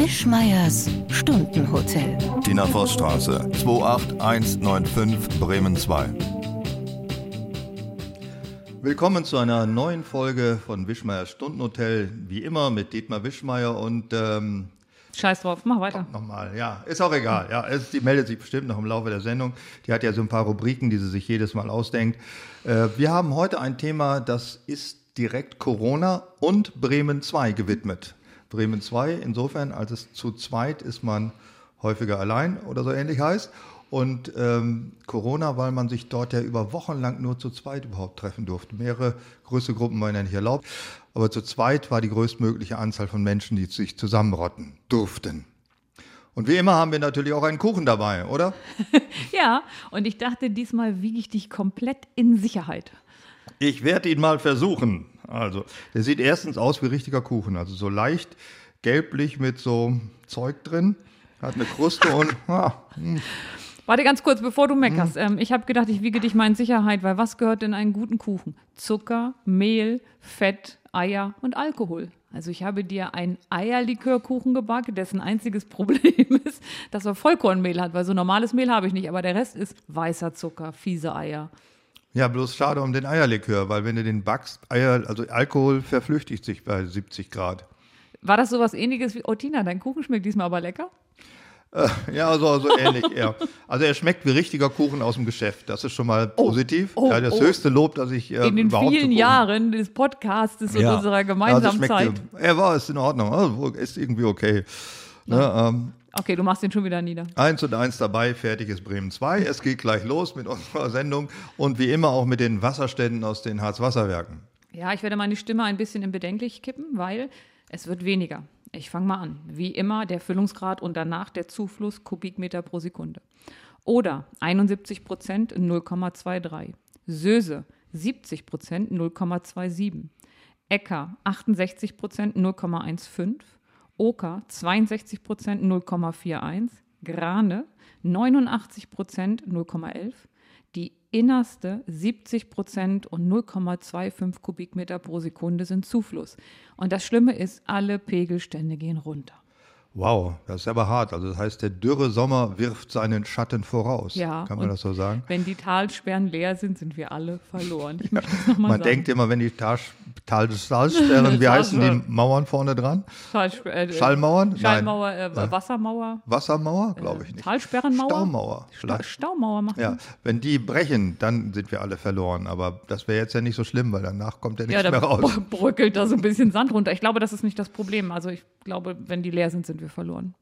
Wischmeiers Stundenhotel. Tina Vossstraße, 28195 Bremen 2. Willkommen zu einer neuen Folge von Wischmeiers Stundenhotel. Wie immer mit Dietmar Wischmeier und ähm, Scheiß drauf, mach weiter. Nochmal, ja, ist auch egal. Ja, es, die meldet sich bestimmt noch im Laufe der Sendung. Die hat ja so ein paar Rubriken, die sie sich jedes Mal ausdenkt. Äh, wir haben heute ein Thema, das ist direkt Corona und Bremen 2 gewidmet. Bremen 2 insofern, als es zu zweit ist man häufiger allein oder so ähnlich heißt. Und ähm, Corona, weil man sich dort ja über Wochen lang nur zu zweit überhaupt treffen durfte. Mehrere größere Gruppen waren ja nicht erlaubt. Aber zu zweit war die größtmögliche Anzahl von Menschen, die sich zusammenrotten durften. Und wie immer haben wir natürlich auch einen Kuchen dabei, oder? ja, und ich dachte, diesmal wiege ich dich komplett in Sicherheit. Ich werde ihn mal versuchen. Also, der sieht erstens aus wie richtiger Kuchen, also so leicht gelblich mit so Zeug drin, hat eine Kruste und. Ah, hm. Warte ganz kurz, bevor du meckerst. Hm. Ähm, ich habe gedacht, ich wiege dich mal in Sicherheit, weil was gehört in einen guten Kuchen? Zucker, Mehl, Fett, Eier und Alkohol. Also ich habe dir einen Eierlikörkuchen gebacken, dessen einziges Problem ist, dass er Vollkornmehl hat, weil so normales Mehl habe ich nicht, aber der Rest ist weißer Zucker, fiese Eier. Ja, bloß schade um den Eierlikör, weil wenn du den backst, Eier, also Alkohol verflüchtigt sich bei 70 Grad. War das sowas ähnliches wie, oh Tina, dein Kuchen schmeckt diesmal aber lecker? Äh, ja, so, so ähnlich, ja. Also er schmeckt wie richtiger Kuchen aus dem Geschäft. Das ist schon mal oh, positiv. Oh, ja, das oh. höchste Lob, das ich äh, In den vielen Jahren des Podcasts und ja. unserer gemeinsamen also Zeit. Er war es in Ordnung. Also, ist irgendwie okay. Ne, ähm, Okay, du machst den schon wieder nieder. Eins und eins dabei, fertig ist Bremen 2. Es geht gleich los mit unserer Sendung und wie immer auch mit den Wasserständen aus den Harzwasserwerken. Ja, ich werde meine Stimme ein bisschen in bedenklich kippen, weil es wird weniger. Ich fange mal an. Wie immer der Füllungsgrad und danach der Zufluss Kubikmeter pro Sekunde. Oder 71 Prozent 0,23. Söse 70 Prozent 0,27. Äcker 68 Prozent 0,15. Oka 62 Prozent 0,41, Grane 89 Prozent 0,11, die innerste 70 Prozent und 0,25 Kubikmeter pro Sekunde sind Zufluss. Und das Schlimme ist, alle Pegelstände gehen runter. Wow, das ist aber hart. Also das heißt, der dürre Sommer wirft seinen Schatten voraus. Ja, Kann man das so sagen? Wenn die Talsperren leer sind, sind wir alle verloren. Ja, man sagen. denkt immer, wenn die Tal Talsperren, wie heißen die Mauern vorne dran? Talsper äh, Schallmauern? Schallmauer, äh, Wassermauer. Wassermauer? Glaube ich nicht. Talsperrenmauer? Staumauer. Sta Staumauer macht Ja, wenn die brechen, dann sind wir alle verloren. Aber das wäre jetzt ja nicht so schlimm, weil danach kommt ja nichts ja, mehr raus. Bröckelt da so ein bisschen Sand runter. Ich glaube, das ist nicht das Problem. Also ich glaube, wenn die leer sind, sind wir verloren.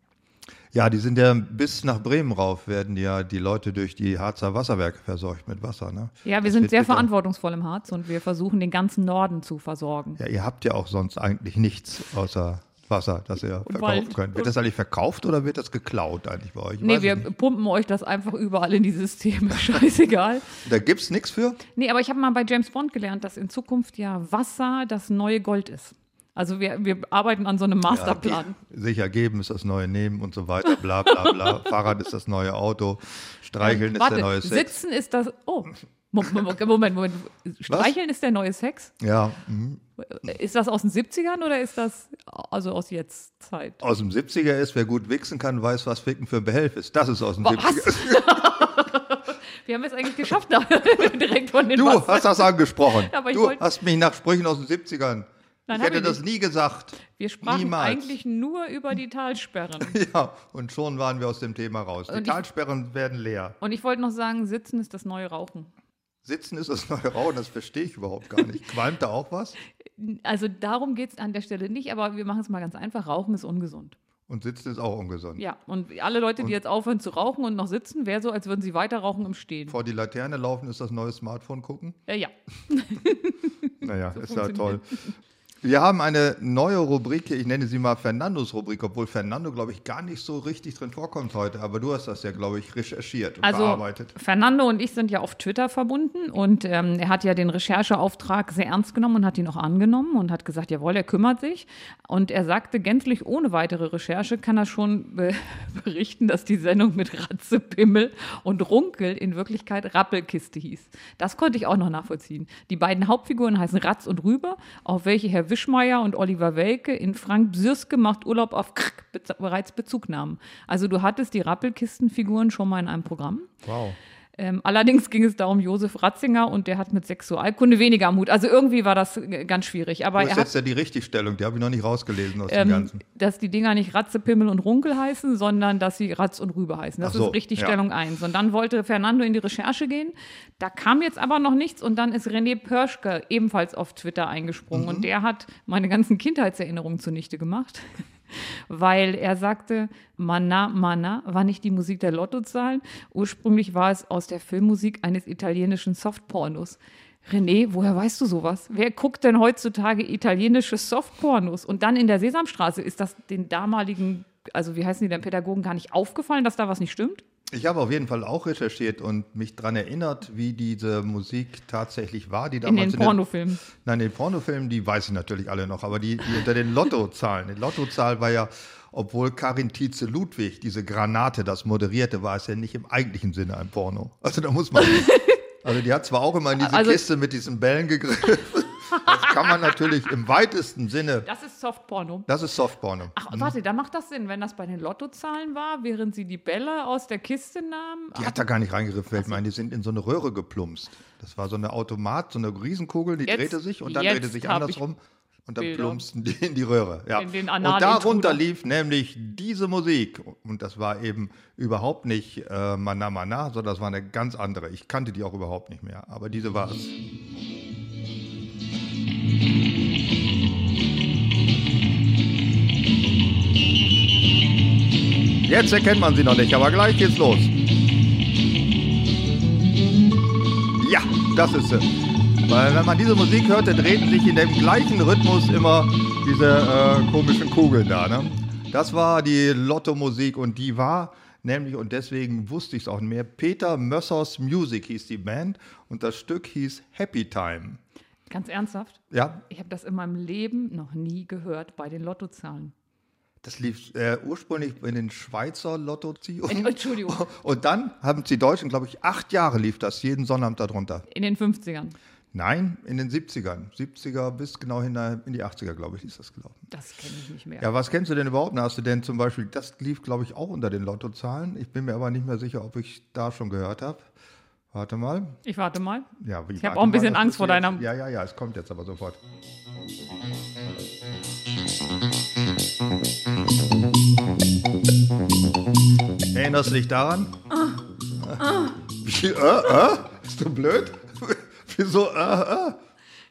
Ja, die sind ja bis nach Bremen rauf, werden ja die Leute durch die Harzer Wasserwerke versorgt mit Wasser. Ne? Ja, wir das sind sehr verantwortungsvoll im Harz und wir versuchen den ganzen Norden zu versorgen. Ja, ihr habt ja auch sonst eigentlich nichts außer Wasser, das ihr verkaufen Wald. könnt. Wird das eigentlich verkauft oder wird das geklaut eigentlich bei euch? Ich nee, wir pumpen euch das einfach überall in die Systeme. Scheißegal. da gibt es nichts für? Nee, aber ich habe mal bei James Bond gelernt, dass in Zukunft ja Wasser das neue Gold ist. Also wir, wir arbeiten an so einem Masterplan. Ja, sicher geben ist das neue Nehmen und so weiter, bla bla bla. Fahrrad ist das neue Auto, Streicheln ähm, warte, ist der neue Sex. Sitzen ist das, oh, Moment, Moment, Moment. Streicheln Was? ist der neue Sex? Ja. Mhm. Ist das aus den 70ern oder ist das also aus jetzt Zeit? Aus dem 70er ist, wer gut wichsen kann, weiß, was Ficken für ein Behelf ist. Das ist aus den was? 70er. Wir haben es eigentlich geschafft, direkt von den Du Wasser. hast das angesprochen. du hast mich nach Sprüchen aus den 70ern Nein, ich hätte das nie gesagt. Wir sprachen Niemals. eigentlich nur über die Talsperren. ja, und schon waren wir aus dem Thema raus. Und die Talsperren werden leer. Und ich wollte noch sagen, Sitzen ist das neue Rauchen. Sitzen ist das neue Rauchen, das verstehe ich überhaupt gar nicht. Qualmt da auch was? Also darum geht es an der Stelle nicht, aber wir machen es mal ganz einfach. Rauchen ist ungesund. Und Sitzen ist auch ungesund. Ja, und alle Leute, die jetzt aufhören zu rauchen und noch sitzen, wäre so, als würden sie weiter rauchen im Stehen. Vor die Laterne laufen ist das neue Smartphone gucken? Äh, ja. naja, so ist ja toll. Wir haben eine neue Rubrik, ich nenne sie mal Fernandos Rubrik, obwohl Fernando, glaube ich, gar nicht so richtig drin vorkommt heute. Aber du hast das ja, glaube ich, recherchiert und also, bearbeitet. Fernando und ich sind ja auf Twitter verbunden und ähm, er hat ja den Rechercheauftrag sehr ernst genommen und hat ihn auch angenommen und hat gesagt, jawohl, er kümmert sich. Und er sagte, gänzlich ohne weitere Recherche kann er schon be berichten, dass die Sendung mit Ratze, Pimmel und Runkel in Wirklichkeit Rappelkiste hieß. Das konnte ich auch noch nachvollziehen. Die beiden Hauptfiguren heißen Ratz und Rüber, auf welche Herr Wischmeier und Oliver Welke in Frank Bsirske macht Urlaub auf Krk bereits Bezug nahmen. Also du hattest die Rappelkistenfiguren schon mal in einem Programm. Wow. Ähm, allerdings ging es da um Josef Ratzinger und der hat mit Sexualkunde weniger am Hut. Also irgendwie war das äh, ganz schwierig. Aber Wo ist er hat, jetzt ja die Richtigstellung? Die habe ich noch nicht rausgelesen aus dem ähm, Ganzen. dass die Dinger nicht Ratze, Pimmel und Runkel heißen, sondern dass sie Ratz und Rübe heißen. Das so, ist Richtigstellung 1. Und dann wollte Fernando in die Recherche gehen. Da kam jetzt aber noch nichts und dann ist René Pörschke ebenfalls auf Twitter eingesprungen Mhm. und der hat meine ganzen Kindheitserinnerungen zunichte gemacht. Weil er sagte, Mana Mana war nicht die Musik der Lottozahlen. Ursprünglich war es aus der Filmmusik eines italienischen Softpornos. René, woher weißt du sowas? Wer guckt denn heutzutage italienische Softpornos? Und dann in der Sesamstraße ist das den damaligen, also wie heißen die denn Pädagogen, gar nicht aufgefallen, dass da was nicht stimmt? Ich habe auf jeden Fall auch recherchiert und mich daran erinnert, wie diese Musik tatsächlich war, die In damals den Pornofilmen. Nein, den Pornofilmen, die weiß ich natürlich alle noch, aber die, die unter den Lottozahlen. Die Lottozahl war ja, obwohl Karin Tietze Ludwig diese Granate das moderierte, war es ja nicht im eigentlichen Sinne ein Porno. Also da muss man. Also die hat zwar auch immer in diese Also- Kiste mit diesen Bällen gegriffen. Das kann man natürlich im weitesten Sinne. Das ist Softporno. Das ist Softporno. Ach, warte, da macht das Sinn, wenn das bei den Lottozahlen war, während sie die Bälle aus der Kiste nahmen. Die hat da gar nicht reingegriffen, fällt mir ein. Die sind in so eine Röhre geplumpst. Das war so eine Automat, so eine Riesenkugel, die Jetzt- drehte sich und dann drehte sich ich andersrum. Und dann Bilder. plumpsten die in die Röhre. Ja. In den und darunter lief nämlich diese Musik. Und das war eben überhaupt nicht äh, Mana Mana, sondern das war eine ganz andere. Ich kannte die auch überhaupt nicht mehr. Aber diese war es. Jetzt erkennt man sie noch nicht, aber gleich geht's los. Ja, das ist sie. Weil wenn man diese Musik hört, dann drehen sich in dem gleichen Rhythmus immer diese äh, komischen Kugeln da. Ne? Das war die Lotto-Musik und die war nämlich, und deswegen wusste ich es auch mehr, Peter Mössers Music hieß die Band und das Stück hieß Happy Time. Ganz ernsthaft? Ja, Ich habe das in meinem Leben noch nie gehört bei den Lottozahlen. das lief äh, ursprünglich in den Schweizer Lottoziehungen. Äh, Entschuldigung. Und dann haben die Deutschen, glaube ich, acht Jahre lief das, jeden Sonnabend darunter. In den 50ern. Nein, in den 70ern. 70er bis genau hinein in die 80er, glaube ich, ist das gelaufen. Das kenne ich nicht mehr. Ja, was kennst du denn überhaupt? Hast du denn zum Beispiel, das lief, glaube ich, auch unter den Lottozahlen. Ich bin mir aber nicht mehr sicher, ob ich da schon gehört habe. Warte mal. Ich warte mal. Ja, wie, Ich hab warte auch ein mal, bisschen das Angst vor deiner- Jetzt, ja, ja, ja, es kommt jetzt aber sofort. Erinnerst du dich daran? Wie, äh, äh? Bist du blöd? Wieso, äh, äh?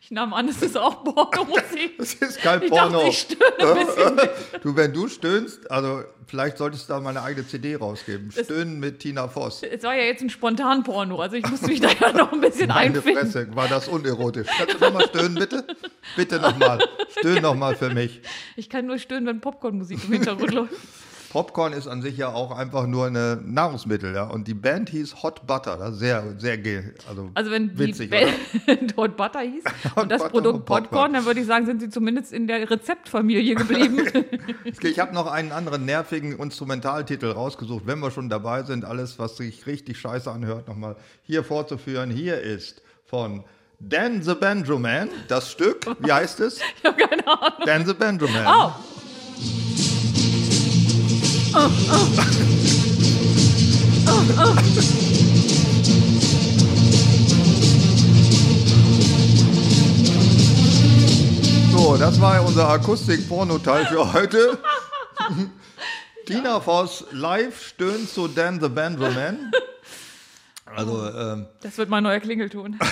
Ich nahm an, es ist auch Pornomusik. Das ist kein Ich Porno. dachte, ich stöhne ein bisschen. Du, wenn du stöhnst, also vielleicht solltest du da mal eine eigene CD rausgeben. Stöhnen mit Tina Voss. Es war ja jetzt ein Spontan-Porno, also ich muss mich da ja noch ein bisschen Meine einfinden. Fresse, war das unerotisch. Kannst du nochmal stöhnen, bitte? Bitte nochmal. Stöhn nochmal für mich. Ich kann nur stöhnen, wenn Popcornmusik im Hintergrund läuft. Popcorn ist an sich ja auch einfach nur eine Nahrungsmittel, ja. Und die Band hieß Hot Butter, das sehr, sehr, ge- also, Also wenn die witzig, oder? Band Hot Butter hieß und das Butter Produkt und Popcorn. Popcorn, dann würde ich sagen, sind sie zumindest in der Rezeptfamilie geblieben. Ich habe noch einen anderen nervigen Instrumentaltitel rausgesucht, wenn wir schon dabei sind, alles, was sich richtig scheiße anhört, nochmal hier vorzuführen. Hier ist von Dan the Banjo Man das Stück, wie heißt es? ich habe keine Ahnung. Dan the Banjo Man. Oh, So, das war unser Akustik-Porno-Teil für heute. Tina Voss live stöhnt zu Dan the Banjo Man. Also, ähm, das wird mein neuer Klingelton.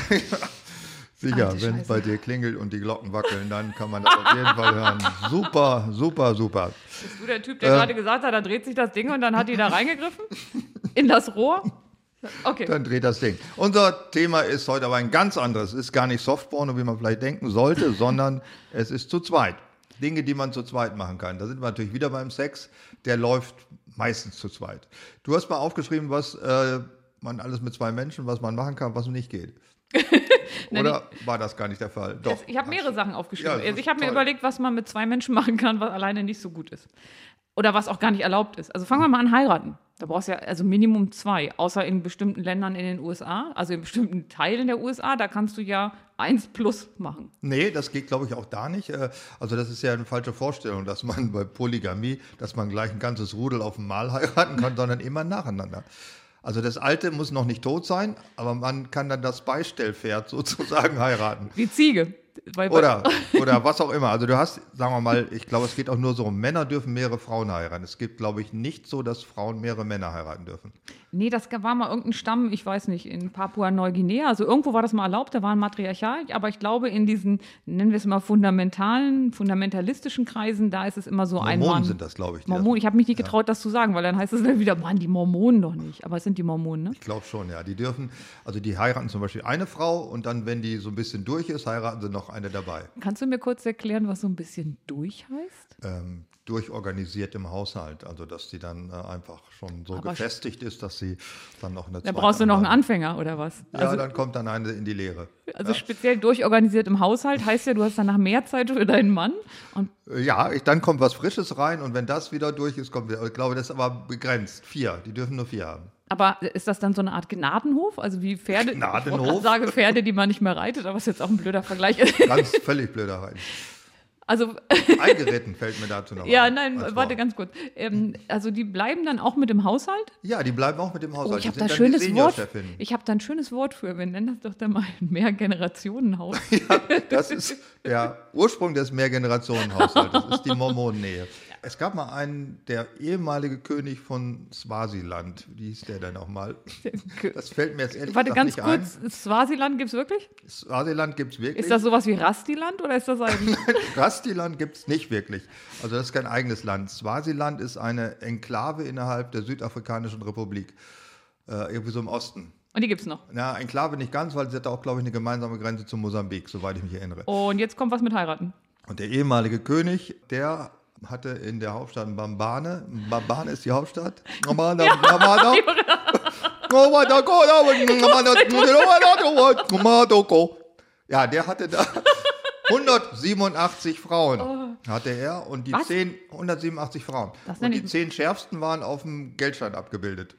sicher, Alte wenn es Scheiße. bei dir klingelt und die Glocken wackeln, dann kann man das auf jeden Fall hören. Super, super, super. Bist du der Typ, der gerade gesagt hat, da dreht sich das Ding und dann hat die da reingegriffen? In das Rohr? Okay. Dann dreht das Ding. Unser Thema ist heute aber ein ganz anderes. Es ist gar nicht Softporno, wie man vielleicht denken sollte, sondern es ist zu zweit. Dinge, die man zu zweit machen kann. Da sind wir natürlich wieder beim Sex. Der läuft meistens zu zweit. Du hast mal aufgeschrieben, was äh, man alles mit zwei Menschen, was man machen kann, was nicht geht. Oder war das gar nicht der Fall? Doch. Ich habe mehrere Sachen aufgeschrieben. Ja, also ich habe mir überlegt, was man mit zwei Menschen machen kann, was alleine nicht so gut ist. Oder was auch gar nicht erlaubt ist. Also fangen wir mal an, heiraten. Da brauchst du ja also Minimum zwei, außer in bestimmten Ländern in den USA, also in bestimmten Teilen der USA, da kannst du ja eins plus machen. Nee, das geht, glaube ich, auch da nicht. Äh, Also das ist ja eine falsche Vorstellung, dass man bei Polygamie, dass man gleich ein ganzes Rudel auf einmal heiraten kann, sondern immer nacheinander. Also das Alte muss noch nicht tot sein, aber man kann dann das Beistellpferd sozusagen heiraten. Wie Ziege. Weil- Oder, oder was auch immer. Also du hast, sagen wir mal, ich glaube, es geht auch nur so um Männer dürfen mehrere Frauen heiraten. Es gibt, glaube ich, nicht so, dass Frauen mehrere Männer heiraten dürfen. Nee, das war mal irgendein Stamm, ich weiß nicht, in Papua-Neuguinea. Also irgendwo war das mal erlaubt, da war ein Matriarchat. Aber ich glaube, in diesen, nennen wir es mal, fundamentalen, fundamentalistischen Kreisen, da ist es immer so ein Mormonen Mann. sind das, glaube ich. Mormonen. Ich habe mich nicht getraut, das zu sagen, weil dann heißt es dann wieder, Mann, die Mormonen doch nicht. Aber es sind die Mormonen, ne? Ich glaube schon, ja. Die dürfen, also die heiraten zum Beispiel eine Frau und dann, wenn die so ein bisschen durch ist, heiraten sie noch eine dabei. Kannst du mir kurz erklären, was so ein bisschen durch heißt? Ähm, durchorganisiert im Haushalt. Also, dass die dann äh, einfach schon so Aber gefestigt ist, dass sie dann noch eine Da brauchst du noch einen. Anfänger oder was? Ja, Also, dann kommt dann eine in die Lehre. also speziell durchorganisiert im Haushalt heißt ja, du hast danach mehr Zeit für deinen Mann. Und Äh, Ja, ich, dann kommt was Frisches rein und wenn das wieder durch ist, kommt wieder. Ich glaube, das ist aber begrenzt. Vier. Die dürfen nur vier haben. Aber ist das dann so eine Art Gnadenhof? Also wie Pferde? Gnadenhof? Ich sage Pferde, die man nicht mehr reitet, aber ist jetzt auch ein blöder Vergleich. Ganz völlig blöder rein. Also Eingeritten fällt mir dazu noch ja, ein, nein, warte Wort. ganz kurz. Ähm, also die bleiben dann auch mit dem Haushalt? Ja, die bleiben auch mit dem Haushalt. Oh, ich habe da schönes Wort. Ich habe da ein schönes Wort für. Wir nennen das doch dann mal ein Mehrgenerationenhaus. Das ist der Ursprung des Mehrgenerationenhaushalts. Das ist die Mormonennähe. Es gab mal einen, der ehemalige König von Swasiland. Wie hieß der denn nochmal? Das fällt mir jetzt ehrlich Warte ganz nicht kurz, Swasiland gibt es wirklich? ein. Swasiland gibt es wirklich. Ist das sowas wie Rastiland oder ist das ein. Rastiland gibt es nicht wirklich. Also das ist kein eigenes Land. Swasiland ist eine Enklave innerhalb der Südafrikanischen Republik. Äh, irgendwie so im Osten. Und die gibt es noch. Na, Enklave nicht ganz, weil sie hat auch, glaube ich, eine gemeinsame Grenze zu Mosambik, soweit ich mich erinnere. Und jetzt kommt was mit heiraten. Und der ehemalige König, der hatte in der Hauptstadt Mbambane, Mbambane ist die Hauptstadt. Mbambane, Mbambane. Ja, der hatte da 187 Frauen, hatte er. Und die Was? 10, 187 Frauen. Und die zehn schärfsten waren auf dem Geldschein abgebildet.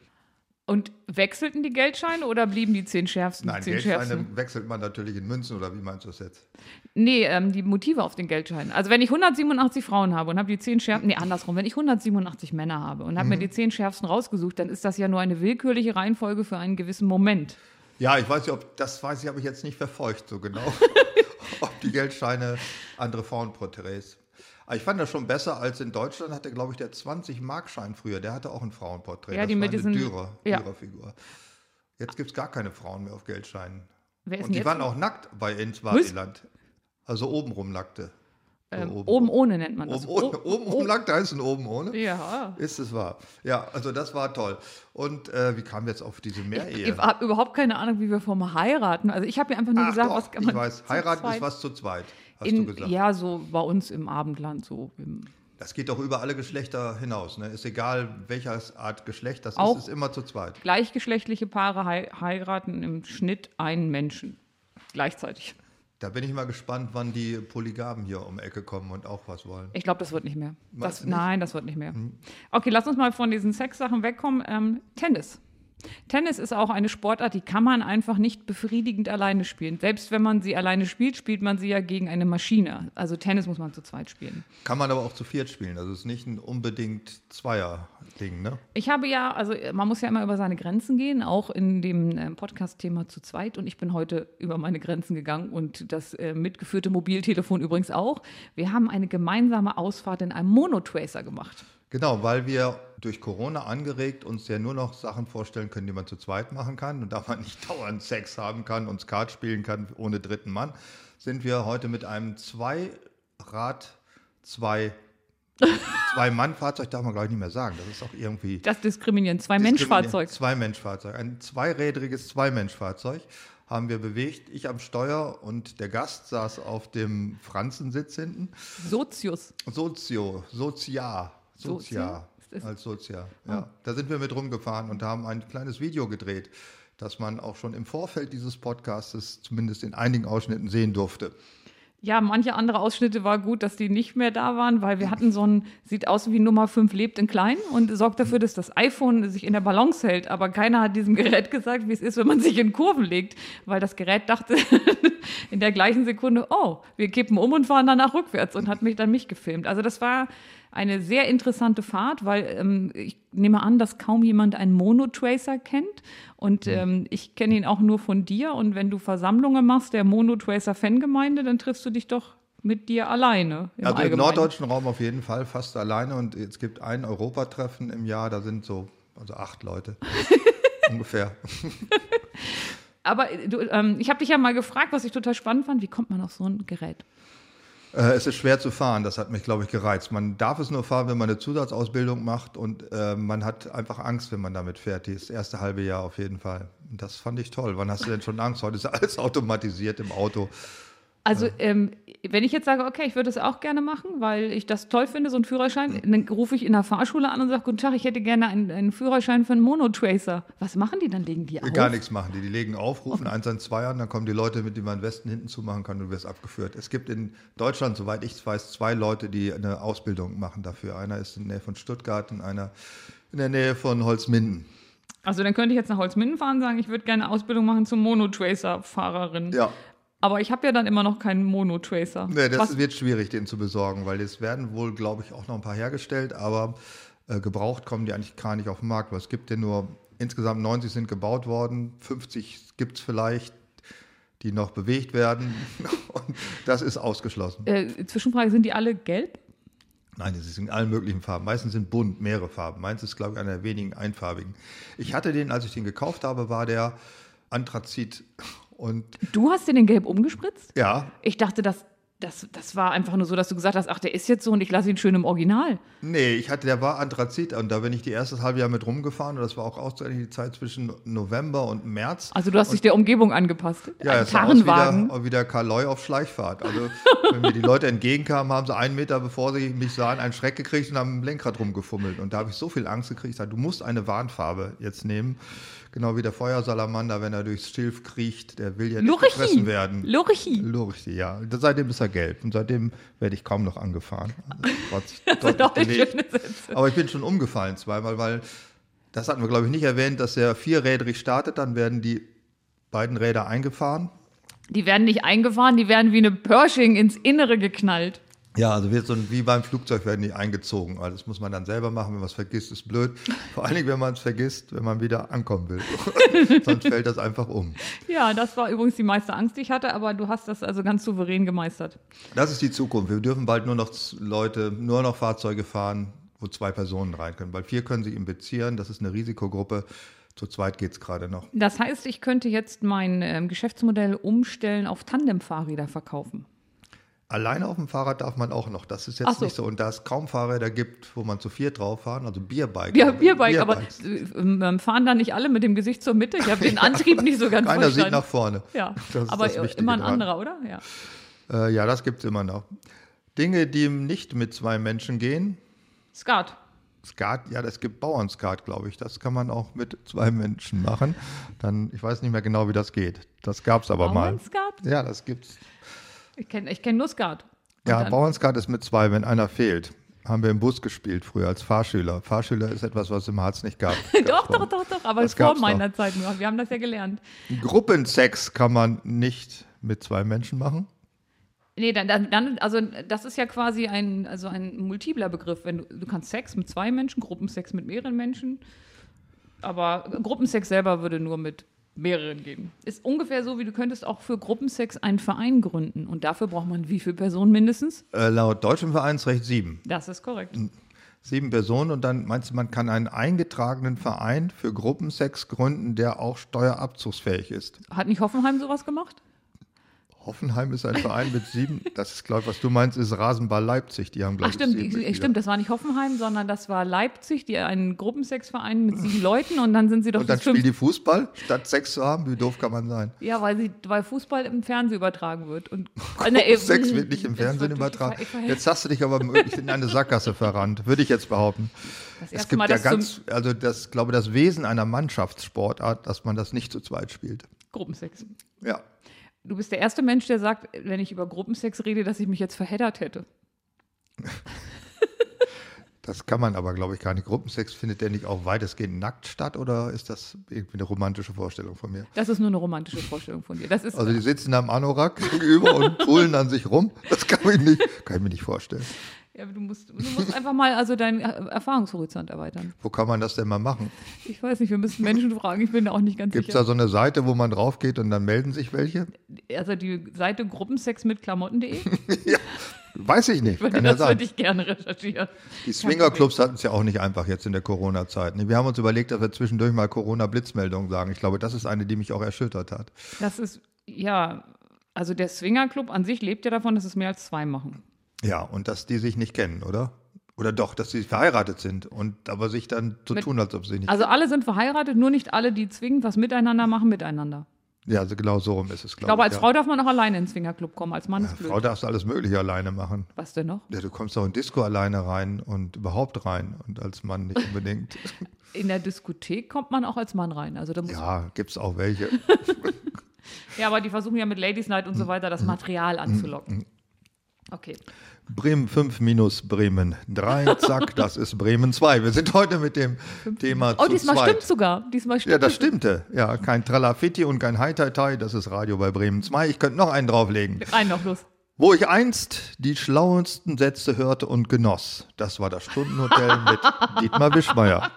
Und wechselten die Geldscheine oder blieben die zehn schärfsten? Nein, zehn Geldscheine schärfsten? wechselt man natürlich in Münzen oder wie meinst du das jetzt? Nee, ähm, die Motive auf den Geldscheinen. Also wenn ich 187 Frauen habe und habe die zehn schärfsten, nee, andersrum, wenn ich 187 Männer habe und habe mir die zehn schärfsten rausgesucht, dann ist das ja nur eine willkürliche Reihenfolge für einen gewissen Moment. Ja, ich weiß nicht, ob das weiß ich, habe ich jetzt nicht verfolgt so genau, ob die Geldscheine andere Frauenporträts. Aber ich fand das schon besser als in Deutschland hatte, glaube ich, der 20-Markschein früher. Der hatte auch ein Frauenporträt. Ja, das die war mit eine diesen- Dürer, ja. Dürerfigur. Jetzt gibt es gar keine Frauen mehr auf Geldscheinen. Wer ist Und die waren auch nackt bei in Swasiland. Also obenrum nackte. Ähm, oben ohne nennt man das. Oben, ohne, Oh, oben oh, nackt heißt ein oben ohne. Ja. Ist es wahr? Ja, also das war toll. Und äh, wie kamen wir jetzt auf diese Mehrehe? Ich habe überhaupt keine Ahnung, wie wir vom Heiraten. Also ich habe mir einfach nur Ach gesagt, doch, was kann ich man. weiß, zu heiraten zweit- ist was zu zweit, hast in, du gesagt. Ja, so bei uns im Abendland so. Im, Das geht doch über alle Geschlechter hinaus. Ne? Ist egal, welcher Art Geschlecht das Auch- ist, ist immer zu zweit. gleichgeschlechtliche Paare hei heiraten im Schnitt einen Menschen gleichzeitig. Da bin ich mal gespannt, wann die Polygamen hier um Ecke kommen und auch was wollen. Ich glaube, das wird nicht mehr. Das, nicht? nein, das wird nicht mehr. Okay, lass uns mal von diesen Sexsachen wegkommen. Ähm, Tennis. Tennis ist auch eine Sportart, die kann man einfach nicht befriedigend alleine spielen. Selbst wenn man sie alleine spielt, spielt man sie ja gegen eine Maschine. Also Tennis muss man zu zweit spielen. Kann man aber auch zu viert spielen. Also es ist nicht ein unbedingt Zweier-Ding, ne? Ich habe ja, also man muss ja immer über seine Grenzen gehen, auch in dem ähm, Podcast-Thema zu zweit. Und ich bin heute über meine Grenzen gegangen und das äh, mitgeführte Mobiltelefon übrigens auch. Wir haben eine gemeinsame Ausfahrt in einem Monotracer gemacht. Genau, weil wir durch Corona angeregt uns ja nur noch Sachen vorstellen können, die man zu zweit machen kann. Und da man nicht dauernd Sex haben kann und Skat spielen kann ohne dritten Mann, sind wir heute mit einem Zweirad, zwei, zwei Mann-Fahrzeug, darf man glaube ich nicht mehr sagen. Das ist auch irgendwie. Das diskriminieren. Zwei Menschfahrzeug. Zwei Menschfahrzeug. Ein zweirädriges Zwei-Mensch-Fahrzeug haben wir bewegt. Ich am Steuer und der Gast saß auf dem Franzensitz hinten. Sozius. Sozio, Sozia, Sozia? Als Sozia. Ja, da sind wir mit rumgefahren und haben ein kleines Video gedreht, das man auch schon im Vorfeld dieses Podcastes zumindest in einigen Ausschnitten sehen durfte. Ja, manche andere Ausschnitte war gut, dass die nicht mehr da waren, weil wir hatten so ein, sieht aus wie Nummer 5 lebt in klein und sorgt dafür, dass das iPhone sich in der Balance hält. Aber keiner hat diesem Gerät gesagt, wie es ist, wenn man sich in Kurven legt, weil das Gerät dachte in der gleichen Sekunde, oh, wir kippen um und fahren danach rückwärts und hat mich dann mich gefilmt. Also das war eine sehr interessante Fahrt, weil ähm, ich nehme an, dass kaum jemand einen Monotracer kennt. Und ähm, ich kenne ihn auch nur von dir. Und wenn du Versammlungen machst der Monotracer-Fangemeinde, dann triffst du dich doch mit dir alleine. Im Also im norddeutschen Raum auf jeden Fall fast alleine und es gibt ein Europatreffen im Jahr, da sind so also acht Leute ungefähr. Aber äh, du, ähm, ich habe dich ja mal gefragt, was ich total spannend fand. Wie kommt man auf so ein Gerät? Äh, es ist schwer zu fahren, das hat mich, glaube ich, gereizt. Man darf es nur fahren, wenn man eine Zusatzausbildung macht und äh, man hat einfach Angst, wenn man damit fährt. Das erste halbe Jahr auf jeden Fall. Das fand ich toll. Wann hast du denn schon Angst? Heute ist alles automatisiert im Auto. Also, ähm, wenn ich jetzt sage, okay, ich würde das auch gerne machen, weil ich das toll finde, so einen Führerschein, dann rufe ich in der Fahrschule an und sage, guten Tag, ich hätte gerne einen, einen Führerschein für einen Monotracer. Was machen die dann? Legen die auf? Gar nichts machen die. Die legen auf, rufen 112 an, dann kommen die Leute, mit denen man Westen hinten zumachen kann, und du wirst abgeführt. Es gibt in Deutschland, soweit ich weiß, zwei Leute, die eine Ausbildung machen dafür. Einer ist in der Nähe von Stuttgart und einer in der Nähe von Holzminden. Also, dann könnte ich jetzt nach Holzminden fahren und sagen, ich würde gerne eine Ausbildung machen zum Monotracer-Fahrerin. Ja, Aber ich habe ja dann immer noch keinen Monotracer. Nee, das Was, wird schwierig, den zu besorgen, weil es werden wohl, glaube ich, auch noch ein paar hergestellt, aber äh, gebraucht kommen die eigentlich gar nicht auf den Markt, es gibt ja nur, insgesamt 90 sind gebaut worden, 50 gibt es vielleicht, die noch bewegt werden und das ist ausgeschlossen. äh, Zwischenfrage, sind die alle gelb? Nein, es ist in allen möglichen Farben. Meistens sind bunt, mehrere Farben. Meins ist, glaube ich, einer der wenigen einfarbigen. Ich hatte den, als ich den gekauft habe, war der Anthrazit und Du hast dir den gelb umgespritzt? ja, Ich dachte, das, das, das war einfach nur so, dass du gesagt hast, ach, der ist jetzt so und ich lasse ihn schön im Original. Nee, ich hatte, der war Anthrazit und da bin ich die erste halbe Jahr mit rumgefahren und das war auch ausgerechnet die Zeit zwischen November und März. Also du hast dich der Umgebung angepasst. Ja, Ein es Karrenwagen. wie der, wie der Karl Leu auf Schleichfahrt. Also, wenn mir die Leute entgegenkamen, haben sie einen Meter, bevor sie mich sahen, einen Schreck gekriegt und haben am Lenkrad rumgefummelt. Und da habe ich so viel Angst gekriegt, ich sagte, du musst eine Warnfarbe jetzt nehmen. Genau wie der Feuersalamander, wenn er durchs Schilf kriecht, der will ja nicht Lurichi. gefressen werden. Lurichi. Lurichi, ja. Seitdem ist er gelb und seitdem werde ich kaum noch angefahren. Also, das sich Das sind doch schöne Sätze. Aber ich bin schon umgefallen zweimal, weil das hatten wir, glaube ich, nicht erwähnt, dass er vierrädrig startet, dann werden die beiden Räder eingefahren. Die werden nicht eingefahren, die werden wie eine Pershing ins Innere geknallt. Ja, also wird so ein, wie beim Flugzeug werden die eingezogen. Also das muss man dann selber machen, wenn man es vergisst, ist blöd. Vor allen Dingen, wenn man es vergisst, wenn man wieder ankommen will. Sonst fällt das einfach um. Ja, das war übrigens die meiste Angst, die ich hatte, aber du hast das also ganz souverän gemeistert. Das ist die Zukunft. Wir dürfen bald nur noch Leute, nur noch Fahrzeuge fahren, wo zwei Personen rein können. Weil vier können sich implizieren, das ist eine Risikogruppe. Zu zweit geht es gerade noch. Das heißt, ich könnte jetzt mein ähm, Geschäftsmodell umstellen auf Tandemfahrräder verkaufen. Alleine auf dem Fahrrad darf man auch noch. Das ist jetzt so. nicht so. Und da es kaum Fahrräder gibt, wo man zu viert drauf fahren, also Bierbike. Ja, Bierbike, aber äh, ähm, fahren da nicht alle mit dem Gesicht zur Mitte? Ich habe den Antrieb nicht so ganz Keiner sieht nach vorne. Ja, aber immer ein dran. anderer, oder? Ja. Äh, ja, das gibt es immer noch. Dinge, die nicht mit zwei Menschen gehen. Skat. Skat, ja, es gibt Bauernskat, glaube ich. Das kann man auch mit zwei Menschen machen. Dann, ich weiß nicht mehr genau, wie das geht. Das gab es aber mal. Bauernskat? Ja, das gibt's. Ich kenne ich kenn nur Skat. Und Ja, dann- Bauernskat ist mit zwei, wenn einer fehlt. Haben wir im Bus gespielt früher als Fahrschüler. Fahrschüler ist etwas, was es im Harz nicht gab. doch, doch, doch, doch, aber Das vor gab's meiner Zeit nur. Wir haben das ja gelernt. Gruppensex kann man nicht mit zwei Menschen machen. Nee, dann, dann, dann, also das ist ja quasi ein, also ein multipler Begriff. Wenn du, du kannst Sex mit zwei Menschen, Gruppensex mit mehreren Menschen, aber Gruppensex selber würde nur mit mehreren gehen. Ist ungefähr so, wie du könntest auch für Gruppensex einen Verein gründen. Und dafür braucht man wie viele Personen mindestens? Äh, laut deutschem Vereinsrecht sieben. Das ist korrekt. Sieben Personen und dann meinst du, man kann einen eingetragenen Verein für Gruppensex gründen, der auch steuerabzugsfähig ist. Hat nicht Hoffenheim sowas gemacht? Hoffenheim ist ein Verein mit sieben. Das ist, glaube ich, was du meinst, ist Rasenball Leipzig. Die haben, glaube Ach ich, stimmt, sieben ich, stimmt, das war nicht Hoffenheim, sondern das war Leipzig, die einen Gruppensexverein mit sieben Leuten und dann sind sie doch Und dann spielen die Fußball, statt Sex zu haben. Wie doof kann man sein? Ja, weil, sie, weil Fußball im Fernsehen übertragen wird. Und, äh, ne, äh, Sex wird nicht im Fernsehen übertragen. Jetzt hast du dich aber wirklich in eine Sackgasse verrannt, würde ich jetzt behaupten. das Es gibt Mal, ja ganz, also das, glaube das Wesen einer Mannschaftssportart, dass man das nicht zu zweit spielt. Gruppensex. Ja. Du bist der erste Mensch, der sagt, wenn ich über Gruppensex rede, dass ich mich jetzt verheddert hätte. Das kann man aber, glaube ich, gar nicht. Gruppensex findet der nicht auch weitestgehend nackt statt oder ist das irgendwie eine romantische Vorstellung von mir? Das ist nur eine romantische Vorstellung von dir. Das ist, Also die sitzen am Anorak gegenüber und pullen an sich rum. Das kann ich, nicht, kann ich mir nicht vorstellen. Ja, du, musst, du musst einfach mal also deinen Erfahrungshorizont erweitern. Wo kann man das denn mal machen? Ich weiß nicht, wir müssen Menschen fragen, ich bin da auch nicht ganz Gibt es sicher. da so eine Seite, wo man drauf geht und dann melden sich welche? Also die Seite gruppensex mit Klamotten.de, Weiß ich nicht. Kann ja das sein. würde ich gerne recherchieren. Die Swingerclubs hatten es ja auch nicht einfach jetzt in der Corona-Zeit. ne? Wir haben uns überlegt, dass wir zwischendurch mal Corona-Blitzmeldungen sagen. Ich glaube, das ist eine, die mich auch erschüttert hat. Das ist, ja, also der Swingerclub an sich lebt ja davon, dass es mehr als zwei machen. Ja, und dass die sich nicht kennen, oder? Oder doch, dass sie verheiratet sind und aber sich dann so Mit- tun, als ob sie nicht. Also alle sind verheiratet, nur nicht alle, die zwingend was miteinander machen, miteinander. ja, also genau so rum ist es, Ich glaube glaube, als ja. Frau darf man auch alleine in den Swingerclub kommen, als Mann ist blöd. Frau darfst alles Mögliche alleine machen. Was denn noch? Ja, du kommst auch in Disco alleine rein und überhaupt rein und als Mann nicht unbedingt. In der Diskothek kommt man auch als Mann rein. Also da muss, ja. ja, gibt's auch welche. aber die versuchen ja mit Ladies Night und so weiter das Material anzulocken. Okay. Bremen 5 minus Bremen 3, zack, das ist Bremen 2. Wir sind heute mit dem Thema Oh, zu diesmal zweit. stimmt sogar. Diesmal stimmt Ja, das stimmte. Ja, kein Tralafitti und kein Hai-Tai-Tai, das ist Radio bei Bremen 2. Ich könnte noch einen drauflegen. Rein noch los. Wo ich einst die schlauesten Sätze hörte und genoss, das war das Stundenhotel mit Dietmar Wischmeier.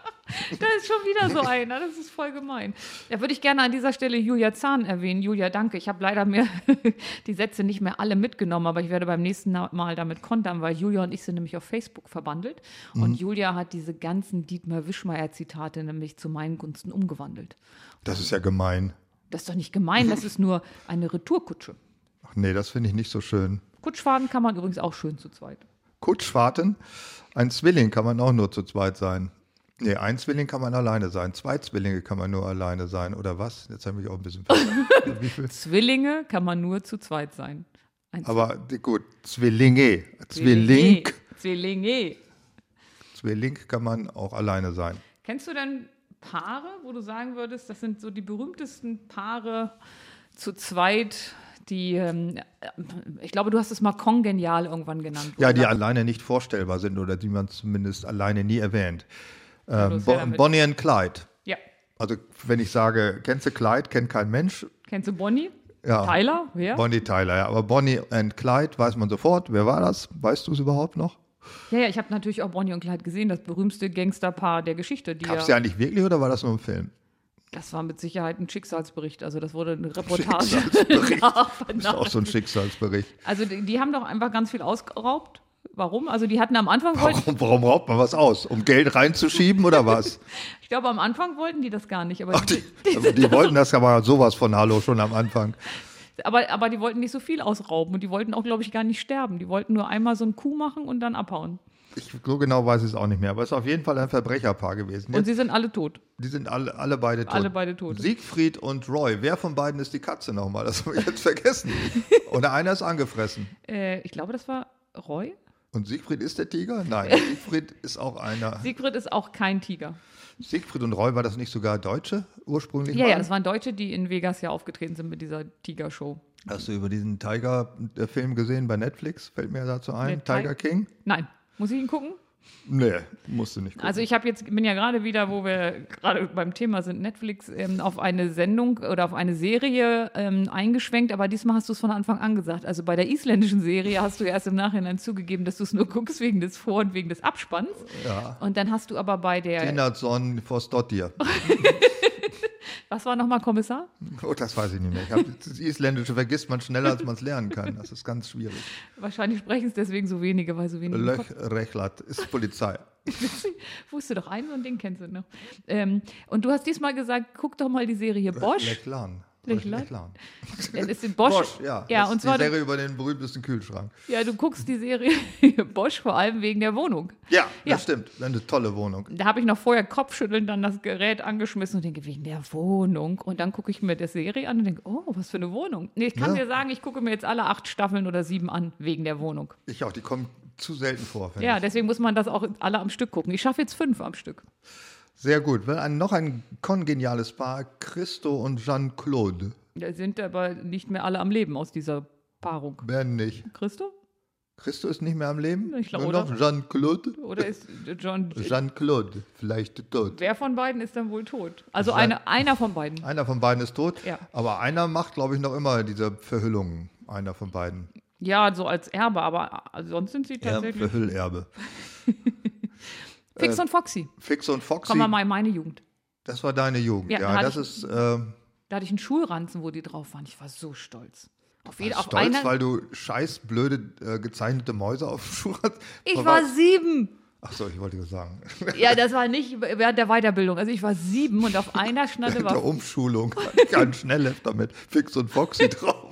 Da ist schon wieder so einer, das ist voll gemein. Da würde ich gerne an dieser Stelle Julia Zahn erwähnen. Julia, danke. Ich habe leider mir die Sätze nicht mehr alle mitgenommen, aber ich werde beim nächsten Mal damit kontern, weil Julia und ich sind nämlich auf Facebook verbandelt. Und Julia hat diese ganzen Dietmar Wischmeier-Zitate nämlich zu meinen Gunsten umgewandelt. Das ist ja gemein. Das ist doch nicht gemein, das ist nur eine Retourkutsche. Ach nee, das finde ich nicht so schön. Kutschfahren kann man übrigens auch schön zu zweit. Kutschfahrten, ein Zwilling kann man auch nur zu zweit sein. Nee, ein Zwilling kann man alleine sein. Zwei Zwillinge kann man nur alleine sein. Oder was? Jetzt habe ich auch ein bisschen? Zwillinge kann man nur zu zweit sein. Ein Aber gut, Zwillinge. Zwilling. Zwillinge. Zwilling kann man auch alleine sein. Kennst du denn Paare, wo du sagen würdest, das sind so die berühmtesten Paare zu zweit, die, ähm, ich glaube, du hast es mal kongenial irgendwann genannt. Ja, die oder? alleine nicht vorstellbar sind oder die man zumindest alleine nie erwähnt. Ja Bo Bonnie and Clyde. Ja. Also wenn ich sage, kennst du Clyde, kennt kein Mensch. Kennst du Bonnie? Ja. Tyler? Wer? Bonnie Tyler, ja. Aber Bonnie and Clyde weiß man sofort. Wer war das? Weißt du es überhaupt noch? Ja, ja, ich habe natürlich auch Bonnie und Clyde gesehen, das berühmteste Gangsterpaar der Geschichte. Gab es ja, ja eigentlich wirklich oder war das nur ein Film? das war mit Sicherheit ein Schicksalsbericht. Also das wurde eine Reportage. Schicksalsbericht. Das ist auch so ein Schicksalsbericht. Also die, die haben doch einfach ganz viel ausgeraubt. Warum? Also die hatten am Anfang Warum, warum raubt man was aus? Um Geld reinzuschieben oder was? ich glaube am Anfang wollten die das gar nicht, aber Ach, die, also die wollten das aber sowas von Hallo schon am Anfang. Aber, aber die wollten nicht so viel ausrauben und die wollten auch, glaube ich, gar nicht sterben. Die wollten nur einmal so ein Kuh machen und dann abhauen. Ich, so genau weiß ich es auch nicht mehr, aber es ist auf jeden Fall ein Verbrecherpaar gewesen. Und Jetzt, sie sind alle tot. die sind alle, alle beide tot. Alle beide tot. Siegfried und Roy. Wer von beiden ist die Katze nochmal? Das habe ich jetzt vergessen. Oder einer ist angefressen. Äh, ich glaube, das war Roy. Und Siegfried ist der Tiger? Nein, Siegfried ist auch einer. Siegfried ist auch kein Tiger. Siegfried und Roy, war das nicht sogar Deutsche ursprünglich? Ja, ja, das waren Deutsche, die in Vegas ja aufgetreten sind mit dieser Tiger-Show. Hast du über diesen Tiger-Film gesehen bei Netflix? Fällt mir dazu ein. Ti- Tiger King? Nein. Muss ich ihn gucken? Nee, musst du nicht gucken. Also ich habe jetzt bin ja gerade wieder, wo wir gerade beim Thema sind, Netflix ähm, auf eine Sendung oder auf eine Serie ähm, eingeschwenkt, aber diesmal hast du es von Anfang an gesagt. Also bei der isländischen Serie hast du erst im Nachhinein zugegeben, dass du es nur guckst wegen des Vor- und wegen des Abspanns. ja. Und dann hast du aber bei der, Tinatsson Vostottir. was war nochmal Kommissar? Oh, das weiß ich nicht mehr. Ich hab, das Isländische vergisst man schneller, als man es lernen kann. Das ist ganz schwierig. Wahrscheinlich sprechen es deswegen so wenige, weil so wenige. Löch Rechlat ist Polizei. Wusste doch, ein so ein Ding kennst du noch. Ähm, und du hast diesmal gesagt, guck doch mal die Serie Bosch. Lechlan. Lechlan? Lechlan. Ja, das ist Bosch. Bosch, ja. ja das und ist zwar, die du, Serie über den berühmtesten Kühlschrank. ja, du guckst die Serie Bosch vor allem wegen der Wohnung. Ja, Ja. das stimmt. Eine tolle Wohnung. Da habe ich noch vorher Kopfschütteln dann das Gerät angeschmissen und denke, wegen der Wohnung. Und dann gucke ich mir die Serie an und denke, oh, was für eine Wohnung. Nee, ich kann Ja. dir sagen, ich gucke mir jetzt alle acht Staffeln oder sieben an, wegen der Wohnung. Ich auch, die kommen zu selten vor. Ja, ich. deswegen muss man das auch alle am Stück gucken. Ich schaffe jetzt fünf am Stück. Sehr gut. Ein, noch ein kongeniales Paar, Christo und Jean-Claude. Da sind aber nicht mehr alle am Leben aus dieser Paarung. Wer nicht? Christo? Christo ist nicht mehr am Leben? Ich glaube, oder? Jean-Claude? Oder ist John. Jean-Claude, vielleicht tot. Wer von beiden ist dann wohl tot? Also Jean- eine, einer von beiden. Einer von beiden ist tot, Ja. aber einer macht, glaube ich, noch immer diese Verhüllungen. Einer von beiden. Ja, so als Erbe, aber sonst sind sie tatsächlich. Verhüllerbe. Fix und Foxy. Fix und Foxy, Kommen wir mal in meine Jugend. das war deine Jugend. Ja, Ja, da hatte das ist äh, Da hatte ich einen Schulranzen, wo die drauf waren. Ich war so stolz. Auf, jede, auf stolz, einer. weil du scheiß blöde äh, gezeichnete Mäuse auf dem Schuh hast. ich Aber- war sieben. Ach so, ich wollte das sagen. Ja, das war nicht während der Weiterbildung. Also ich war sieben und auf einer Schnalle der war Umschulung hatte ich einen Schnelllefter mit Fix und Foxy drauf.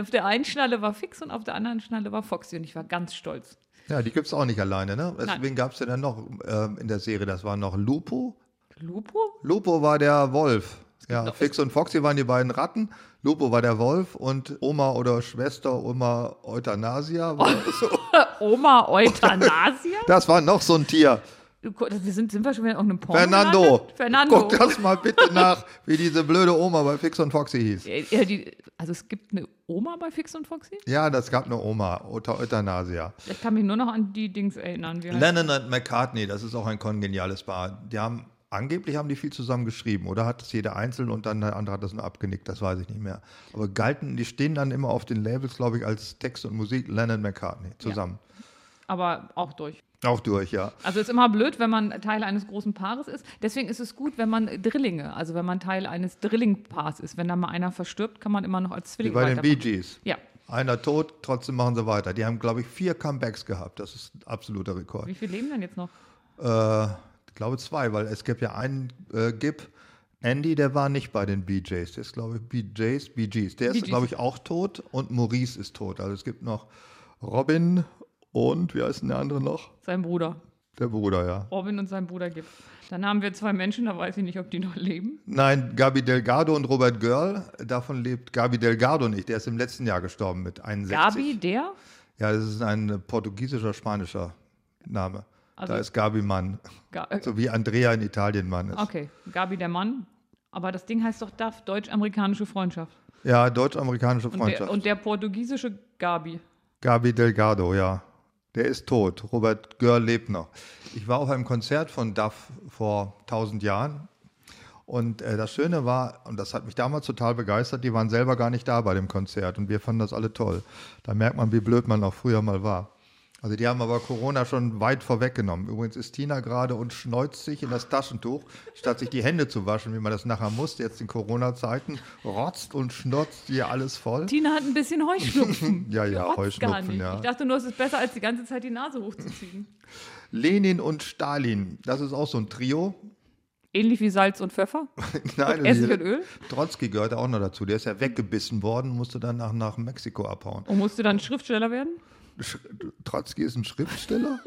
auf der einen Schnalle war Fix und auf der anderen Schnalle war Foxy und ich war ganz stolz. Ja, die gibt es auch nicht alleine, ne? Deswegen gab es ja dann noch ähm, in der Serie, das war noch Lupo. Lupo? Lupo war der Wolf. Ja, Fix und Foxy waren die beiden Ratten. Lupo war der Wolf und Oma oder Schwester Oma Euthanasia. War so. Oma Euthanasia? Das war noch so ein Tier. Du, wir sind, sind wir schon wieder in irgendeinem Porno Fernando. gelandet? Fernando. Guck das mal bitte nach, wie diese blöde Oma bei Fix und Foxy hieß. Ja, ja, die, also es gibt eine Oma bei Fix und Foxy? Ja, das gab eine Oma, Euth- Euthanasia. Ich kann mich nur noch an die Dings erinnern. Lennon und McCartney, das ist auch ein kongeniales Paar. Die haben, angeblich haben die viel zusammen geschrieben, oder hat es jeder einzeln und dann der andere hat das nur abgenickt, das weiß ich nicht mehr. Aber galten, die stehen dann immer auf den Labels, glaube ich, als Text und Musik Lennon McCartney zusammen. aber auch durch. Auch durch, ja. Also ist immer blöd, wenn man Teil eines großen Paares ist. Deswegen ist es gut, wenn man Drillinge, also wenn man Teil eines Drillingpaars ist. Wenn da mal einer verstirbt, kann man immer noch als Wie Zwilling bei den Bee. Gees. Ja. Einer tot, trotzdem machen sie weiter. Die haben, glaube ich, vier Comebacks gehabt. Das ist ein absoluter Rekord. Wie viele leben denn jetzt noch? Äh, ich glaube zwei, weil es gibt ja einen äh, Gip. Andy, der war nicht bei den BJs. Der ist, glaube ich, BJs, BGs. Der ist, glaube ich, auch tot und Maurice ist tot. Also es gibt noch Robin und, wie heißt denn der andere noch? Sein Bruder. Der Bruder, ja. Robin und sein Bruder gibt. Dann haben wir zwei Menschen, da weiß ich nicht, ob die noch leben. Nein, Gabi Delgado und Robert Girl. Davon lebt Gabi Delgado nicht. Der ist im letzten Jahr gestorben mit 61. Gabi, der? Ja, das ist ein portugiesischer, spanischer Name. Also- da ist Gabi Mann. Ga So wie Andrea in Italien Mann ist. okay, Gabi der Mann. Aber das Ding heißt doch DAF, Deutsch-Amerikanische Freundschaft. Ja, deutsch-amerikanische Und Freundschaft. der, und der portugiesische Gabi. Gabi Delgado, ja. Der ist tot. Robert Görl lebt noch. Ich war auf einem Konzert von Duff vor 1000 Jahren. Und äh, das Schöne war, und das hat mich damals total begeistert, die waren selber gar nicht da bei dem Konzert und wir fanden das alle toll. Da merkt man, wie blöd man auch früher mal war. Also die haben aber Corona schon weit vorweggenommen. Übrigens ist Tina gerade und schneuzt sich in das Taschentuch, statt sich die Hände zu waschen, wie man das nachher muss, jetzt in Corona-Zeiten, rotzt und schnotzt hier alles voll. Tina hat ein bisschen Heuschnupfen. Ja, ja, Rotzt Heuschnupfen, ja. Ich dachte nur, es ist besser, als die ganze Zeit die Nase hochzuziehen. Lenin und Stalin, das ist auch so ein Trio. Ähnlich wie Salz und Pfeffer. Nein, Essig und Öl. Trotzki gehört auch noch dazu. Der ist ja weggebissen worden, musste dann nach, nach Mexiko abhauen. Und musste dann Schriftsteller werden? Trotzki ist ein Schriftsteller?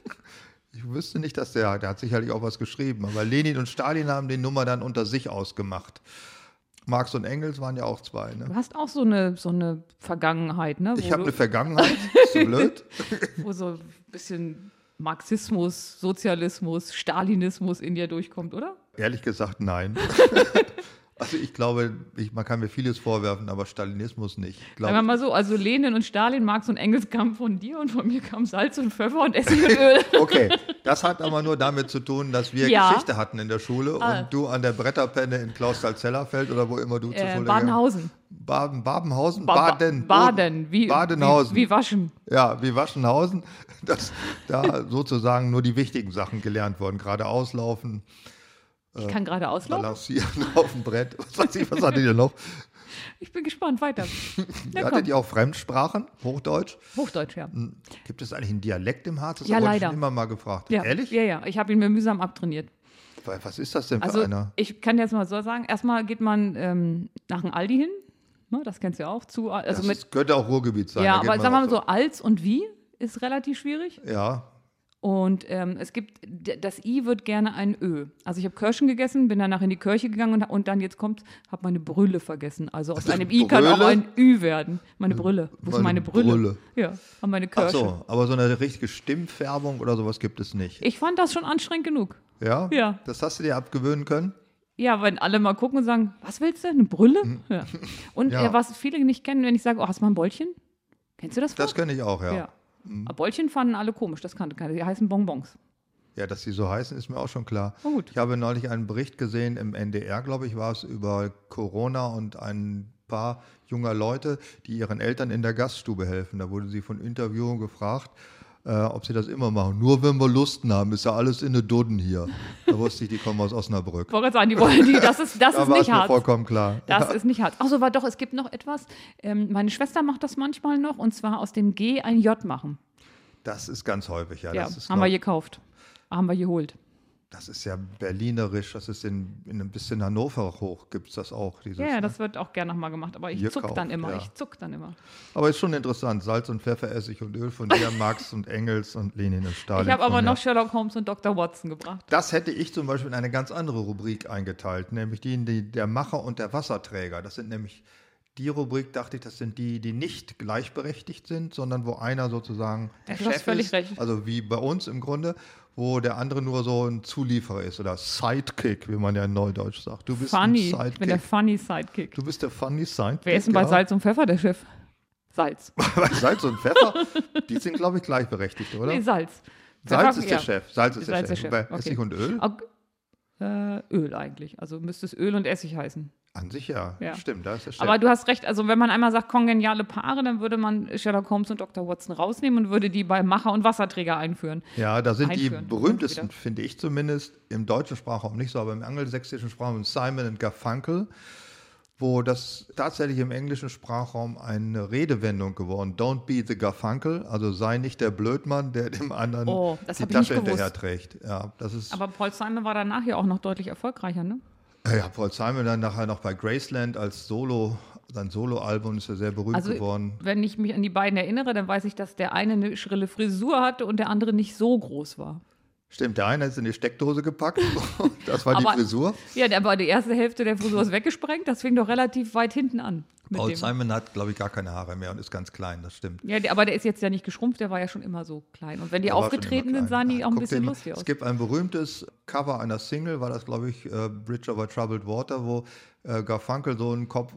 ich wüsste nicht, dass der, der hat sicherlich auch was geschrieben, aber Lenin und Stalin haben die Nummer dann unter sich ausgemacht. Marx und Engels waren ja auch zwei. Ne? Du hast auch so eine, so eine Vergangenheit, ne? Ich wo, habe eine Vergangenheit, ist so blöd. wo so ein bisschen Marxismus, Sozialismus, Stalinismus in dir durchkommt, oder? Ehrlich gesagt, nein. Also ich glaube, ich, man kann mir vieles vorwerfen, aber Stalinismus nicht. Ich Sagen wir mal so, also Lenin und Stalin, Marx und Engels kamen von dir und von mir kam Salz und Pfeffer und Essig und Öl. okay, das hat aber nur damit zu tun, dass wir Ja. Geschichte hatten in der Schule Ah. und du an der Bretterpenne in Klausthal-Zellerfeld oder wo immer du zur Äh, Schule Badenhausen. Baden, Babenhausen? Ba- ba- Baden. Baden. Wie, Badenhausen. Wie, wie waschen. Ja, wie Waschenhausen, dass da sozusagen nur die wichtigen Sachen gelernt wurden. Gerade auslaufen, Ich kann gerade auslaufen. balancieren auf dem Brett. Was weiß ich, was hattet ihr noch? Ich bin gespannt. Weiter. Na, komm. Hattet ihr auch Fremdsprachen? Hochdeutsch? Hochdeutsch, ja. Gibt es eigentlich einen Dialekt im Harz? Das Ja, habe ich leider. schon immer mal gefragt. ja. Ehrlich? Ja, ja. Ich habe ihn mir mühsam abtrainiert. Was ist das denn für Also, einer? ich kann jetzt mal so sagen: erstmal geht man ähm, nach dem Aldi hin. Ne, das kennst du ja auch. Zu, also Das mit, könnte auch Ruhrgebiet sein. ja, aber sagen wir mal so: als und wie ist relativ schwierig. Ja, Und ähm, es gibt, das I wird gerne ein Ö. Also ich habe Kirschen gegessen, bin danach in die Kirche gegangen und, und dann jetzt kommt, habe meine Brille vergessen. Also aus einem I kann auch ein Ü werden. Meine Brille. Wo ist Meine meine Brille? Brille. Ja, an meine ach Kirsche. so, aber so eine richtige Stimmfärbung oder sowas gibt es nicht. Ich fand das schon anstrengend genug. Ja? Ja. Das hast du dir abgewöhnen können? Ja, wenn alle mal gucken und sagen, was willst du? Eine Brille? Ja. Und. Ja. äh, was viele nicht kennen, wenn ich sage, oh, hast du mal ein Bollchen? Kennst du das? Das Wort? kenne ich auch, ja. ja. Aber Bollchen fanden alle komisch, das kannte keiner. Die heißen Bonbons. Ja, dass sie so heißen, ist mir auch schon klar. Oh, gut. Ich habe neulich einen Bericht gesehen im NDR, glaube ich, war es über Corona und ein paar junger Leute, die ihren Eltern in der Gaststube helfen. Da wurde sie von Interviewern gefragt, äh, ob sie das immer machen. Nur wenn wir Lusten haben, ist ja alles in den Dudden hier. Da wusste ich, die kommen aus Osnabrück. Ich wollte sagen, die wollen die, das ist, das Da ist nicht hart. vollkommen klar. Das ist nicht hart. Achso, war doch, es gibt noch etwas. Ähm, meine Schwester macht das manchmal noch und zwar aus dem G ein J machen. Das ist ganz häufig, ja. Ja, haben wir glaub- gekauft. Haben wir geholt. Das ist ja berlinerisch, das ist in, in ein bisschen Hannover hoch, gibt es das auch. Dieses, Ja, ja, ne? das wird auch gerne nochmal gemacht, aber ich Hier zuck dann kauft, immer. ja. Ich zuck dann immer. Aber ist schon interessant. Salz und Pfeffer, Essig und Öl von dir, Marx und Engels und Lenin und Stalin. Ich habe aber mir. noch Sherlock Holmes und Dr. Watson gebracht. Das hätte ich zum Beispiel in eine ganz andere Rubrik eingeteilt, nämlich die, die der Macher und der Wasserträger. Das sind nämlich die Rubrik, dachte ich, das sind die, die nicht gleichberechtigt sind, sondern wo einer sozusagen der Chef völlig ist, recht. also wie bei uns im Grunde, wo der andere nur so ein Zulieferer ist oder Sidekick, wie man ja in Neudeutsch sagt. Du bist Funny. ein Ich bin der Sidekick. funny Sidekick. Du bist der funny Sidekick. Wer ist denn bei ja. Salz und Pfeffer der Chef? Salz. Bei Salz und Pfeffer, die sind, glaube ich, gleichberechtigt, oder? Nee, Salz. Salz Pfeffer- ist der. Chef. Salz ist Salz der ist Chef. der Chef, Bei okay. Essig und Öl? Ak- Äh, Öl eigentlich. Also müsste es Öl und Essig heißen. An sich ja. Ja. Stimmt, da ist Chef. Aber du hast recht, also wenn man einmal sagt kongeniale Paare, dann würde man Sherlock Holmes und Dr. Watson rausnehmen und würde die bei Macher und Wasserträger einführen. Ja, da sind die einführen. berühmtesten, Wieder. finde ich zumindest, im deutschen Sprachraum nicht so, aber im angelsächsischen Sprachraum Simon und Garfunkel, wo das tatsächlich im englischen Sprachraum eine Redewendung geworden. Don't be the Garfunkel, also sei nicht der Blödmann, der dem anderen Oh, das die Tasche hinterher trägt. Ja, das ist. Aber Paul Simon war danach ja auch noch deutlich erfolgreicher, ne? ja, Paul Simon dann nachher noch bei Graceland als Solo, sein Soloalbum ist ja sehr berühmt Also, geworden. wenn ich mich an die beiden erinnere, dann weiß ich, dass der eine eine schrille Frisur hatte und der andere nicht so groß war. Stimmt, der eine ist in die Steckdose gepackt, das war Aber- die Frisur. Ja, der war die erste Hälfte der Frisur ist weggesprengt, das fing doch relativ weit hinten an. Mit Paul dem. Simon hat, glaube ich, gar keine Haare mehr und ist ganz klein, das stimmt. Ja, aber der ist jetzt ja nicht geschrumpft, der war ja schon immer so klein. Und wenn die aufgetreten sind, sahen die auch ein bisschen lustig aus. Es gibt ein berühmtes Cover einer Single, war das, glaube ich, äh, Bridge over Troubled Water, wo äh, Garfunkel so einen Kopf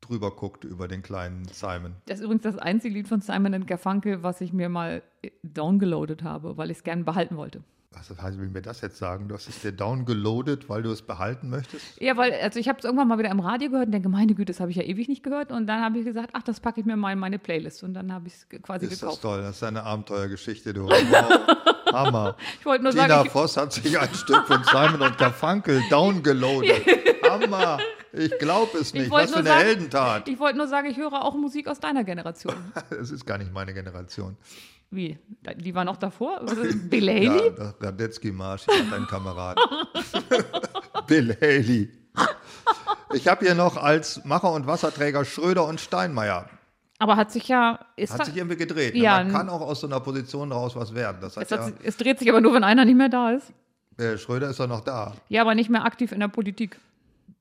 drüber guckt über den kleinen Simon. Das ist übrigens das einzige Lied von Simon Garfunkel, was ich mir mal äh, downgeloadet habe, weil ich es gerne behalten wollte. Was heißt, will mir das jetzt sagen? Du hast es dir downgeloadet, weil du es behalten möchtest? Ja, weil, also ich habe es irgendwann mal wieder im Radio gehört und denke, meine Güte, das habe ich ja ewig nicht gehört. Und dann habe ich gesagt, ach, das packe ich mir mal in meine Playlist. Und dann habe ich es quasi Ist das gekauft. toll, das ist eine Abenteuergeschichte, du. Wow. Hammer. Ich wollte nur Tina sagen, ich, Voss hat sich ein Stück von Simon und Garfunkel downgeloadet. Hammer. Ich glaube es nicht. Was für eine sagen- Heldentat. ich wollte nur sagen, ich höre auch Musik aus deiner Generation. Es ist gar nicht meine Generation. Wie? Die war noch davor? Bill Haley? Ja, Radetzky-Marsch, dein Kamerad. Bill Haley. Ich habe hier noch als Macher und Wasserträger Schröder und Steinmeier. Aber hat sich ja. Ist Hat sich irgendwie gedreht. ne? Ja, Man kann auch aus so einer Position raus was werden. Das hat es, ja, es dreht sich aber nur, wenn einer nicht mehr da ist. äh, Schröder ist doch noch da. Ja, aber nicht mehr aktiv in der Politik.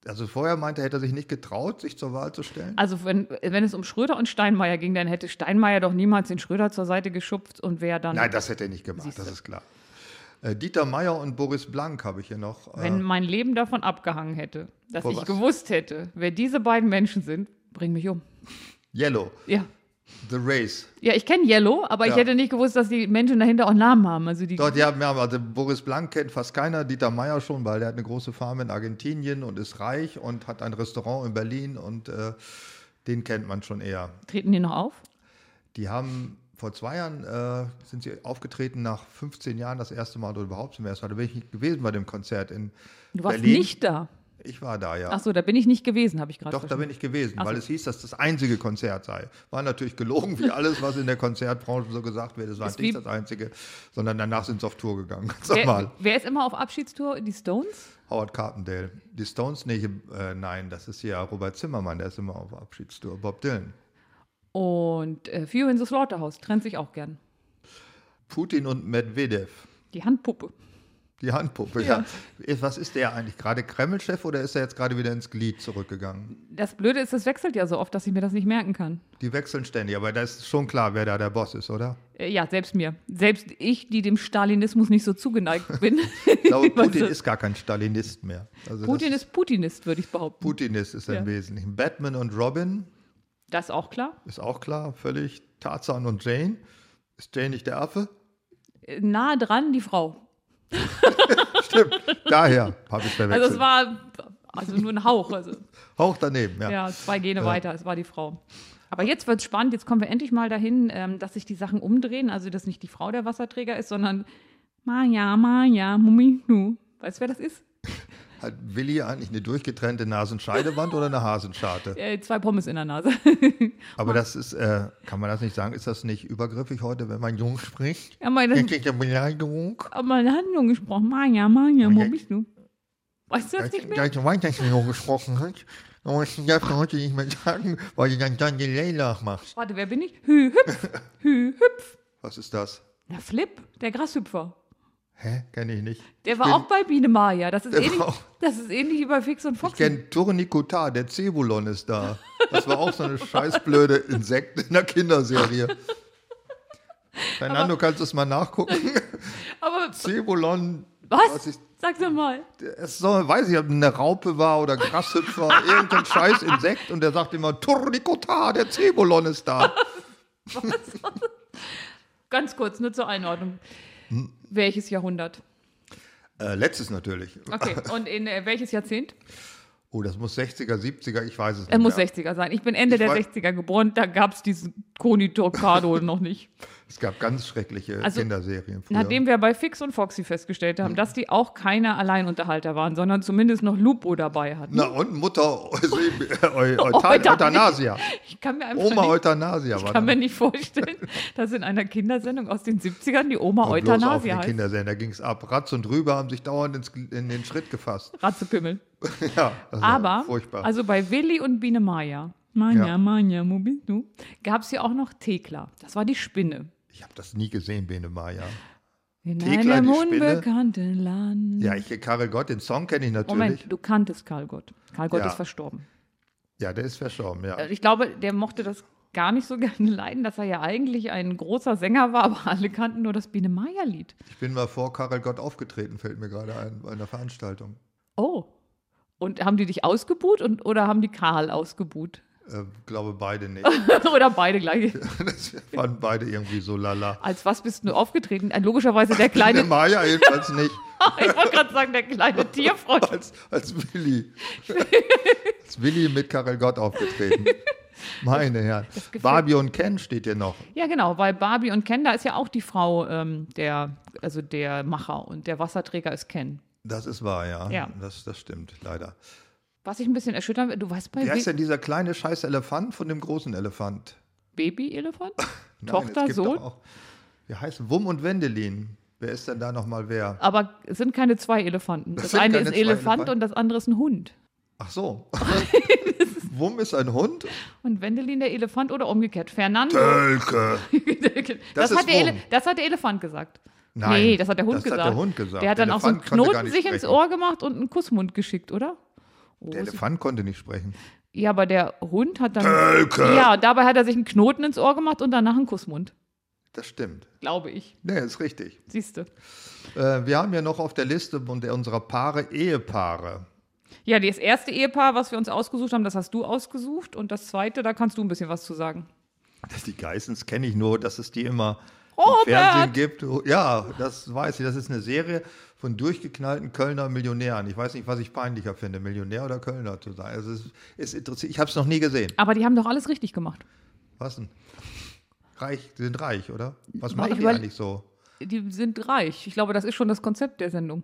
Also vorher meinte er, hätte er sich nicht getraut, sich zur Wahl zu stellen. Also wenn, wenn es um Schröder und Steinmeier ging, dann hätte Steinmeier doch niemals den Schröder zur Seite geschupft und wäre dann, Nein, das hätte er nicht gemacht, Siehste. das ist klar. Äh, Dieter Meier und Boris Blank habe ich hier noch. Äh, wenn mein Leben davon abgehangen hätte, dass ich was? gewusst hätte, wer diese beiden Menschen sind, bring mich um. Yellow, Ja. The Race. Ja, ich kenne Yellow, aber ich Ja. hätte nicht gewusst, dass die Menschen dahinter auch Namen haben. Also die, Dort, ja, ja, also Boris Blank kennt fast keiner, Dieter Meier schon, weil der hat eine große Farm in Argentinien und ist reich und hat ein Restaurant in Berlin und äh, den kennt man schon eher. treten die noch auf? Die haben vor zwei Jahren äh, sind sie aufgetreten, nach 15 Jahren das erste Mal oder überhaupt zum ersten Mal. Da bin ich nicht gewesen bei dem Konzert in Du warst Berlin. nicht da. Ich war da, ja. Ach so, da bin ich nicht gewesen, habe ich gerade Doch, da bin ich gewesen, Ach weil so. es hieß, dass das einzige Konzert sei. War natürlich gelogen, wie alles, was in der Konzertbranche so gesagt wird. Es war Ist nicht das einzige, sondern danach sind sie auf Tour gegangen. Ganz Wer, normal. wer ist immer auf Abschiedstour? Die Stones? Howard Carpendale. Die Stones, nee, äh, nein, das ist ja Robert Zimmermann, der ist immer auf Abschiedstour. Bob Dylan. Und äh, Few in the Slaughterhouse trennt sich auch gern. Putin und Medvedev. Die Handpuppe. Die Handpuppe, ja. Was ist der eigentlich? Gerade Kremlchef oder ist er jetzt gerade wieder ins Glied zurückgegangen? Das Blöde ist, es wechselt ja so oft, dass ich mir das nicht merken kann. Die wechseln ständig, aber da ist schon klar, wer da der Boss ist, oder? Äh, Ja, selbst mir. Selbst ich, die dem Stalinismus nicht so zugeneigt bin. Ich glaube, Putin das- ist gar kein Stalinist mehr. Also Putin das ist Putinist, würde ich behaupten. Putinist ist er im Ja. Wesentlichen. Batman und Robin Das ist auch klar. ist auch klar, völlig. Tarzan und Jane. Ist Jane nicht der Affe? Äh, Nah dran die Frau. Stimmt, daher habe ich verwechselt. Also es war also nur ein Hauch. Also, Hauch daneben, ja. ja, zwei Gene weiter, es war die Frau. Aber jetzt wird es spannend, jetzt kommen wir endlich mal dahin, ähm, dass sich die Sachen umdrehen, also dass nicht die Frau der Wasserträger ist, sondern Maja, Maja, Muminu. Weißt du, wer das ist? Hat Willi eigentlich eine durchgetrennte Nasenscheidewand oder eine Hasenscharte? Äh, zwei Pommes in der Nase. Aber das ist, äh, kann man das nicht sagen, ist das nicht übergriffig heute, wenn man jung spricht? ja, meine, Wirklich eine Beleidigung? aber meine Handlung gesprochen. Maja, Maja, Muminu. Weißt du das nicht mehr? Ich weiß, dass du so gesprochen hast. Aber ich darf heute nicht mehr sagen, weil du dann dann Delay nachmachst. Warte, wer bin ich? Hü, hüpf, hü, hüpf. Was ist das? Na, Flip, der Grashüpfer. Hä? Kenne ich nicht. Der Ich war bin- auch bei Biene Maya. Das ist, ähnlich, auch- das ist ähnlich wie bei Fix und Ich Foxy. kenne Tournicotar, der Cebulon ist da. Das war auch so eine scheißblöde Insekt in der Kinderserie. Fernando, kannst du es mal nachgucken? Aber Cebulon. was? ist, Sag doch mal. es soll, weiß ich, ob eine Raupe war oder Grashüpfer, irgendein scheiß Insekt und der sagt immer, Tournicotar, der Cebulon ist da. Ganz kurz, nur zur Einordnung. Hm. Welches Jahrhundert? Äh, letztes natürlich. Okay, und in äh, welches Jahrzehnt? Oh, das muss 60er, 70er, ich weiß es nicht. Er muss mehr. 60er sein. Ich bin Ende Ich der weiß- 60er geboren, da gab es diesen Koni Torcado noch nicht. Es gab ganz schreckliche Also, Kinderserien früher. Nachdem wir bei Fix und Foxy festgestellt Hm. haben, dass die auch keine Alleinunterhalter waren, sondern zumindest noch Lupo dabei hatten. Na und Mutter da- Euthanasia. Ich kann mir einfach Oma nicht, Euthanasia war ich kann mir nicht vorstellen, dass in einer Kindersendung aus den 70ern die Oma Euthanasia heißt. Kinderserien, da ging es ab. Ratz und Rüber haben sich dauernd in den Schritt gefasst. Ratzepimmel. ja, Aber, furchtbar. also bei Willi und Biene Maya, Manja, Ja. Manja, wo bist du? Gab es ja auch noch Thekla. Das war die Spinne. ich habe das nie gesehen, Bene Maya. In Thekla, einem unbekannten Land. Ja, ich Karel Gott, den Song kenne ich natürlich. Moment, du kanntest Karl Gott. Karl Gott Ja. ist verstorben. Ja, der ist verstorben, ja. Äh, Ich glaube, der mochte das gar nicht so gerne leiden, dass er ja eigentlich ein großer Sänger war, aber alle kannten nur das Biene Maya-Lied. Ich bin mal vor Karel Gott aufgetreten, fällt mir gerade ein, bei einer Veranstaltung. Oh. Und haben die dich ausgebuht und, oder haben die Karl ausgebuht? Äh, glaube beide nicht. oder beide gleich? das fanden beide irgendwie so lala. Als was bist du aufgetreten? Äh, Logischerweise der kleine, Maya jedenfalls nicht. ich wollte gerade sagen, der kleine Tierfreund. als, als Willi. als Willi mit Karel Gott aufgetreten. Meine Herren. Barbie und Ken steht hier noch. Ja, genau, weil Barbie und Ken, da ist ja auch die Frau ähm, der, also der Macher und der Wasserträger ist Ken. Das ist wahr, ja. Ja. Das, das stimmt, leider. Was ich ein bisschen erschüttern du weißt bei Wer ist denn dieser kleine scheiß Elefant von dem großen Elefant? Baby-Elefant? Tochter, Sohn? Auch, wie heißt Wum und Wendelin? Wer ist denn da nochmal wer? Aber es sind keine zwei Elefanten. Das Das, eine ist ein Elefant und das andere ist ein Hund. Ach so. Wum ist ein Hund? Und Wendelin der Elefant oder umgekehrt. Fernando. Tölke. das, das hat Wum. das hat der Elefant gesagt. Nein, nee, das hat der Hund das hat gesagt. der Hund gesagt. Der hat Der dann auch so einen Elefant Knoten sich ins sprechen. Ohr gemacht und einen Kussmund geschickt, oder? Oh, Der Elefant konnte nicht sprechen. ja, aber der Hund hat dann. Tölke. Ja, dabei hat er sich einen Knoten ins Ohr gemacht und danach einen Kussmund. Das stimmt. Glaube ich. Nee, ist richtig. Siehst du. Äh, wir haben ja noch auf der Liste unserer Paare Ehepaare. Ja, das erste Ehepaar, was wir uns ausgesucht haben, das hast du ausgesucht. Und das zweite, da kannst du ein bisschen was zu sagen. Das, die Geissens kenne ich nur, dass es die immer Robert! Fernsehen gibt. Ja, das weiß ich. Das ist eine Serie von durchgeknallten Kölner Millionären. Ich weiß nicht, was ich peinlicher finde, Millionär oder Kölner zu sein. Also es ist interessiert. Ich habe es noch nie gesehen. Aber die haben doch alles richtig gemacht. Was denn? Reich, die sind reich, oder? Was machen die eigentlich so? Die sind reich. Ich glaube, das ist schon das Konzept der Sendung.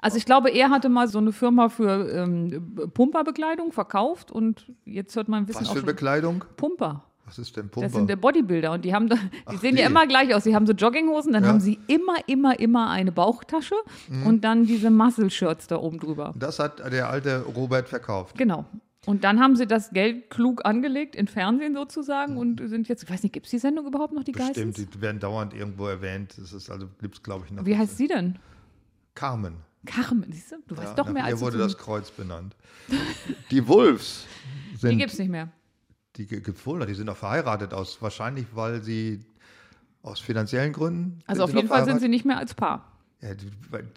Also ich glaube, er hatte mal so eine Firma für ähm, Pumperbekleidung verkauft und jetzt hört man ein bisschen Was auch für Bekleidung? Pumper. Was ist denn Das Pumper? sind der Bodybuilder und die haben, da, die Ach, sehen ja die. immer gleich aus. Sie haben so Jogginghosen, dann Ja. haben sie immer, immer, immer eine Bauchtasche Mhm. und dann diese Muscle-Shirts da oben drüber. das hat der alte Robert verkauft. Genau. Und dann haben sie das Geld klug angelegt in Fernsehen sozusagen und sind jetzt, ich weiß nicht, gibt es die Sendung überhaupt noch, die Bestimmt, Geissens? die werden dauernd irgendwo erwähnt. Das ist also, gibt es glaube ich noch. Wie heißt sie denn? Carmen. Carmen, siehst du? Du Ja, weißt doch mehr als du wurde das Kreuz benannt. Die Wolves Die sind gibt es nicht mehr. Die gibt's wohl noch, die sind noch verheiratet aus, wahrscheinlich weil sie aus finanziellen Gründen. Also auf jeden Fall sind sie nicht mehr als Paar. Ja,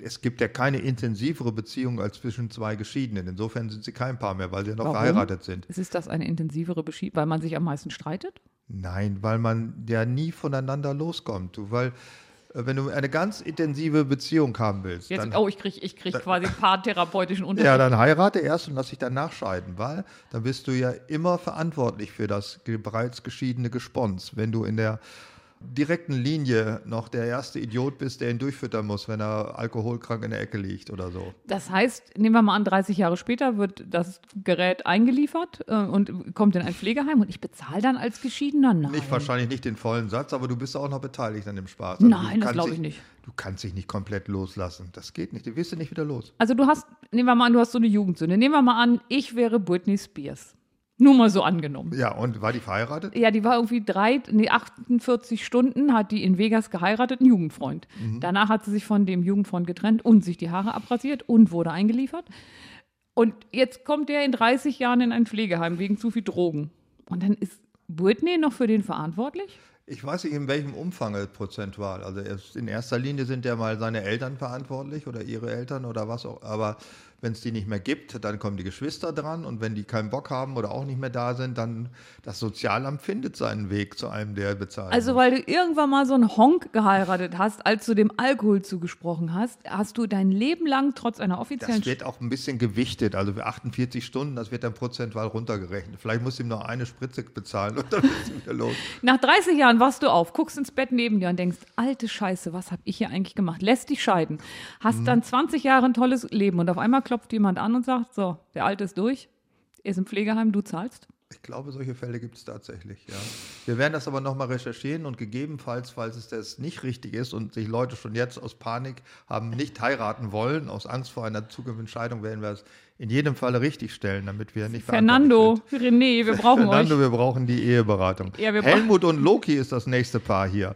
es gibt ja keine intensivere Beziehung als zwischen zwei Geschiedenen. Insofern sind sie kein Paar mehr, weil sie ja noch Warum? verheiratet sind. Ist das eine intensivere Beschied, weil man sich am meisten streitet? Nein, weil man ja nie voneinander loskommt. Du, weil wenn du eine ganz intensive Beziehung haben willst, Jetzt, dann, oh, ich kriege ich krieg quasi paartherapeutischen Unterricht. ja, dann heirate erst und lass dich danach scheiden, weil dann bist du ja immer verantwortlich für das bereits geschiedene Gespons. Wenn du in der direkten Linie noch der erste Idiot bist, der ihn durchfüttern muss, wenn er alkoholkrank in der Ecke liegt oder so. Das heißt, nehmen wir mal an, 30 Jahre später wird das Gerät eingeliefert äh, und kommt in ein Pflegeheim und ich bezahle dann als Geschiedener? Nein. Nicht wahrscheinlich nicht den vollen Satz, aber du bist auch noch beteiligt an dem Spaß. Also Nein, das glaube ich nicht. Du kannst dich nicht komplett loslassen. Das geht nicht. Du wirst du nicht wieder los. Also du hast, nehmen wir mal an, du hast so eine Jugendsünde. Nehmen wir mal an, ich wäre Britney Spears. Nur mal so angenommen. Ja, und war die verheiratet? Ja, die war irgendwie drei, nee, 48 Stunden, hat die in Vegas geheiratet, einen Jugendfreund. Mhm. Danach hat sie sich von dem Jugendfreund getrennt und sich die Haare abrasiert und wurde eingeliefert. Und jetzt kommt der in 30 Jahren in ein Pflegeheim wegen zu viel Drogen. Und dann ist Britney noch für den verantwortlich? Ich weiß nicht, in welchem Umfang prozentual. Also in erster Linie sind ja mal seine Eltern verantwortlich oder ihre Eltern oder was auch. Aber wenn es die nicht mehr gibt, dann kommen die Geschwister dran. Und wenn die keinen Bock haben oder auch nicht mehr da sind, dann das Sozialamt findet seinen Weg zu einem, der bezahlt. Also, weil du irgendwann mal so einen Honk geheiratet hast, als du dem Alkohol zugesprochen hast, hast du dein Leben lang trotz einer offiziellen das wird auch ein bisschen gewichtet. Also für 48 Stunden, das wird dann prozentual runtergerechnet. Vielleicht musst du ihm noch eine Spritze bezahlen und dann ist es wieder los. Nach 30 Jahren wachst du auf, guckst ins Bett neben dir und denkst, alte Scheiße, was habe ich hier eigentlich gemacht? Lässt dich scheiden. Hast dann 20 Jahre ein tolles Leben und auf einmal klopft jemand an und sagt, so, der Alte ist durch, er ist im Pflegeheim, du zahlst. Ich glaube, solche Fälle gibt es tatsächlich, ja. Wir werden das aber nochmal recherchieren und gegebenenfalls, falls es das nicht richtig ist und sich Leute schon jetzt aus Panik haben nicht heiraten wollen, aus Angst vor einer zukünftigen Scheidung, werden wir es in jedem Falle richtig stellen, damit wir nicht Fernando, René, wir brauchen. Fernando, euch. wir brauchen die Eheberatung. Ja, Helmut und Loki ist das nächste Paar hier.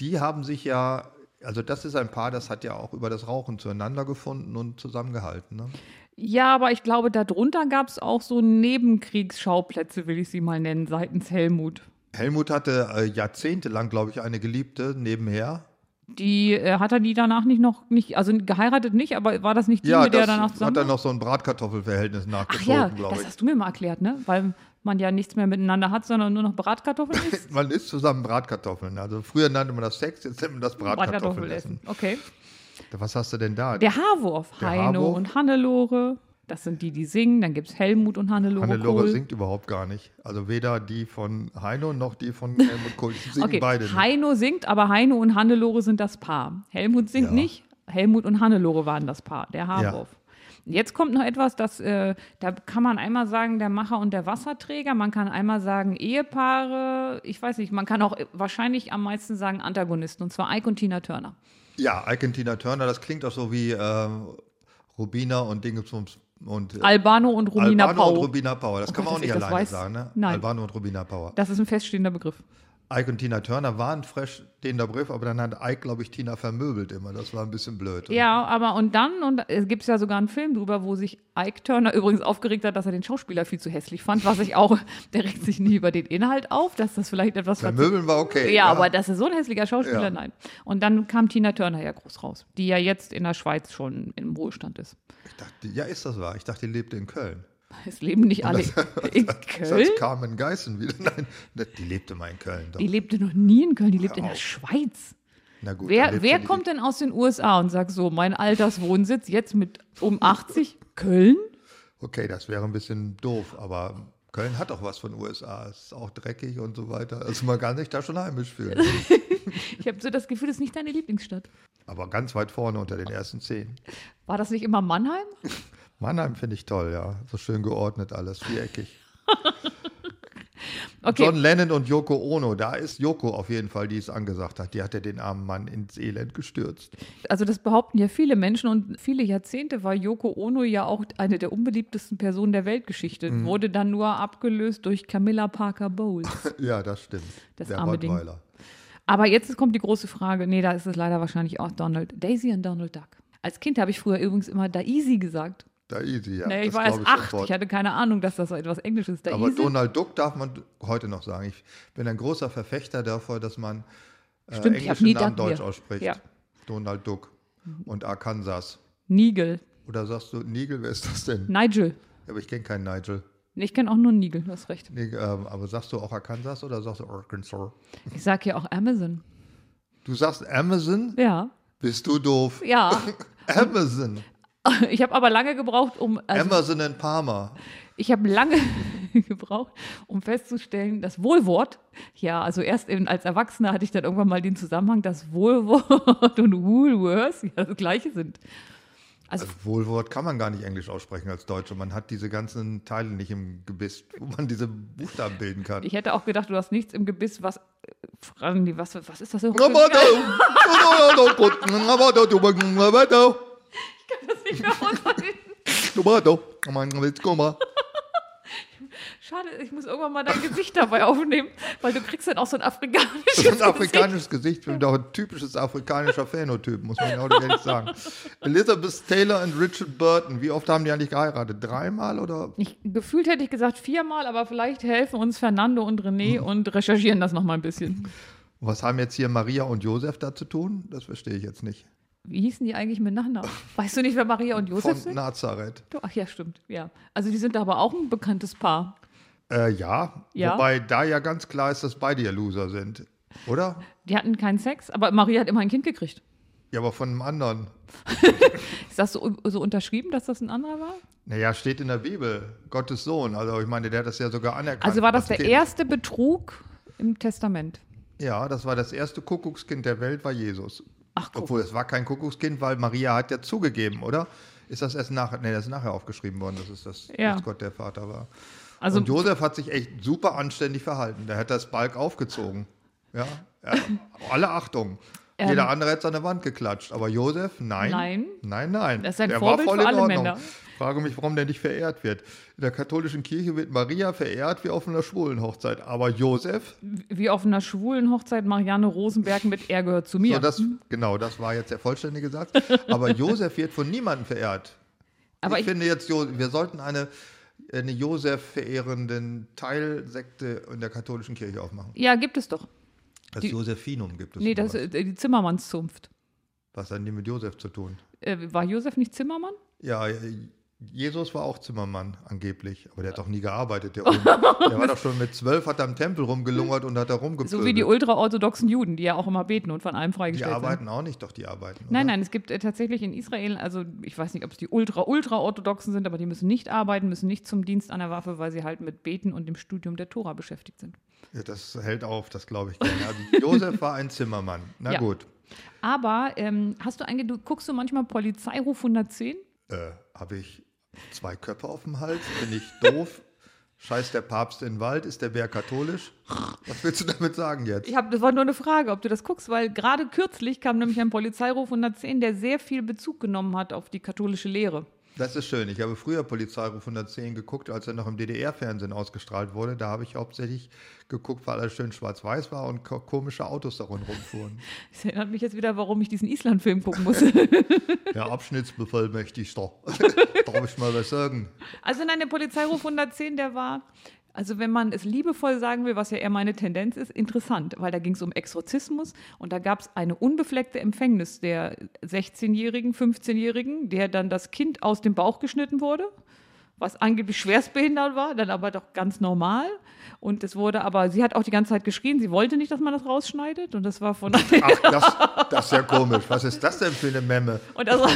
Die haben sich ja, also das ist ein Paar, das hat ja auch über das Rauchen zueinander gefunden und zusammengehalten. Ne? Ja, aber ich glaube, darunter gab es auch so Nebenkriegsschauplätze, will ich sie mal nennen, seitens Helmut. Helmut hatte äh, jahrzehntelang, glaube ich, eine Geliebte nebenher. Die äh, hat er die danach nicht noch, nicht, also geheiratet nicht, aber war das nicht die, Ja, mit der er das danach zusammen hat er noch so ein Bratkartoffelverhältnis Ach nachgezogen, ja, glaube das ich. hast du mir mal erklärt, ne? Weil man ja nichts mehr miteinander hat, sondern nur noch Bratkartoffeln isst. Man isst zusammen Bratkartoffeln. Also früher nannte man das Sex, jetzt nennt man das Bratkartoffelessen. Okay. Was hast du denn da? Der Haarwurf. Der Heino Haarwurf. und Hannelore. Das sind die, die singen. Dann gibt es Helmut und Hannelore. Hannelore Kohl. singt überhaupt gar nicht. Also weder die von Heino noch die von Helmut Kohl. Singen Okay, beide nicht. Heino singt, aber Heino und Hannelore sind das Paar. Helmut singt Ja. nicht. Helmut und Hannelore waren das Paar, der Haarwurf. Jetzt kommt noch etwas, das, äh, da kann man einmal sagen, der Macher und der Wasserträger. Man kann einmal sagen, Ehepaare. Ich weiß nicht, man kann auch äh, wahrscheinlich am meisten sagen Antagonisten. Und zwar Ike und Tina Turner. Ja, Ike und Tina Turner, das klingt auch so wie äh, Rubina und Dingsbums und äh, Albano und Romina Albano und Pau. Rubina Power. Das Oh kann man Gott, auch dass nicht alleine sagen, ne? Nein. Albano und Rubina Power. Das ist ein feststehender Begriff. Ike und Tina Turner waren fresh stehender Begriff, aber dann hat Ike, glaube ich, Tina vermöbelt immer. Das war ein bisschen blöd. Ja, aber und dann, und es gibt ja sogar einen Film drüber, wo sich Ike Turner übrigens aufgeregt hat, dass er den Schauspieler viel zu hässlich fand, was ich auch, der regt sich nie über den Inhalt auf, dass das vielleicht etwas Vermöbeln war okay. Ja, aber das ist so ein hässlicher Schauspieler, Ja. nein. Und dann kam Tina Turner ja groß raus, die ja jetzt in der Schweiz schon im Wohlstand ist. Ich dachte, ja, ist das wahr? Ich dachte, die lebte in Köln. Es leben nicht alle in Das Köln. heißt Carmen Geißen wieder. Nein, ne, die lebte mal in Köln. Doch. Die lebte noch nie in Köln, die lebt in der. Schweiz. Na gut, Wer, wer kommt denn aus den USA und sagt so, mein Alterswohnsitz jetzt mit um 80 Köln? Okay, das wäre ein bisschen doof, aber Köln hat auch was von USA. Es ist auch dreckig und so weiter. Also man kann sich da schon heimisch fühlen. Ich habe so das Gefühl, das ist nicht deine Lieblingsstadt. aber ganz weit vorne unter den ersten zehn. War das nicht immer Mannheim? Mannheim finde ich toll, ja. So schön geordnet alles, viereckig. Okay, John Lennon und Yoko Ono, da ist Yoko auf jeden Fall, die es angesagt hat. Die hat ja den armen Mann ins Elend gestürzt. also das behaupten ja viele Menschen und viele Jahrzehnte war Yoko Ono ja auch eine der unbeliebtesten Personen der Weltgeschichte. Mhm. Wurde dann nur abgelöst durch Camilla Parker Bowles. Ja, das stimmt. Das Der arme Ding. Aber jetzt kommt die große Frage, nee, da ist es leider wahrscheinlich auch Donald, Daisy und Donald Duck. Als Kind habe ich früher übrigens immer da easy gesagt. Da easy, ja. naja, ich das war erst acht. sofort. Ich hatte keine Ahnung, dass das so etwas Englisches ist. Da Aber easy. Donald Duck darf man heute noch sagen. Ich bin ein großer Verfechter davor, dass man äh, Stimmt, ich englischen Namen Duck deutsch hier. ausspricht. Ja. Donald Duck und Arkansas. Nigel. Oder sagst du Nigel, wer ist das denn? Nigel. Aber ich kenne keinen Nigel. Ich kenne auch nur Nigel, du hast recht. Nee, ähm, aber sagst du auch Arkansas oder sagst du Arkansas? Ich sage ja auch Amazon. Du sagst Amazon? Ja. Bist du doof? Ja. Amazon. Ich habe aber lange gebraucht, um. Also Amazon in Parma. ich habe lange gebraucht, um festzustellen, das Wohlwort, ja, also erst in, als Erwachsener hatte ich dann irgendwann mal den Zusammenhang, dass Wohlwort und Woolworths ja das gleiche sind. Also, Also Wohlwort kann man gar nicht Englisch aussprechen als Deutscher. Man hat diese ganzen Teile nicht im Gebiss, wo man diese Buchstaben bilden kann. ich hätte auch gedacht, du hast nichts im Gebiss, was. Fragen die, was, was ist das? So? Ich kann das nicht mehr aussprechen. Schade, ich muss irgendwann mal dein Gesicht dabei aufnehmen, weil du kriegst dann auch so ein afrikanisches Das ist ein afrikanisches Gesicht, und auch ein typisches afrikanischer Phänotyp, muss man auch ehrlich sagen. Elizabeth Taylor und Richard Burton, wie oft haben die eigentlich geheiratet? Dreimal oder? Ich, gefühlt hätte ich gesagt viermal, aber vielleicht helfen uns Fernando und René und recherchieren das noch mal ein bisschen. Was haben jetzt hier Maria und Josef da zu tun? Das verstehe ich jetzt nicht. Wie hießen die eigentlich mit Nachnamen? Weißt du nicht, wer Maria und Josef Von sind? Nazareth. Ach ja, stimmt. Ja. Also die sind aber auch ein bekanntes Paar. Äh, ja, Ja. wobei da ja ganz klar ist, dass beide ja Loser sind. Oder? Die hatten keinen Sex, aber Maria hat immer ein Kind gekriegt. Ja, aber von einem anderen. Ist das so, so unterschrieben, dass das ein anderer war? Naja, steht in der Bibel, Gottes Sohn. Also ich meine, der hat das ja sogar anerkannt. Also war das der erste Betrug im Testament. Ja, das war das erste Kuckuckskind der Welt, war Jesus. Ach, guck. Obwohl, es war kein Kuckuckskind, weil Maria hat ja zugegeben, oder? Ist das erst nachher? Nee, das ist nachher aufgeschrieben worden, dass es das Ja. dass Gott der Vater war. Also Und Josef hat sich echt super anständig verhalten. Der hat das Balk aufgezogen. Ja, ja alle Achtung. Ähm. Jeder andere hätte an der Wand geklatscht. Aber Josef, nein. Nein. Nein, nein. Das ist ein der Vorbild war voll für alle. Männer. Frage mich, warum der nicht verehrt wird. In der katholischen Kirche wird Maria verehrt wie auf einer schwulen Hochzeit. Aber Josef, wie auf einer schwulen Hochzeit Marianne Rosenberg mit Er gehört zu mir. so das, genau, das war jetzt der vollständige Satz. Aber Josef wird von niemandem verehrt. aber ich, ich, finde jetzt, wir sollten eine, eine Josef verehrenden Teilsekte in der katholischen Kirche aufmachen. ja, gibt es doch. Das Die- Josephinum gibt es. Nee, das ist äh, die Zimmermannszunft. was hat denn mit Josef zu tun? Äh, war Josef nicht Zimmermann? Ja, Jesus war auch Zimmermann angeblich, aber der hat doch nie gearbeitet, der, der war doch schon mit zwölf, hat er im Tempel rumgelungert und hat da rumgepöbelt. So wie die ultraorthodoxen Juden, die ja auch immer beten und von allem Die freigestellt sind. arbeiten auch nicht, doch die arbeiten. Nein, oder? nein, es gibt äh, tatsächlich in Israel, also ich weiß nicht, ob es die ultra-ultra-orthodoxen sind, aber die müssen nicht arbeiten, müssen nicht zum Dienst an der Waffe, weil sie halt mit Beten und dem Studium der Tora beschäftigt sind. Ja, das hält auf, das glaube ich gerne. Also Josef war ein Zimmermann. Na Ja. gut. Aber ähm, hast du eigentlich, du guckst du manchmal Polizeiruf 110? Äh, Habe ich zwei Köpfe auf dem Hals? Bin ich doof? Scheiß der Papst in den Wald? Ist der Bär katholisch? Was willst du damit sagen jetzt? Ich hab, das war nur eine Frage, ob du das guckst, weil gerade kürzlich kam nämlich ein Polizeiruf 110, der sehr viel Bezug genommen hat auf die katholische Lehre. Das ist schön. Ich habe früher Polizeiruf 110 geguckt, als er noch im DDR-Fernsehen ausgestrahlt wurde. Da habe ich hauptsächlich geguckt, weil alles schön schwarz-weiß war und ko komische Autos darin rumfuhren. Das erinnert mich jetzt wieder, warum ich diesen Island-Film gucken muss. Der Abschnittsbevollmächtigter. Darf ich mal was sagen? Also nein, der Polizeiruf 110, der war, also wenn man es liebevoll sagen will, was ja eher meine Tendenz ist, interessant, weil da ging es um Exorzismus und da gab es eine unbefleckte Empfängnis der 16-Jährigen, 15-Jährigen, der dann das Kind aus dem Bauch geschnitten wurde, was angeblich schwerstbehindert war, dann aber doch ganz normal. Und es wurde aber, sie hat auch die ganze Zeit geschrien, sie wollte nicht, dass man das rausschneidet und das war von Ach, das, das ist ja komisch. Was ist das denn für eine Memme? Und das war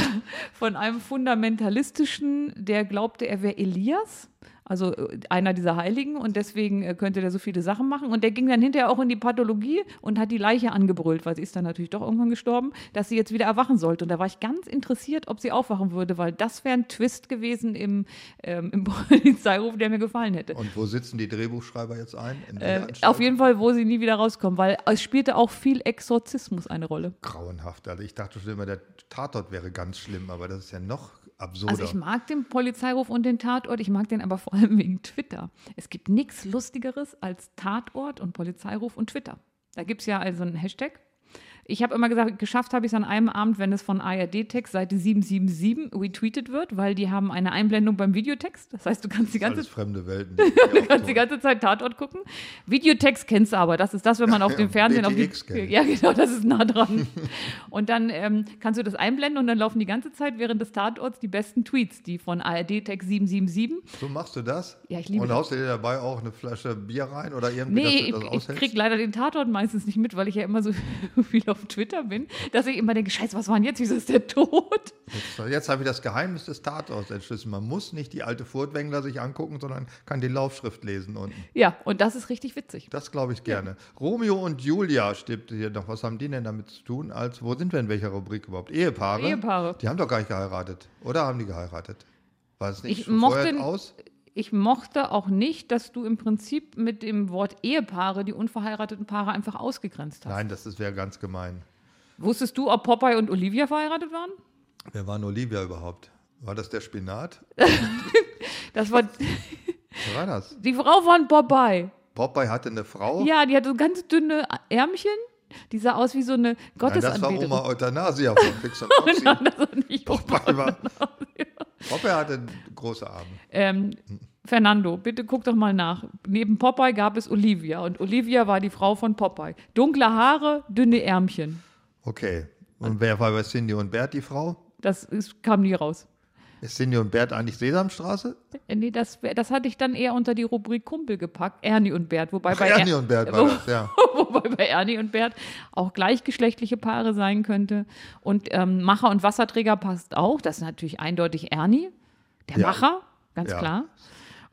von einem Fundamentalistischen, der glaubte, er wäre Elias, also äh, einer dieser Heiligen, und deswegen äh, könnte der so viele Sachen machen. Und der ging dann hinterher auch in die Pathologie und hat die Leiche angebrüllt, weil sie ist dann natürlich doch irgendwann gestorben, dass sie jetzt wieder erwachen sollte. Und da war ich ganz interessiert, ob sie aufwachen würde, weil das wäre ein Twist gewesen im, ähm, im Polizeiruf, der mir gefallen hätte. Und wo sitzen die Drehbuchschreiber jetzt ein? Äh, auf jeden Fall, wo sie nie wieder rauskommen, weil es spielte auch viel Exorzismus eine Rolle. Grauenhaft. Also ich dachte schon immer, der Tatort wäre ganz schlimm, aber das ist ja noch absurder. Also ich mag den Polizeiruf und den Tatort, ich mag den aber vor allem wegen Twitter. Es gibt nichts Lustigeres als Tatort und Polizeiruf und Twitter. Da gibt es ja also einen Hashtag. Ich habe immer gesagt, geschafft habe ich es an einem Abend, wenn es von ARD-Text Seite 777 retweetet wird, weil die haben eine Einblendung beim Videotext. Das heißt, du kannst die ganze, Alles fremde Welten. du kannst die ganze Zeit Tatort gucken. Videotext kennst du aber. Das ist das, wenn man auf dem Fernsehen auf die. Kenn ich. Ja, genau, das ist nah dran. und dann ähm, kannst du das einblenden und dann laufen die ganze Zeit während des Tatorts die besten Tweets, die von ARD-Text 777. So machst du das? Ja, ich liebe Und haust du dir dabei auch eine Flasche Bier rein oder irgendwie, Nee, ich, du das ich aushältst? krieg leider den Tatort meistens nicht mit, weil ich ja immer so viel auf Twitter bin, dass ich immer denke, scheiße, was war denn jetzt? Wieso ist der tot? Jetzt, jetzt habe ich das Geheimnis des Tatorts entschlüsselt. Man muss nicht die alte Furtwängler sich angucken, sondern kann die Laufschrift lesen unten. Ja, und das ist richtig witzig. Das glaube ich gerne. Romeo und Julia steht hier noch. Was haben die denn damit zu tun? Als, wo sind wir in welcher Rubrik überhaupt? Ehepaare? Ehepaare. Die haben doch gar nicht geheiratet. Oder haben die geheiratet? War es nicht Ich mochte- aus? Ich mochte auch nicht, dass du im Prinzip mit dem Wort Ehepaare die unverheirateten Paare einfach ausgegrenzt hast. Nein, das wäre ganz gemein. Wusstest du, ob Popeye und Olivia verheiratet waren? Wer war Olivia überhaupt? War das der Spinat? Das war Wer war das? die Frau von Popeye. Popeye hatte eine Frau? Ja, die hatte so ganz dünne Ärmchen. Die sah aus wie so eine Nein, das war Gottesanbeterin. Oma Euthanasia von Fix und das war nicht Popeye, war, Popeye hatte große Arme. Ähm, Fernando, bitte guck doch mal nach. Neben Popeye gab es Olivia und Olivia war die Frau von Popeye. Dunkle Haare, dünne Ärmchen. Okay. Und wer war bei Cindy und Bert die Frau? Das ist, kam nie raus. Ist Cindy und Bert eigentlich Sesamstraße? Äh, Nee, das, das hatte ich dann eher unter die Rubrik Kumpel gepackt, Ernie und Bert. Wobei bei, Ernie Er- und Bert war das, ja. wobei bei Ernie und Bert auch gleichgeschlechtliche Paare sein könnte. Und ähm, Macher und Wasserträger passt auch. Das ist natürlich eindeutig Ernie, der Ja. Macher, ganz Ja. klar.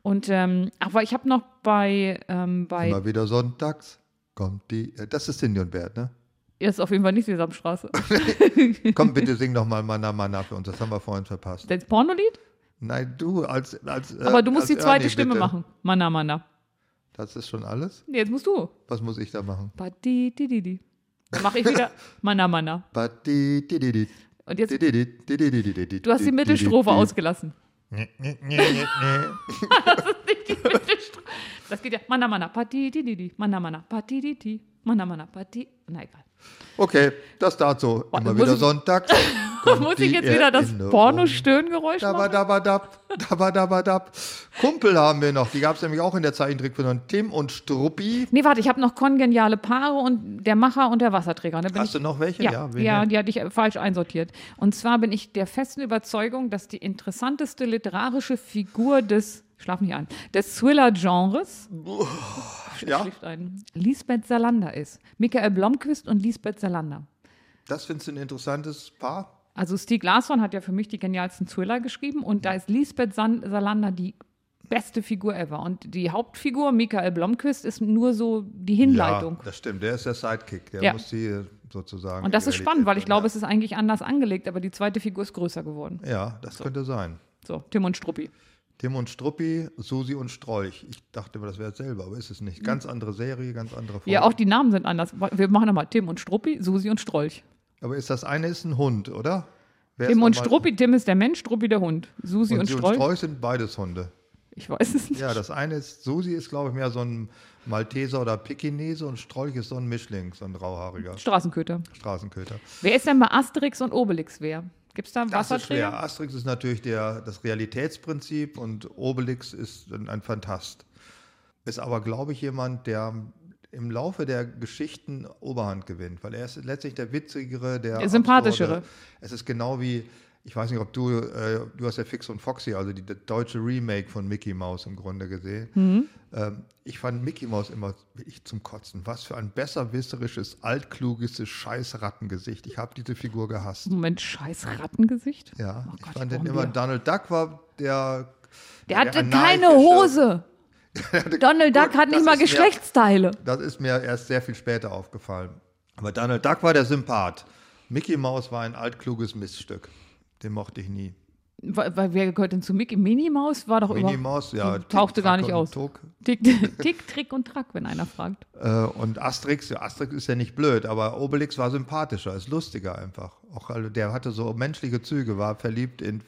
Und ähm, aber ich habe noch bei, ähm, bei Immer wieder sonntags kommt die. äh, Das ist Cindy und Bert, ne? Ja, ist auf jeden Fall nicht Sesamstraße. Komm, bitte sing noch mal Mana Mana für uns. Das haben wir vorhin verpasst. Das Pornolied? Nein, du als. als Aber du musst als die zweite Ernie, Stimme bitte. machen. Mana Mana. Das ist schon alles? Nee, jetzt musst du. Was muss ich da machen? Badi, di, di, di. Dann mache ich wieder Mana Mana. Badi, di, di, di. Und jetzt. Du hast die Mittelstrophe ausgelassen. das ist nicht die Mittelstrophe. Das geht ja. Mana Mana, Pati, di, di, di. Mana Mana, Pati, di, di. Mana Mana, Pati. Na egal. Okay, das dazu. Immer muss wieder ich- sonntags. kommt Muss ich jetzt wieder das. Porno-Stöhngeräusch machen? Dabadabadab, dabadabadab. Kumpel haben wir noch. Die gab es nämlich auch in der Zeichentrickversion. Tim und Struppi. Nee, warte, ich habe noch kongeniale Paare und der Macher und der Wasserträger. Bin Hast ich, du noch welche? Ja, ja, denn? die hatte ich falsch einsortiert. Und zwar bin ich der festen Überzeugung, dass die interessanteste literarische Figur des, schlaf nicht ein, des Thriller-Genres ja, schläft ein, Lisbeth Salander ist. Michael Blomqvist und Lisbeth Salander. das findest du ein interessantes Paar. Also Stieg Larsson hat ja für mich die genialsten Thriller geschrieben und da ist Lisbeth San Salander die beste Figur ever. Und die Hauptfigur, Michael Blomqvist, ist nur so die Hinleitung. Ja, das stimmt. Der ist der Sidekick. Der Ja. muss die sozusagen. Und das ist spannend, weil ich glaube, es ist eigentlich anders angelegt, aber die zweite Figur ist größer geworden. Ja, das könnte sein. So, Tim und Struppi. Tim und Struppi, Susi und Strolch. Ich dachte immer, das wäre dasselbe, aber ist es nicht. Ganz andere Serie, ganz andere Form. Ja, auch die Namen sind anders. Wir machen nochmal Tim und Struppi, Susi und Strolch. Aber ist das eine ist ein Hund, oder? Wer Tim und Struppi, Tim ist der Mensch, Struppi der Hund. Susi Und, und, Sie und Strolch. Strolch sind beides Hunde. Ich weiß es nicht. Ja, das eine ist, Susi ist, glaube ich, mehr so ein Malteser oder Pekinese und Strolch ist so ein Mischling, so ein grauhaariger Straßenköter. Straßenköter. Wer ist denn bei Asterix und Obelix wer? Gibt es da Das ist Wasserträger? schwer. Asterix ist natürlich der, das Realitätsprinzip und Obelix ist ein, Fantast. Ist aber, glaube ich, jemand, der im Laufe der Geschichten Oberhand gewinnt, weil er ist letztlich der witzigere, der, Der sympathischere. absurde. Es ist genau wie, ich weiß nicht, ob du, äh, du hast ja Fix und Foxy, also die, der deutsche Remake von Mickey Mouse im Grunde gesehen. Mhm. Ähm, ich fand Mickey Mouse immer wirklich zum Kotzen. Was für ein besserwisserisches, altkluges Scheißrattengesicht. Ich habe diese Figur gehasst. Moment, scheiß Rattengesicht. Ja, Oh ich Gott, fand die den immer, wir. Donald Duck war der. Der hatte ein keine. Hose. Donald Duck hat nicht das mal ist mir- Geschlechtsteile. Das ist mir erst sehr viel später aufgefallen. Aber Donald Duck war der Sympath. Mickey Mouse war ein altkluges Miststück. Den mochte ich nie. Wer gehört denn zu Mickey? Minnie Maus war doch Minnie überhaupt. Maus, ja. tauchte Tick, gar nicht aus. Tick, Tick, Trick und Track, wenn einer fragt. Äh, und Asterix, ja, Asterix ist ja nicht blöd, aber Obelix war sympathischer, ist lustiger einfach. Auch also der hatte so menschliche Züge, war verliebt in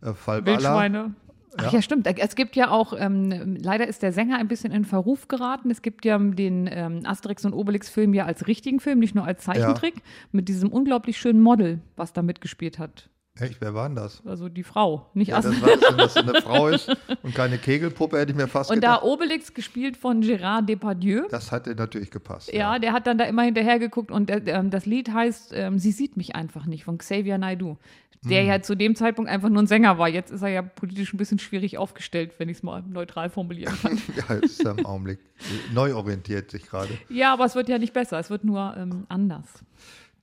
äh, Falbala. Wildschweine. Ach ja, stimmt. Es gibt ja auch, ähm, leider ist der Sänger ein bisschen in Verruf geraten. Es gibt ja den ähm, Asterix und Obelix-Film ja als richtigen Film, nicht nur als Zeichentrick, mit diesem unglaublich schönen Model, was da mitgespielt hat. Echt, wer war denn das? Also die Frau, nicht Ja, Asterix. das wenn das eine Frau ist und keine Kegelpuppe, hätte ich mir fast Und da gedacht. Obelix gespielt von Gérard Depardieu. Das hätte natürlich gepasst. Ja, der hat dann da immer hinterher geguckt und äh, ähm, das Lied heißt ähm, Sie sieht mich einfach nicht von Xavier Naidoo, der ja zu dem Zeitpunkt einfach nur ein Sänger war. Jetzt ist er ja politisch ein bisschen schwierig aufgestellt, wenn ich es mal neutral formulieren kann. Ja, jetzt ist er im Augenblick neu orientiert sich gerade. ja, aber es wird ja nicht besser, es wird nur ähm, anders.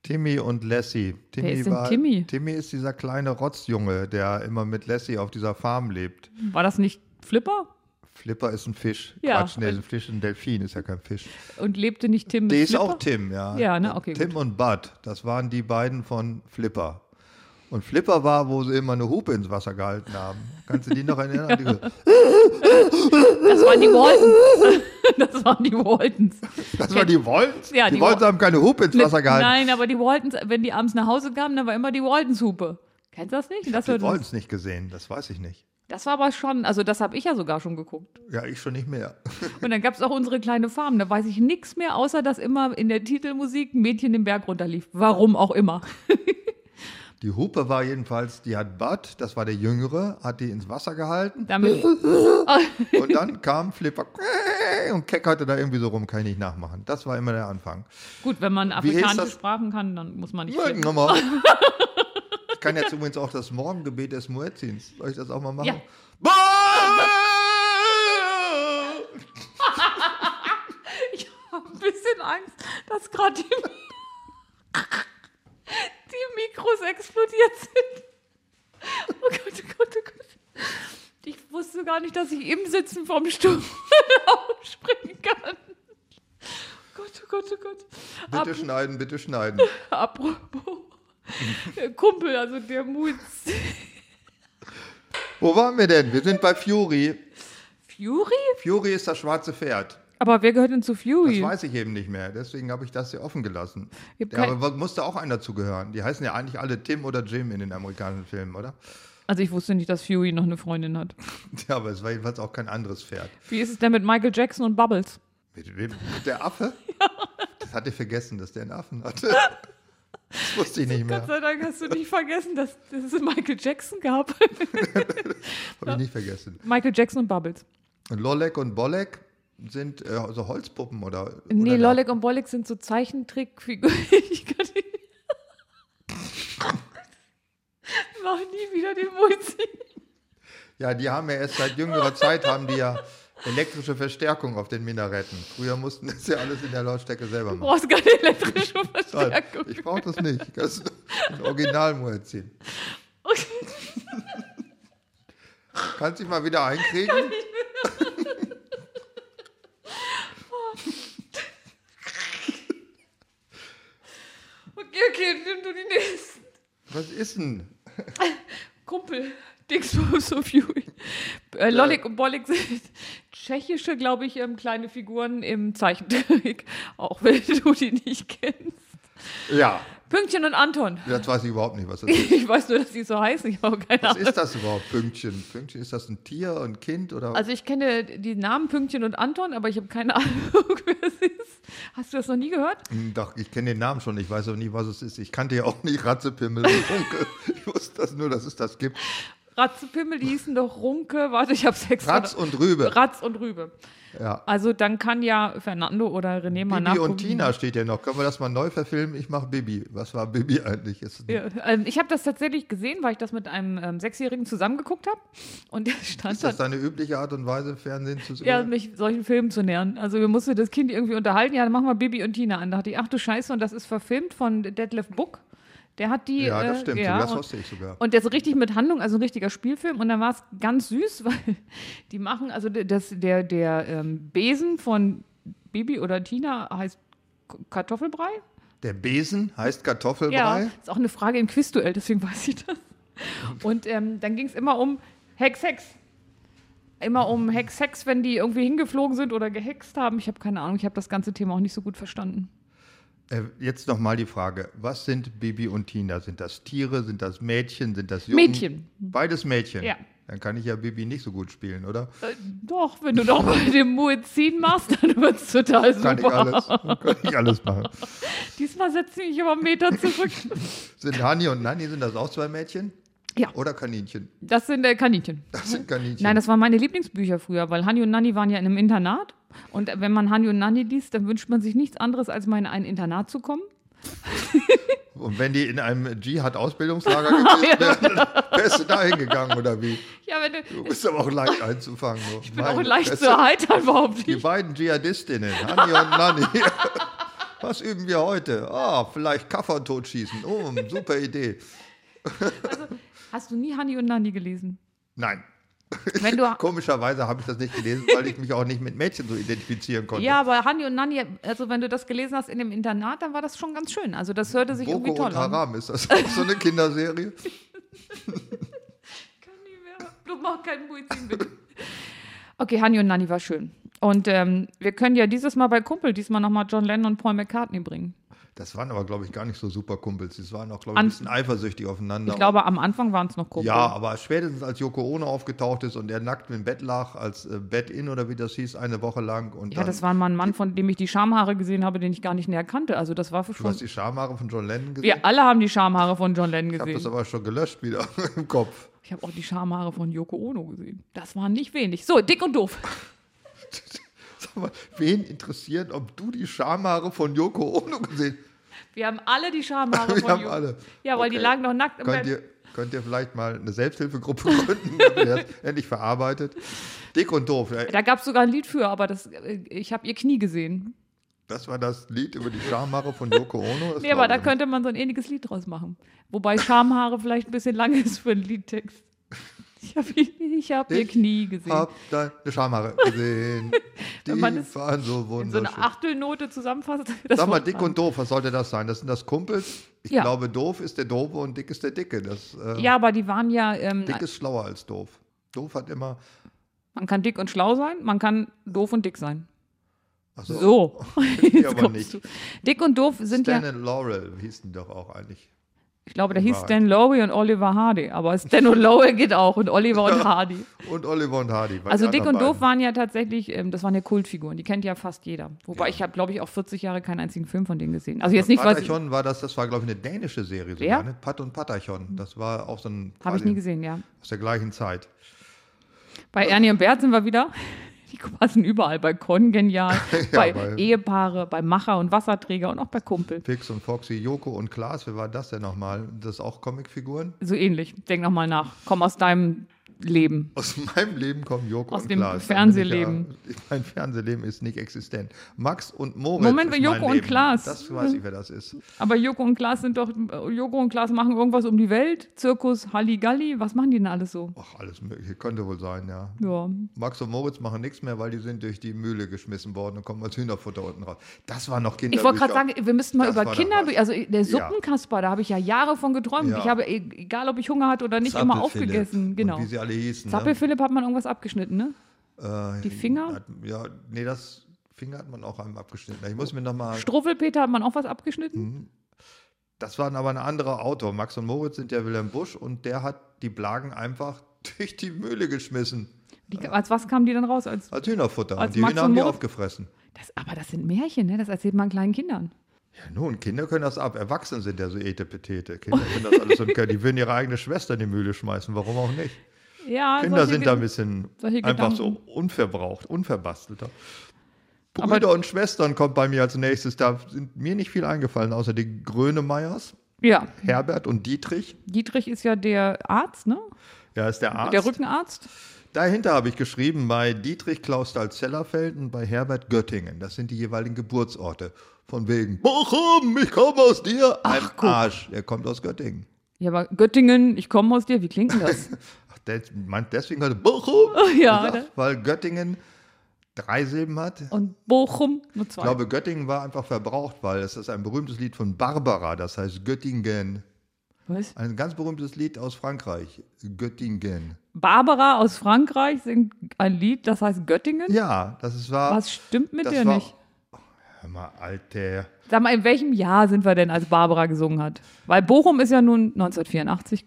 Timmy und Lassie. Timmy Wer ist denn Timmy? Timmy ist dieser kleine Rotzjunge, der immer mit Lassie auf dieser Farm lebt. War das nicht Flipper? Flipper ist ein Fisch. Ja. Quatsch, nee, ist ein Fisch, ein Delfin ist ja kein Fisch. Und lebte nicht Tim mit Die ist Flipper? auch Tim, ja. Ja, ne? Okay, Tim gut. und Bud, das waren die beiden von Flipper. Und Flipper war, wo sie immer eine Hupe ins Wasser gehalten haben. Kannst du die noch erinnern? Die Das waren die Waltons. das waren die Waltons. Das war die Woltens? Ja, die, die Woltens Wa- haben keine Hupe ins Wasser gehalten. Nein, aber die Waltons, wenn die abends nach Hause kamen, dann war immer die Waltons-Hupe. Kennst du das nicht? Das, Die war- Woltens nicht gesehen, das weiß ich nicht. das war aber schon, also das habe ich ja sogar schon geguckt. Ja, ich schon nicht mehr. Und dann gab es auch unsere kleine Farm. Da weiß ich nichts mehr, außer dass immer in der Titelmusik ein Mädchen den Berg runterlief. Warum auch immer. Die Hupe war jedenfalls, die hat Bud, das war der Jüngere, hat die ins Wasser gehalten. Damit, Und dann kam Flipper und keckerte da irgendwie so rum, kann ich nicht nachmachen. Das war immer der Anfang. gut, wenn man afrikanische? Sprachen kann, dann muss man nicht. Flippen. nochmal. Ich kann jetzt übrigens auch das Morgengebet des Muezzins. Soll ich das auch mal machen? Ja. Ich habe ein bisschen Angst, dass gerade die Mikros explodiert sind. Oh Gott, oh Gott, oh Gott. Ich wusste gar nicht, dass ich im Sitzen vom Stuhl aufspringen kann. Gott, oh Gott, oh Gott. Bitte schneiden, bitte schneiden. Apropos äh, Kumpel, also der Mut. Wo waren wir denn? Wir sind bei Fury. Fury? Fury ist das schwarze Pferd. Aber wer gehört denn zu Das Fury? weiß ich eben nicht mehr. Deswegen habe ich das hier offen gelassen. Ja, aber musste auch einer zugehören. Die heißen ja eigentlich alle Tim oder Jim in den amerikanischen Filmen, oder? Also ich wusste nicht, dass Fury noch eine Freundin hat. Ja, aber es war jedenfalls auch kein anderes Pferd. Wie ist es denn mit Michael Jackson und Bubbles? Mit? Mit der Affe? Das hatte ich vergessen, dass der einen Affen hatte. Das wusste ich nicht mehr. Gott sei Dank hast du nicht vergessen, dass, dass es Michael Jackson gab. Habe ich nicht vergessen. Michael Jackson und Bubbles. Und Lolek und Bolek sind äh, so Holzpuppen oder. Nee, oder Lolek und Bolek sind so Zeichentrickfiguren. Ich kann nicht. Mach nie wieder den Mulzi. Ja, die haben ja erst seit jüngerer Zeit haben die ja elektrische Verstärkung auf den Minaretten. Früher mussten das ja alles in der Lautstärke selber Du machen. brauchst keine elektrische Verstärkung. Ich brauche das nicht. Das ist ein Original-Muezzin. Kannst dich mal wieder einkriegen? Okay, nimm du die nächsten. Was ist denn? Kumpel. Dingsbums und Fury. Äh, Lolek und Bolek sind tschechische, glaube ich, ähm, kleine Figuren im Zeichentrick. Auch wenn du die nicht kennst. Ja, Pünktchen und Anton. das weiß ich überhaupt nicht, was das ist. Ich weiß nur, dass die so heißen. Ich habe keine Was Ahnung. ist das überhaupt, Pünktchen? Pünktchen, ist das ein Tier, ein Kind oder? Also ich kenne die Namen Pünktchen und Anton, aber ich habe keine Ahnung, wer es ist. Hast du das noch nie gehört? Hm, Doch, ich kenne den Namen schon, ich weiß aber nicht, was es ist. Ich kannte ja auch nicht Ratzepimmel und Runke. Ich wusste das nur, dass es das gibt. Ratzepimmel, die hießen doch Runke. Warte, ich habe sechs. Ratz und Rübe. Ratz und Rübe. Ja. Also dann kann ja Fernando oder René mal Bibi nachgucken. und Tina steht ja noch. Können wir das mal neu verfilmen? Ich mache Bibi. Was war Bibi eigentlich? Ist Ja, ähm, ich habe das tatsächlich gesehen, weil ich das mit einem ähm, Sechsjährigen zusammengeguckt habe. Und der stand ist das deine übliche Art und Weise, Fernsehen zu sehen? ja, mich solchen Filmen zu nähern. Also wir mussten das Kind irgendwie unterhalten. Ja, dann machen wir Bibi und Tina an. Da dachte ich, ach du Scheiße, und das ist verfilmt von Detlef Book. Der hat die. Ja, das äh, stimmt. ja, das und- wusste ich sogar. Und der ist richtig mit Handlung, also ein richtiger Spielfilm. Und dann war es ganz süß, weil die machen, also das, der, der ähm, Besen von Bibi oder Tina heißt Kartoffelbrei. Der Besen heißt Kartoffelbrei. Ja, ist auch eine Frage im Quizduell, deswegen weiß ich das. Und ähm, dann ging es immer um Hex, Hex. Immer um Hex, Hex, wenn die irgendwie hingeflogen sind oder gehext haben. Ich habe keine Ahnung, ich habe das ganze Thema auch nicht so gut verstanden. Äh, jetzt nochmal die Frage: Was sind Bibi und Tina? Sind das Tiere? Sind das Mädchen? Sind das Jungen? Mädchen. Beides Mädchen. Ja. Dann kann ich ja Bibi nicht so gut spielen, oder? Äh, doch, wenn du doch mal den Muezzin machst, dann wird es total super. Kann ich alles, kann ich alles machen. Diesmal setze ich mich aber einen Meter zurück. Sind Hani und Nanni, sind das auch zwei Mädchen? Ja. Oder Kaninchen? Das sind äh, Kaninchen. Das sind Kaninchen. Nein, das waren meine Lieblingsbücher früher, weil Hani und Nanni waren ja in einem Internat. Und wenn man Hani und Nanni liest, dann wünscht man sich nichts anderes, als mal in ein Internat zu kommen. und wenn die in einem Dschihad-Ausbildungslager gewesen wären, wärst du da hingegangen, oder wie? Ja, wenn du, Du bist aber auch leicht einzufangen. So. ich bin auch leicht zu erheitern, überhaupt Die nicht. beiden Dschihadistinnen, Hani und Nanni. Was üben wir heute? Ah, vielleicht Kaffer totschießen. Oh, super Idee. Hast du nie Hani und Nanni gelesen? Nein. Wenn du, Komischerweise habe ich das nicht gelesen, weil ich mich auch nicht mit Mädchen so identifizieren konnte. ja, aber Hani und Nanni, also wenn du das gelesen hast in dem Internat, dann war das schon ganz schön. Also das hörte sich irgendwie Boko toll und an. Haram, ist das auch so eine Kinderserie? kann nie mehr. Du mach keinen Muizin, bitte. Okay, Hani und Nanni war schön. Und ähm, wir können ja dieses Mal bei Kumpel diesmal nochmal John Lennon und Paul McCartney bringen. Das waren aber, glaube ich, gar nicht so super Kumpels. Die waren auch, glaube ich, ein bisschen eifersüchtig aufeinander. Ich glaube, am Anfang waren es noch Kumpel. ja, aber spätestens als Yoko Ono aufgetaucht ist und er nackt im Bett lag, als äh, Bed-In oder wie das hieß, eine Woche lang. Und Ja, das war mal ein Mann, von dem ich die Schamhaare gesehen habe, den ich gar nicht näher kannte. Also das war für Du schon. hast die Schamhaare von John Lennon gesehen? Wir alle haben die Schamhaare von John Lennon ich habe das gesehen. aber schon gelöscht wieder im Kopf. Ich habe auch die Schamhaare von Yoko Ono gesehen. Das waren nicht wenig. So, dick und doof. Sag mal, wen interessiert, ob du die Schamhaare von Yoko Ono gesehen hast? Wir haben alle die Schamhaare Wir von haben Yoko alle. Ja, weil die Okay. lagen doch nackt im Könnt Bett. ihr, könnt ihr vielleicht mal eine Selbsthilfegruppe gründen, damit ihr das endlich verarbeitet? Dick und doof. ja. Da gab es sogar ein Lied für, aber das, äh, ich habe ihr Knie gesehen. Das war das Lied über die Schamhaare von Yoko Ono. Das Nee, aber da glaube ich könnte man so ein ähnliches Lied draus machen. Wobei Schamhaare vielleicht ein bisschen lang ist für einen Liedtext. Ich habe ich hab ihr Ich Knie gesehen. Hab deine Schamhaare gesehen. Die waren so In so wunderschön. eine Achtelnote zusammenfasst. Sag mal, dick und doof, was sollte das sein? Das sind das Kumpels. Ich Ja. glaube, doof ist der Doofe und dick ist der Dicke. Das, äh, Ja, aber die waren ja, ähm, Dick ist schlauer als doof. Doof hat immer. man kann dick und schlau sein, man kann doof und dick sein. Achso, So, die jetzt aber nicht. du. Dick und doof sind Stan ja, und Laurel hießen doch auch eigentlich. Ich glaube, da hieß Wahrheit. Stan Lowry und Oliver Hardy, aber Stan und Lowry geht auch und Oliver und Hardy. Und Oliver und Hardy. Also Dick und Doof waren ja tatsächlich, ähm, das waren ja Kultfiguren, die kennt ja fast jeder. Wobei ich habe, glaube ich, auch 40 Jahre keinen einzigen Film von denen gesehen. Also jetzt nicht, weil Patachon war das, das war, glaube ich, eine dänische Serie sogar, Wer? ne? Pat und Patachon. Das war auch so ein habe ich nie gesehen, ja. aus der gleichen Zeit. Bei Ernie und Bert sind wir wieder. Passen überall. Bei Con genial, bei, bei- Ehepaare, bei Macher und Wasserträger und auch bei Kumpel. Fix und Foxy, Joko und Klaas, wer war das denn nochmal? Das auch Comicfiguren? So ähnlich. Denk noch mal nach. Komm aus deinem Leben. Aus meinem Leben kommen Joko Aus und dem Klaas. Da Fernsehleben. bin Ich ja, mein Fernsehleben ist nicht existent. Max und Moritz. Moment, ist Joko mein und Leben. Klaas. Das weiß ich, wer das ist. Aber Joko und Klaas sind doch, Joko und Klaas machen irgendwas um die Welt. Zirkus, Halligalli. Was machen die denn alles so? Ach, alles mögliche. Könnte wohl sein, ja. Ja. Max und Moritz machen nichts mehr, weil die sind durch die Mühle geschmissen worden und kommen als Hühnerfutter unten raus. Das war noch Kinder. Ich wollte gerade sagen, wir müssten mal Das über war der Kinderbücher, was. also der Suppenkasper, da habe ich ja Jahre von geträumt. Ja. Ich habe, e- egal ob ich Hunger hatte oder nicht, immer Zappel-Philipp aufgegessen. Genau. Und wie sie alle hießen. Zappel Philipp hat man irgendwas abgeschnitten, ne? ne? Äh, Die Finger? Hat, ja, nee, das Finger hat man auch einem abgeschnitten. Ich muss mir noch mal. Struffelpeter hat man auch was abgeschnitten? Hm. Das waren aber ein anderer Autor. Max und Moritz sind ja Wilhelm Busch und der hat die Blagen einfach durch die Mühle geschmissen. Die, als was kamen die dann raus? Als, Als Hühnerfutter. Als und die Max Hühner haben die aufgefressen. das, aber das sind Märchen, ne? Das erzählt man kleinen Kindern. Ja, nun, Kinder können das ab. Erwachsene sind ja so etepetete. Kinder können das alles und können, die würden ihre eigene Schwester in die Mühle schmeißen. Warum auch nicht? Ja, Kinder sind da ein bisschen einfach Gedanken. so unverbraucht, unverbastelter. Aber- Brüder und Schwestern kommt bei mir als nächstes. Da sind mir nicht viel eingefallen, außer die Grönemeyers, Ja, Herbert und Dietrich. Dietrich ist ja der Arzt, ne? Ja, ist der Arzt. Der Rückenarzt. Dahinter habe ich geschrieben, bei Dietrich Klausthal-Zellerfeld und bei Herbert Göttingen. Das sind die jeweiligen Geburtsorte. Von wegen, Bochum, ich komme aus dir. Ein guck. Arsch, er kommt aus Göttingen. Ja, aber Göttingen, ich komme aus dir, wie klingt denn das? Deswegen heute Bochum, ja, gesagt, ne? weil Göttingen drei Silben hat. Und Bochum nur zwei. Ich glaube, Göttingen war einfach verbraucht, weil es ist ein berühmtes Lied von Barbara, das heißt Göttingen. Was? Ein ganz berühmtes Lied aus Frankreich, Göttingen. Barbara aus Frankreich singt ein Lied, das heißt Göttingen. Ja, das ist war. Was stimmt mit dir war, nicht? Hör mal, Alter. Sag mal, in welchem Jahr sind wir denn, als Barbara gesungen hat? Weil Bochum ist ja nun 1984.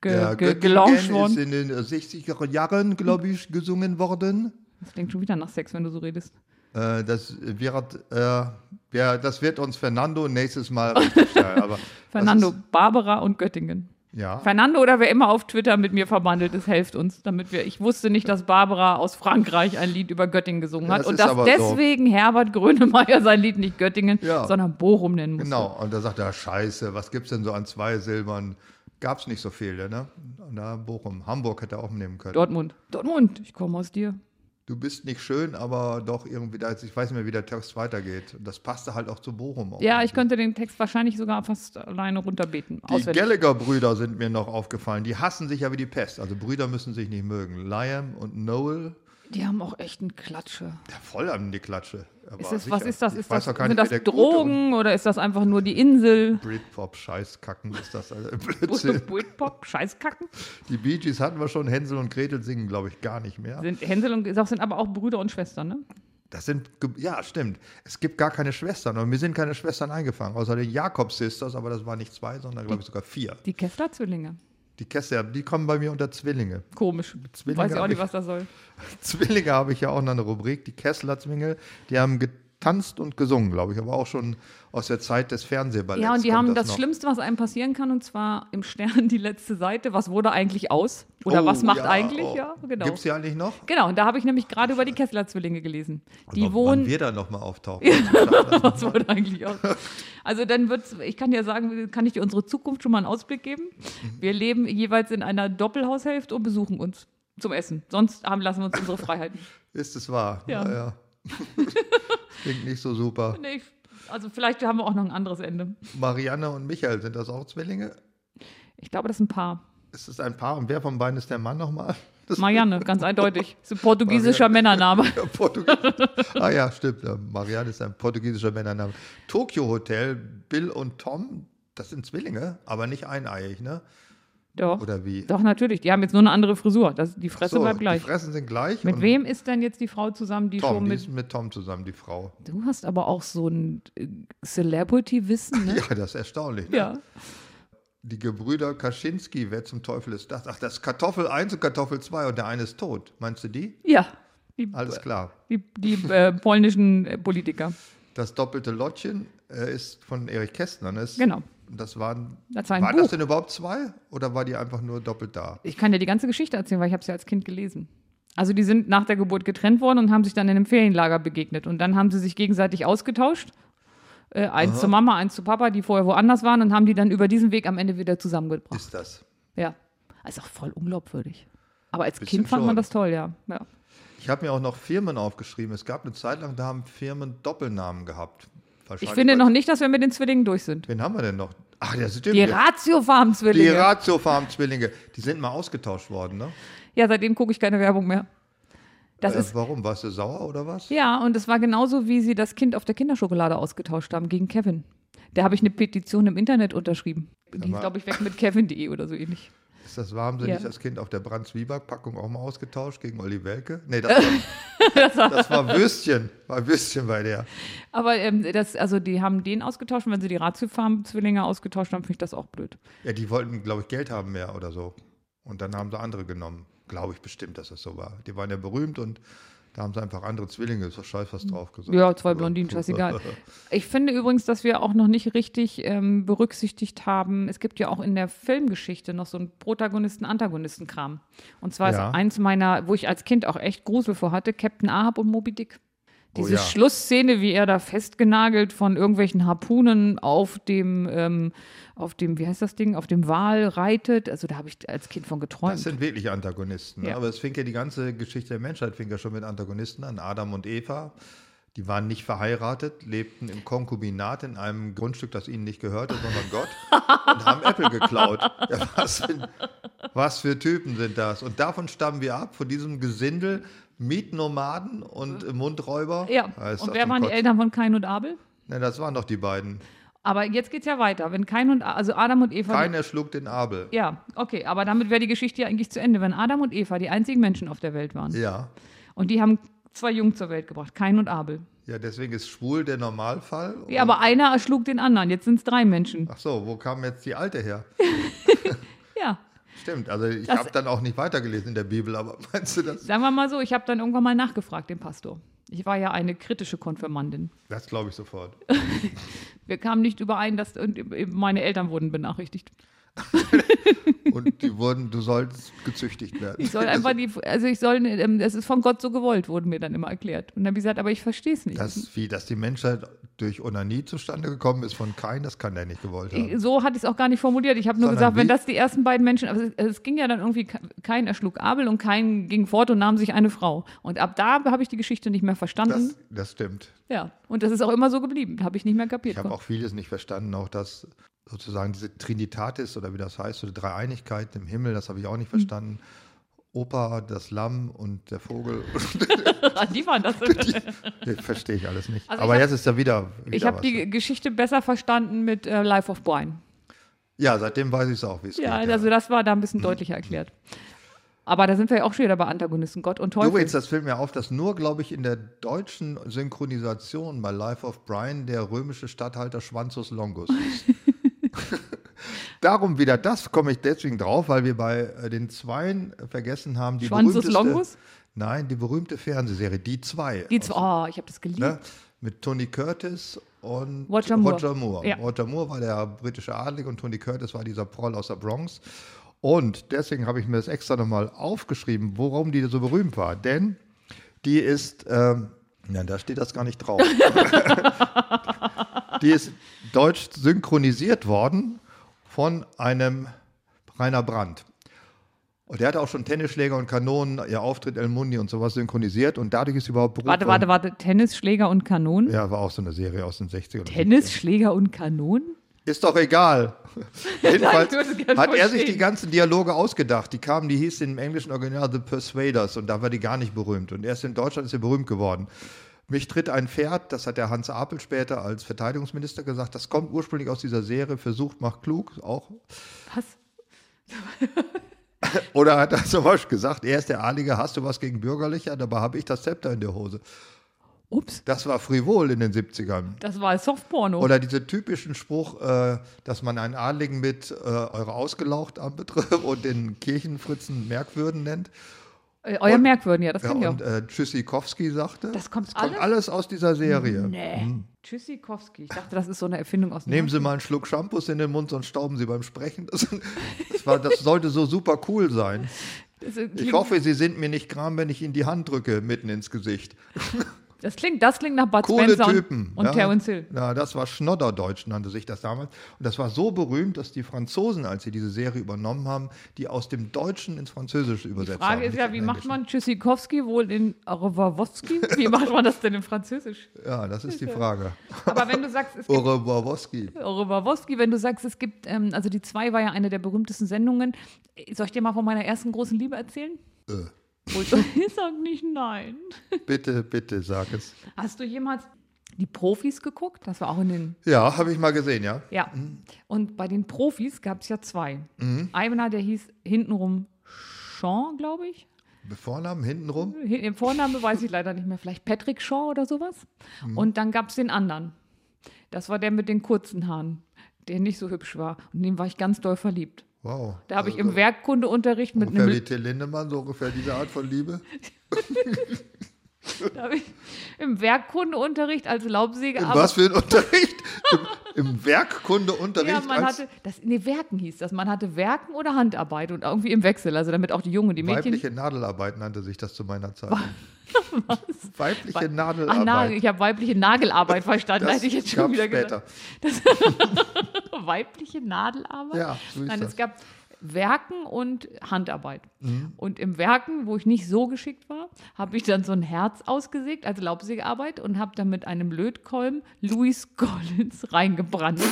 Ge Ja, ge gelauncht ist worden. in den 60er Jahren, glaube ich, gesungen worden. Das klingt schon wieder nach Sex, wenn du so redest. Äh, das, wird, äh, ja, das wird uns Fernando nächstes Mal richtig stellen. Aber Fernando, das Barbara und Göttingen. Ist, ja. Fernando oder wer immer auf Twitter mit mir verbandelt ist, helft uns, damit wir. Ich wusste nicht, dass Barbara aus Frankreich ein Lied über Göttingen gesungen hat Das und ist dass aber so. deswegen Herbert Grönemeyer sein Lied nicht Göttingen, Ja. sondern Bochum nennen musste. Genau, und da sagt er, scheiße, was gibt's denn so an zwei Silbern? Gab's nicht so viele, ne? Da Bochum, Hamburg hätte er auch nehmen können. Dortmund. Dortmund, ich komme aus dir. Du bist nicht schön, aber doch irgendwie, da, ich weiß nicht mehr, wie der Text weitergeht. Und das passte halt auch zu Bochum. auch Ja, ich könnte den Text wahrscheinlich sogar fast alleine runterbeten. Die. Gallagher-Brüder sind mir noch aufgefallen. Die hassen sich ja wie die Pest. Also Brüder müssen sich nicht mögen. Liam und Noel, Die haben auch echt einen Klatsche. ja, voll an die Klatsche. Ist das, was ist das? Ist das, gar sind das Drogen oder ist das einfach nur die Insel? Britpop-Scheißkacken ist das. Also Blödsinn. Britpop, Scheißkacken? Die Bee Gees hatten wir schon. Hänsel und Gretel singen, glaube ich, gar nicht mehr. Sind Hänsel und Gretel sind aber auch Brüder und Schwestern, ne? Das sind, ja, stimmt. Es gibt gar keine Schwestern. Und mir sind keine Schwestern eingefangen. Außer den Jakob-Sisters, aber das waren nicht zwei, sondern, glaube ich, sogar vier. Die Kessler-Zwillinge. Die Kessler, die kommen bei mir unter Zwillinge. Komisch. Zwillinge Weiß ich auch nicht, ich- was das soll. Zwillinge habe ich ja auch noch eine Rubrik, die Kessler-Zwillinge. Die haben getanzt und gesungen, glaube ich, aber auch schon aus der Zeit des Fernsehballetts. Ja, und die haben das noch. Schlimmste, was einem passieren kann, und zwar im Stern die letzte Seite. Was wurde eigentlich aus? Oder Oh, was macht ja, eigentlich? oh. Ja, genau. Gibt es die eigentlich noch? Genau, und da habe ich nämlich gerade über die Kessler-Zwillinge gelesen. Die Wann wohnen. wir da nochmal auftauchen. Was wurde eigentlich aus? Also dann wird's, ich kann ja sagen, kann ich dir unsere Zukunft schon mal einen Ausblick geben. Mhm. Wir leben jeweils in einer Doppelhaushälfte und besuchen uns zum Essen. Sonst haben, lassen wir uns unsere Freiheiten. Ist es wahr? Ja. Klingt nicht so super. Nee, also vielleicht haben wir auch noch ein anderes Ende. Marianne und Michael, sind das auch Zwillinge? Ich glaube, das ist ein Paar. Ist es ein Paar? Und wer von beiden ist der Mann nochmal? Das Marianne, ganz eindeutig. Das ist ein portugiesischer Männername. Ja, Portugies ah ja, stimmt. Marianne ist ein portugiesischer Männername. Tokyo Hotel, Bill und Tom, das sind Zwillinge, aber nicht eineiig, ne? Doch. Oder wie? Doch, natürlich. Die haben jetzt nur eine andere Frisur. Das, die Fresse So, bleibt gleich. Die Fressen sind gleich. Mit wem ist denn jetzt die Frau zusammen, die Tom, schon die mit. ist mit Tom zusammen, die Frau. Du hast aber auch so ein äh, Celebrity-Wissen, ne? Ja, das ist erstaunlich. Ne? Ja. Die Gebrüder Kaczynski, wer zum Teufel ist das? Ach, das ist Kartoffel 1 und Kartoffel 2 und der eine ist tot. Meinst du die? Ja. Die, Alles klar. die, die äh, polnischen äh, Politiker. Das doppelte Lottchen äh, ist von Erich Kästner. Ne? Genau. Das waren, Das war waren Buch. das denn überhaupt zwei oder war die einfach nur doppelt da? Ich kann dir die ganze Geschichte erzählen, weil ich habe sie als Kind gelesen. Also die sind nach der Geburt getrennt worden und haben sich dann in einem Ferienlager begegnet. Und dann haben sie sich gegenseitig ausgetauscht. Äh, eins zu Mama, eins zu Papa, die vorher woanders waren und haben die dann über diesen Weg am Ende wieder zusammengebracht. Ist das? Ja. Ist auch voll unglaubwürdig. Aber als Bisschen Kind fand man schon. das toll, ja. ja. Ich habe mir auch noch Firmen aufgeschrieben. Es gab eine Zeit lang, da haben Firmen Doppelnamen gehabt. Ich finde noch nicht, dass wir mit den Zwillingen durch sind. Wen haben wir denn noch? Ach, das stimmt. Die ja. Die Ratio-Farm-Zwillinge. Ratio-Farm-Zwillinge. Die sind mal ausgetauscht worden, ne? Ja, seitdem gucke ich keine Werbung mehr. Das äh, ist warum? Warst du sauer oder was? Ja, und es war genauso, wie sie das Kind auf der Kinderschokolade ausgetauscht haben gegen Kevin. Da habe ich eine Petition im Internet unterschrieben. Die ist, glaube ich, weg mit Kevin.de oder so ähnlich. Ist das sie Ja. das Kind auf der Brand-Zwieback-Packung auch mal ausgetauscht gegen Olli Welke? Nee, das war, das war Würstchen. War Würstchen bei der. Aber ähm, das, also die haben den ausgetauscht und wenn sie die Ratio-Farm-Zwillinge ausgetauscht haben, finde ich das auch blöd. Ja, die wollten, glaube ich, Geld haben mehr oder so. Und dann haben sie andere genommen. Glaube ich bestimmt, dass das so war. Die waren ja berühmt und da haben sie einfach andere Zwillinge, ist doch scheiß was drauf gesagt. Ja, zwei Blondinen, scheißegal. Ich finde übrigens, dass wir auch noch nicht richtig ähm, berücksichtigt haben, es gibt ja auch in der Filmgeschichte noch so einen Protagonisten-Antagonisten-Kram. Und zwar Ja. ist eins meiner, wo ich als Kind auch echt Grusel vor hatte, Captain Ahab und Moby Dick. Oh Diese ja. Schlussszene, wie er da festgenagelt von irgendwelchen Harpunen auf dem, ähm, auf dem, wie heißt das Ding, auf dem Wal reitet. Also da habe ich als Kind von Das geträumt. sind wirklich Antagonisten. ne? Ja. Aber es fing ja die ganze Geschichte der Menschheit fing ja schon mit Antagonisten an. Adam und Eva, die waren nicht verheiratet, lebten im Konkubinat in einem Grundstück, das ihnen nicht gehörte, sondern Gott und haben Apple geklaut. Ja, was, für, was für Typen sind das? Und davon stammen wir ab, von diesem Gesindel Mietnomaden und äh, Mundräuber. ja, ist und wer waren die Kotzen. Eltern von Kain und Abel? Ne, das waren doch die beiden. Aber jetzt geht's ja weiter. Wenn Kain und, also Adam und Eva. Keiner schlug den Abel. Ja, okay, aber damit wäre die Geschichte ja eigentlich zu Ende, wenn Adam und Eva die einzigen Menschen auf der Welt waren. Ja. Und die haben zwei Jungen zur Welt gebracht, Kain und Abel. Ja, deswegen ist schwul der Normalfall. Ja, aber einer erschlug den anderen, jetzt sind es drei Menschen. Ach so, wo kam jetzt die Alte her? Ja. Stimmt, also ich habe dann auch nicht weitergelesen in der Bibel, aber meinst du das? Sagen wir mal so, ich habe dann irgendwann mal nachgefragt, den Pastor. Ich war ja eine kritische Konfirmandin. Das glaube ich sofort. Wir kamen nicht überein, dass und meine Eltern wurden benachrichtigt. Und die wurden, du sollst gezüchtigt werden. Ich soll einfach die, also ich soll, ähm, es ist von Gott so gewollt, wurde mir dann immer erklärt. Und dann habe ich gesagt, aber ich verstehe es nicht. Das, wie, dass die Menschheit durch Onanie zustande gekommen ist von Kain, das kann der nicht gewollt haben. So hatte ich es auch gar nicht formuliert. Ich habe nur Sondern gesagt, wenn wie? das die ersten beiden Menschen, also es, es ging ja dann irgendwie, kein erschlug Abel und kein ging fort und nahm sich eine Frau. Und ab da habe ich die Geschichte nicht mehr verstanden. Das, das stimmt. ja, und das ist auch immer so geblieben. Habe ich nicht mehr kapiert. Ich habe auch vieles nicht verstanden, auch dass sozusagen diese Trinitatis oder wie das heißt, so die Dreieinigkeit im Himmel, das habe ich auch Hm. nicht verstanden. Opa, das Lamm und der Vogel, die waren das. verstehe ich alles nicht. Also Aber hab- jetzt ist da wieder, wieder Ich habe die Geschichte besser verstanden mit äh, Life of Brian. Ja, seitdem weiß ich es auch, wie es Ja, geht. also das war da ein bisschen deutlicher erklärt. Aber da sind wir ja auch schon wieder bei Antagonisten, Gott und Teufel. Übrigens, das fällt mir auf, dass nur, glaube ich, in der deutschen Synchronisation bei Life of Brian der römische Statthalter Schwanzus Longus ist. Darum wieder das komme ich deswegen drauf, weil wir bei äh, den Zweien vergessen haben, die Schwanzus berühmteste- Longus? Nein, die berühmte Fernsehserie, die zwei. Die zwei, oh, ich habe das geliebt. ne? Mit Tony Curtis und Roger Moore. Roger Moore. Ja. Roger Moore war der britische Adlige und Tony Curtis war dieser Proll aus der Bronx. Und deswegen habe ich mir das extra nochmal aufgeschrieben, warum die so berühmt war. Denn die ist, ähm, ja, da steht das gar nicht drauf. die ist deutsch synchronisiert worden von einem Rainer Brandt. Und der hat auch schon Tennisschläger und Kanonen, ihr Auftritt El Mundi und sowas synchronisiert und dadurch ist überhaupt berühmt Warte, warte, warte. Tennisschläger und Kanonen? Ja, war auch so eine Serie aus den 60ern. und Tennisschläger und Kanonen? Ist doch egal. Jedenfalls gerne hat er sich die ganzen Dialoge ausgedacht. Die kamen, die hieß im englischen Original The Persuaders und da war die gar nicht berühmt. Und erst in Deutschland ist sie berühmt geworden. Mich tritt ein Pferd, das hat der Hans Apel später als Verteidigungsminister gesagt, das kommt ursprünglich aus dieser Serie, versucht, macht klug, auch. Was? Oder hat er zum Beispiel gesagt, er ist der Adlige, hast du was gegen Bürgerliche? Dabei habe ich das Zepter in der Hose. Ups, Das war frivol in den 70ern. das war Softporno. Oder diese typischen Spruch, äh, dass man einen Adligen mit äh, eure ausgelaucht anbetrifft und den Kirchenfritzen Merkwürden nennt. Äh, euer Merkwürden, ja, das Ja, kann ich auch. und äh, Tschüssikowski sagte. Das kommt kommt alles? alles aus dieser Serie. Nee. Tschüssikowski. Ich dachte, das ist so eine Erfindung aus dem Nehmen Sie mal einen Schluck Shampoos in den Mund, sonst stauben Sie beim Sprechen. Das, das, war, das sollte so super cool sein. Das, Ich hoffe, Sie sind mir nicht gram, wenn ich Ihnen die Hand drücke, mitten ins Gesicht. Das, klingt, das klingt nach Bud Coole Spencer Typen. und, ja. Terence Hill. Ja, das war Schnodderdeutsch, nannte sich das damals. Und das war so berühmt, dass die Franzosen, als sie diese Serie übernommen haben, die aus dem Deutschen ins Französische Die übersetzt Frage haben. ist ja, wie macht man Tschüssikowski wohl in Arowawowski? Wie macht man das denn in Französisch? Ja, das ist die Frage. Aber wenn du sagst, es gibt. Orowawowski, wenn du sagst, es gibt, ähm, also die zwei war ja eine der berühmtesten Sendungen. Soll ich dir mal von meiner ersten großen Liebe erzählen? Äh, Und ich sag nicht nein. bitte, bitte, sag es. Hast du jemals die Profis geguckt? Das war auch in den, Ja, habe ich mal gesehen, ja. ja. Und bei den Profis gab es ja zwei. Einer, der hieß hintenrum Sean, glaube ich. Vornamen hintenrum. Hin- Den Vorname weiß ich leider nicht mehr. Vielleicht Patrick Shaw oder sowas. Und dann gab es den anderen. Das war der mit den kurzen Haaren, der nicht so hübsch war. Und den war ich ganz doll verliebt. Wow. Da habe ich Also, im Werkkundeunterricht mit einem wie Till Lindemann, so ungefähr diese Art von Liebe. da habe ich im Werkkundeunterricht als Laubsäge In was für ein Unterricht? Im, im Werkkundeunterricht? ja, man hatte, das, nee, Werken hieß das. Man hatte Werken oder Handarbeit und irgendwie im Wechsel, also damit auch die Jungen, die Mädchen. weibliche Nadelarbeit nannte sich das zu meiner Zeit. Weibliche Ach, Nadelarbeit. Nagel, ich habe weibliche Nagelarbeit verstanden, das hätte ich jetzt schon wieder später. Weibliche Nadelarbeit? Ja, so ist Nein, das. es gab Werken und Handarbeit. Mhm. Und im Werken, wo ich nicht so geschickt war, habe ich dann so ein Herz ausgesägt als Laubsägearbeit und habe dann mit einem Lötkolben Louis Collins reingebrannt.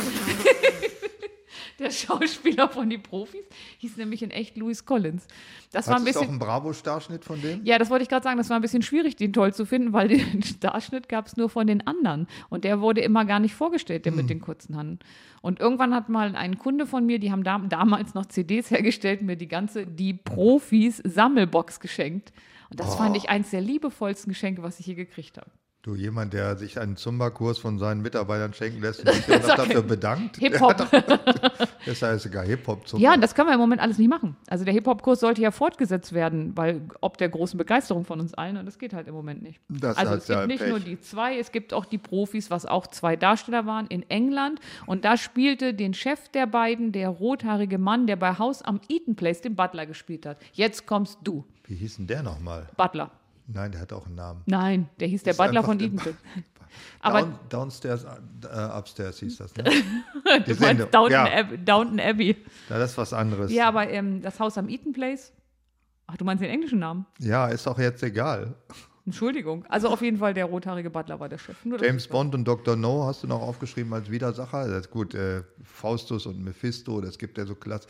Der Schauspieler von die Profis hieß nämlich in echt Louis Collins. Das war Hat ein es auch bisschen. einen Bravo-Starschnitt von dem? Ja, das wollte ich gerade sagen. Das war ein bisschen schwierig, den toll zu finden, weil den Starschnitt gab es nur von den anderen. Und der wurde immer gar nicht vorgestellt, der Hm. mit den kurzen Haaren. Und irgendwann hat mal ein Kunde von mir, die haben dam damals noch CDs hergestellt, mir die ganze Die Profis Sammelbox geschenkt. Und das Oh. fand ich eins der liebevollsten Geschenke, was ich je gekriegt habe. Du, jemand, der sich einen Zumba-Kurs von seinen Mitarbeitern schenken lässt und sich dafür bedankt. Hip-Hop. Das heißt sogar Hip-Hop zum Ja, das können wir im Moment alles nicht machen. Also der Hip-Hop-Kurs sollte ja fortgesetzt werden, weil ob der großen Begeisterung von uns allen, und das geht halt im Moment nicht. Das also es gibt ja nicht Pech. nur die zwei, es gibt auch die Profis, was auch zwei Darsteller waren in England. Und da spielte den Chef der beiden, der rothaarige Mann, der bei House am Eaton Place den Butler gespielt hat. Jetzt kommst du, Wie hieß denn der nochmal? Butler. Nein, der hat auch einen Namen. Nein, der hieß der Butler von Place. Aber Down, downstairs, äh, upstairs hieß das, ne? du meinst Downton, Ja. Abbey, Downton Abbey. Ja, das ist was anderes. Ja, aber ähm, das Haus am Eaton Place. Ach, du meinst den englischen Namen? Ja, ist auch jetzt egal. Entschuldigung. Also auf jeden Fall der rothaarige Butler war der Chef. James Bond und Dr. No hast du noch aufgeschrieben als Widersacher. Das ist gut, äh, Faustus und Mephisto, das gibt ja so klass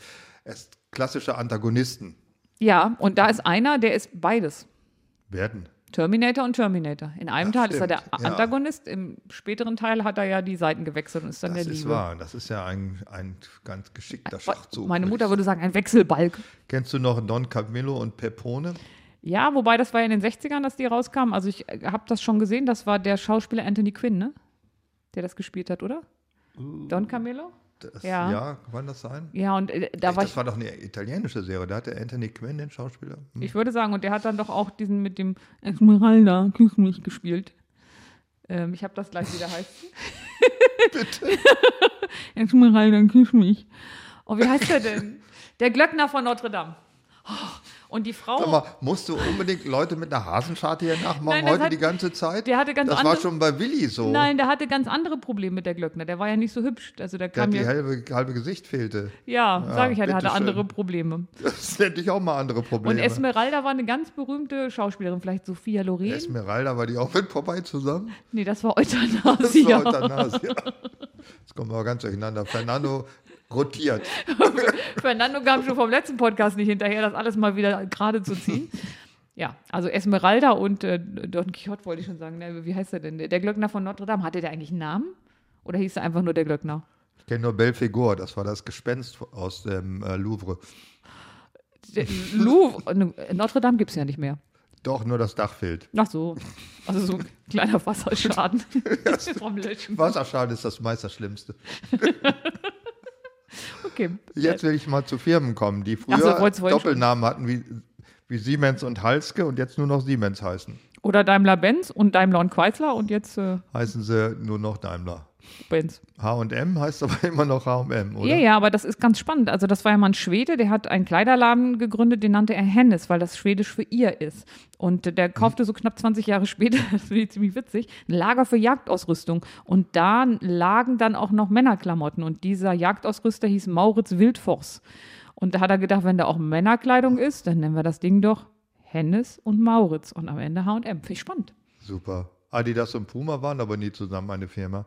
klassische Antagonisten. Ja, und da ist einer, der ist beides. Werden. Terminator und Terminator. In einem Ja, Teil ist er der stimmt, ja. Antagonist, im späteren Teil hat er ja die Seiten gewechselt und ist dann Das der ist Liebe. wahr. Das ist ja ein, ein ganz geschickter Schachzug. Meine Mutter würde sagen, ein Wechselbalg. Kennst du noch Don Camillo und Pepone? Ja, wobei das war ja in den 60ern, dass die rauskamen. Also ich habe das schon gesehen. Das war der Schauspieler Anthony Quinn, ne? Der das gespielt hat, oder? Don Camillo? Das, Ja. ja. kann das sein? Ja, und äh, da Echt, war das ich, war doch eine italienische Serie. Da hatte Anthony Quinn den Schauspieler. Hm. ich würde sagen, und der hat dann doch auch diesen mit dem Esmeralda, küss mich, gespielt. Ähm, ich habe das gleich wieder heißt. Bitte. Esmeralda, küss mich. Oh, wie heißt der denn? Der Glöckner von Notre Dame. Oh, Und die Frau. Sag mal, musst du unbedingt Leute mit einer Hasenscharte hier nachmachen Nein, das heute hat- die ganze Zeit? der hatte ganz das war andere- schon bei Willi so. Nein, der hatte ganz andere Probleme mit der Glöckner. Der war ja nicht so hübsch. Also der Der kam hat die ja. halbe, halbe Gesicht fehlte. Ja, sage ich ja, der hatte bitteschön. andere Probleme. Das hätte ich auch mal andere Und Probleme. Esmeralda war eine ganz berühmte Schauspielerin, vielleicht Sophia Loren. Esmeralda, war die auch mit vorbei zusammen? Nee, das war Das Euthanasie. war Euthanasie. Jetzt kommen wir ganz durcheinander. Fernando rotiert. Fernando kam schon vom letzten Podcast nicht hinterher, das alles mal wieder gerade zu ziehen. Ja, also Esmeralda und äh, Don Quixote wollte ich schon sagen. Ne, wie heißt er denn? Der, Glöckner von Notre Dame. Hatte der eigentlich einen Namen? Oder hieß er einfach nur der Glöckner? Ich kenne nur Belphegor, das war das Gespenst aus dem äh, Louvre. Der, Louvre, äh, Notre Dame gibt es ja nicht mehr. Doch, nur das Dach fehlt. Ach so. Also so ein kleiner Wasserschaden. Wasserschaden ist das meist das Schlimmste. Okay. Jetzt will ich mal zu Firmen kommen, die früher so, Doppelnamen hatten wie, wie Siemens und Halske und jetzt nur noch Siemens heißen. Oder Daimler-Benz und Daimler und Chrysler und jetzt äh, Heißen sie nur noch Daimler. Benz. H&M heißt aber immer noch H&M, oder? Ja, ja, aber das ist ganz spannend. Also das war ja mal ein Schwede, der hat einen Kleiderladen gegründet, den nannte er Hennes, weil das Schwedisch für ihr ist. Und der kaufte so knapp 20 Jahre später, das finde ich ziemlich witzig, ein Lager für Jagdausrüstung. Und da lagen dann auch noch Männerklamotten. Und dieser Jagdausrüster hieß Mauritz Wildfors. Und da hat er gedacht, wenn da auch Männerkleidung ist, dann nennen wir das Ding doch Hennes und Mauritz. Und am Ende H&M. Finde ich spannend. Super. Adidas und Puma waren aber nie zusammen eine Firma.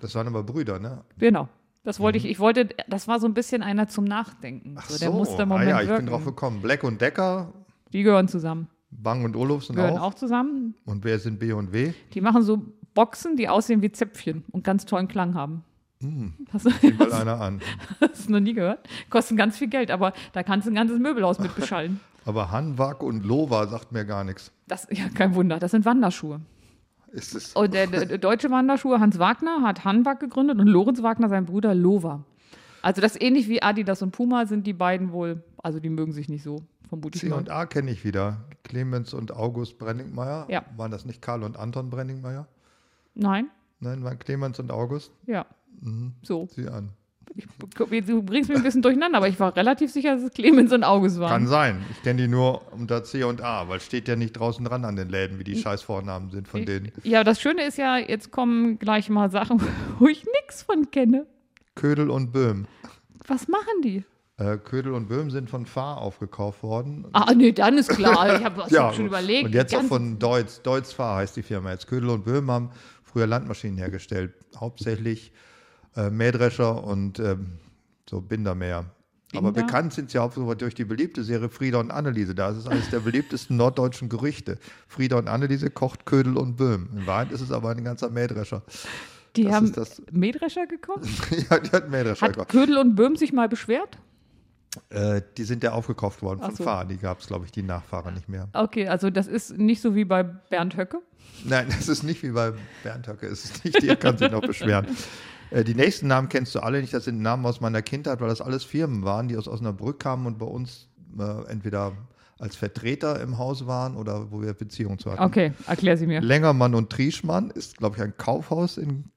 Das waren aber Brüder, ne? Genau. Das wollte ich, ich wollte, das war so ein bisschen einer zum Nachdenken. Ach so, der musste im ah, ja, ich wirken. bin drauf gekommen. Black und Decker, Die gehören zusammen. Bang und Olufsen Gehören auch. auch zusammen. Und wer sind B und W? Die machen so Boxen, die aussehen wie Zäpfchen und ganz tollen Klang haben. Hm. Hast, du, Sieh mal einer an. hast du noch nie gehört? Kosten ganz viel Geld, aber da kannst du ein ganzes Möbelhaus mit beschallen. Aber Hanwag und Lova sagt mir gar nichts. Das, ja, kein Wunder, das sind Wanderschuhe. Ist es? Und der, der, deutsche Wanderschuhe Hans Wagner hat Hanwag gegründet und Lorenz Wagner sein Bruder Lova. Also das ähnlich wie Adidas und Puma sind die beiden wohl, also die mögen sich nicht so, ich C und A kenne ich wieder. Clemens und August Brenningmeier. Ja. Waren das nicht Karl und Anton Brenningmeier? Nein? Nein, waren Clemens und August. Ja. Mhm. So. Sieh an. Ich, du bringst mich ein bisschen durcheinander, aber ich war relativ sicher, dass es Clemens und August waren. Kann sein. Ich kenne die nur unter C und A, weil steht ja nicht draußen dran an den Läden, wie die Scheißvornamen sind von denen. Ja, das Schöne ist ja, jetzt kommen gleich mal Sachen, wo ich nichts von kenne. Ködel und Böhm. Was machen die? Äh, Ködel und Böhm sind von Fahr aufgekauft worden. Ah, nee, dann ist klar. Ich habe ja, hab schon überlegt. Und jetzt auch von Deutz. Deutz Fahr heißt die Firma jetzt. Ködel und Böhm haben früher Landmaschinen hergestellt. Hauptsächlich äh, Mähdrescher und ähm, so Bindermäher. Aber Binder? bekannt sind sie hauptsächlich durch die beliebte Serie Frieda und Anneliese. Da ist es eines der beliebtesten norddeutschen Gerüchte. Frieda und Anneliese kocht Ködel und Böhm. In Wahrheit ist es aber ein ganzer Mähdrescher. Die das haben das- Mähdrescher gekocht? ja, die hat Mähdrescher Hat gekocht. Ködel und Böhm sich mal beschwert? Äh, die sind ja aufgekauft worden Ach von so. Fahr. Die gab es, glaube ich, die Nachfahrer nicht mehr. Okay, also das ist nicht so wie bei Bernd Höcke. Nein, das ist nicht wie bei Bernd Höcke. Es ist nicht, der kann sich noch beschweren. Äh, Die nächsten Namen kennst du alle nicht. Das sind Namen aus meiner Kindheit, weil das alles Firmen waren, die aus Osnabrück kamen und bei uns äh, entweder als Vertreter im Haus waren oder wo wir Beziehungen zu hatten. Okay, erklär sie mir. Längermann und Trieschmann ist, glaube ich, ein Kaufhaus in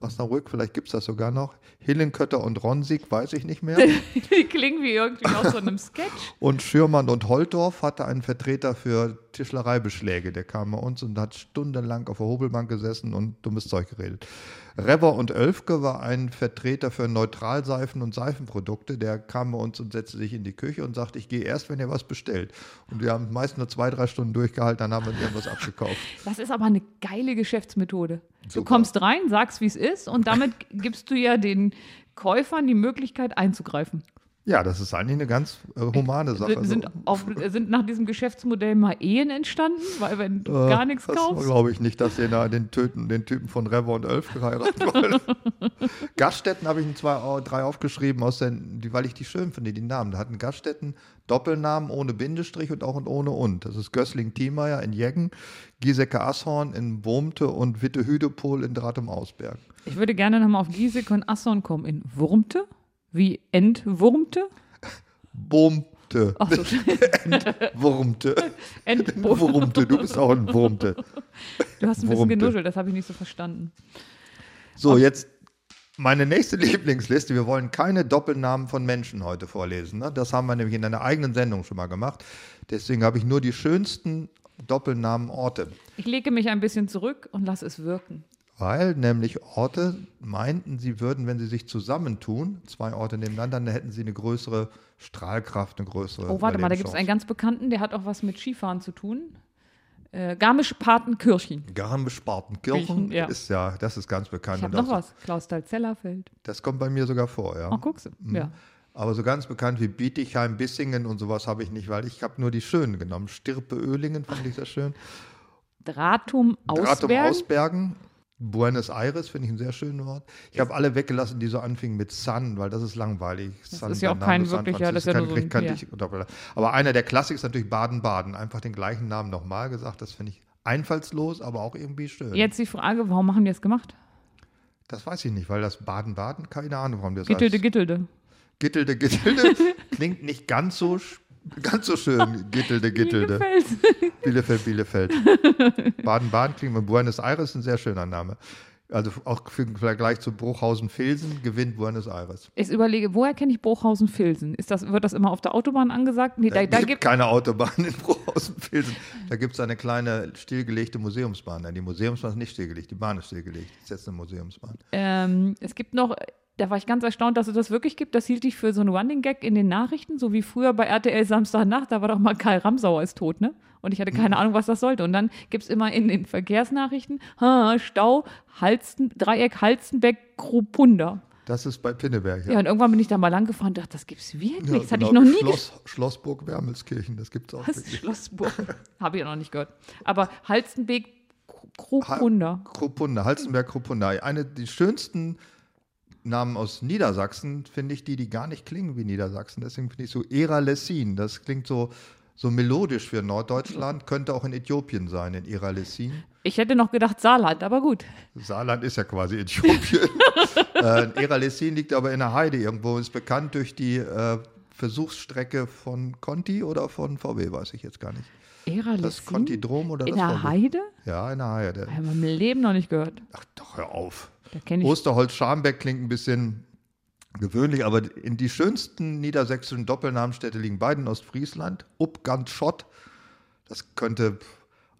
Osnabrück. Vielleicht gibt es das sogar noch. Hillenkötter und Ronsig, weiß ich nicht mehr. Die klingen wie irgendwie aus so einem Sketch. Und Schürmann und Holtorf hatte einen Vertreter für Tischlereibeschläge. Der kam bei uns und hat stundenlang auf der Hobelbank gesessen und dummes Zeug geredet. Rever und Oelfke war ein Vertreter für Neutralseifen und Seifenprodukte. Der kam bei uns und setzte sich in die Küche und sagte, ich gehe erst, wenn ihr was bestellt. Und wir haben meist nur zwei, drei Stunden durchgehalten, dann haben wir irgendwas abgekauft. Das ist aber eine geile Geschäftsmethode. Du Super. kommst rein, sagst, wie es ist und damit gibst du ja den Käufern die Möglichkeit einzugreifen. Ja, das ist eigentlich eine ganz äh, humane Sache. Sind, sind, auf, sind nach diesem Geschäftsmodell mal Ehen entstanden? Weil wenn du Äh, gar nichts das kaufst. glaube ich nicht, dass ihr da den, Töten, den Typen von Rever und Ölf geheiratet wollt. Gaststätten habe ich in zwei, au- drei aufgeschrieben, aus den, die, weil ich die schön finde, die Namen. Da hatten Gaststätten Doppelnamen ohne Bindestrich und auch und ohne und. Das ist Gössling-Thiemeyer in Jeggen, Giesecke Asshorn in Wurmte und Witte Hüdepol in Dratum-Ausberg. Ich würde gerne nochmal auf Giesecke und Asson kommen. In Wurmte? Wie entwurmte? Wurmte. Ach so, Wurmte. entwurmte. Wurmte. Du bist auch ein Wurmte. Du hast ein bisschen Wurmte. genuschelt, das habe ich nicht so verstanden. So, jetzt meine nächste Lieblingsliste. Wir wollen keine Doppelnamen von Menschen heute vorlesen. Ne? Das haben wir nämlich in einer eigenen Sendung schon mal gemacht. Deswegen habe ich nur die schönsten Doppelnamen Orte. Ich lege mich ein bisschen zurück und lasse es wirken. Weil nämlich Orte meinten, sie würden, wenn sie sich zusammentun, zwei Orte nebeneinander, dann hätten sie eine größere Strahlkraft, eine größere. Oh, warte mal, da gibt es einen ganz bekannten, der hat auch was mit Skifahren zu tun. Äh, Garmisch-Partenkirchen. Garmisch-Partenkirchen Ja. ist ja, das ist ganz bekannt. Ich habe noch das, was. Klausthal-Zellerfeld. Das kommt bei mir sogar vor, ja. Ach, guckst du. Mhm. Ja. Aber so ganz bekannt wie Bietigheim, Bissingen und sowas habe ich nicht, weil ich habe nur die schönen genommen. Stirpe Oehlingen fand ich sehr schön. Dratum Dratum Ausbergen. Buenos Aires finde ich einen sehr schönen Ort. Ich habe alle weggelassen, die so anfingen mit Sun, weil das ist langweilig. Sun, ist ja auch kein wirklicher, das ist ja nur so ein- ja. ich- Aber einer der Klassiker ist natürlich Baden-Baden. Einfach den gleichen Namen nochmal gesagt. Das finde ich einfallslos, aber auch irgendwie schön. Jetzt die Frage, warum haben die das gemacht? Das weiß ich nicht, weil das Baden-Baden, keine Ahnung, warum das Gittelde, heißt. Gittelde. Gittelde, Gittelde. Klingt nicht ganz so, ganz so schön. Gittelde, Gittelde. Bielefeld. Bielefeld, Bielefeld. Baden-Baden klingt mit Buenos Aires ein sehr schöner Name. Also auch für den Vergleich zu Bruchhausen-Filsen gewinnt Buenos Aires. Ich überlege, woher kenne ich Bruchhausen-Filsen? Ist das, wird das immer auf der Autobahn angesagt? Nee, da, Da, da gibt gibt keine Autobahn in Bruchhausen-Filsen. Da gibt es eine kleine stillgelegte Museumsbahn. Nein, die Museumsbahn ist nicht stillgelegt, die Bahn ist stillgelegt. Das ist jetzt eine Museumsbahn. ähm, es gibt noch, da war ich ganz erstaunt, dass es das wirklich gibt. Das hielt ich für so einen Running Gag in den Nachrichten, so wie früher bei RTL Samstagnacht. Da war doch mal Karl Ramsauer ist tot, ne? Und ich hatte keine Ahnung, was das sollte. Und dann gibt es immer in den Verkehrsnachrichten ha, Stau, Halsten, Dreieck, Halstenbeck, Kropunda. Das ist bei Pinneberg. Ja, und irgendwann bin ich da mal lang gefahren und dachte, das gibt's wirklich. Ja, das hatte ich genau. noch nie Schloss, Schlossburg Wermelskirchen, das gibt es auch Was? wirklich. Schlossburg. Habe ich ja noch nicht gehört. Aber Halstenbeek, Kropunda. Kropunda, Halstenberg, Kropunda. Eine die schönsten Namen aus Niedersachsen finde ich die, die gar nicht klingen wie Niedersachsen. Deswegen finde ich so Era Lessin. Das klingt so, so melodisch für Norddeutschland. Könnte auch in Äthiopien sein, in Era Lessin. Ich hätte noch gedacht Saarland, aber gut. Saarland ist ja quasi Äthiopien. äh, Era Lessin liegt aber in der Heide irgendwo. Ist bekannt durch die äh, Versuchsstrecke von Conti oder von VW, weiß ich jetzt gar nicht. Ära Das Lessin? Contidrom oder In das der VW? Heide? Ja, in der Heide. Habe ich im Leben noch nicht gehört. Ach doch, hör auf. Osterholz-Scharmbeck klingt ein bisschen gewöhnlich, aber in die schönsten niedersächsischen Doppelnamenstädte liegen beide in Ostfriesland. Upgant-Schott, das könnte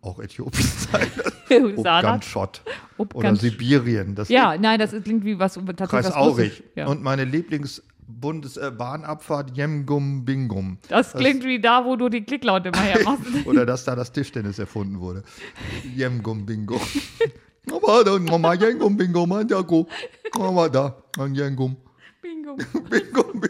auch Äthiopien sein. Saarland. Upgant-Schott. Oder Sibirien. Das Ja, nein, das ist- klingt wie was tatsächlich Kreis was Aurich. Ja. Und meine Lieblingsbundesbahnabfahrt Jemgum Bingum. das klingt wie da, wo du die Klicklaute immer hermachst. Oder dass da das Tischtennis erfunden wurde. Jemgum Bingum. Aber dann nochmal Jemgum Bingum, Jago. Komm mal da, an Jemgum. Bingo. Bingo, bingo.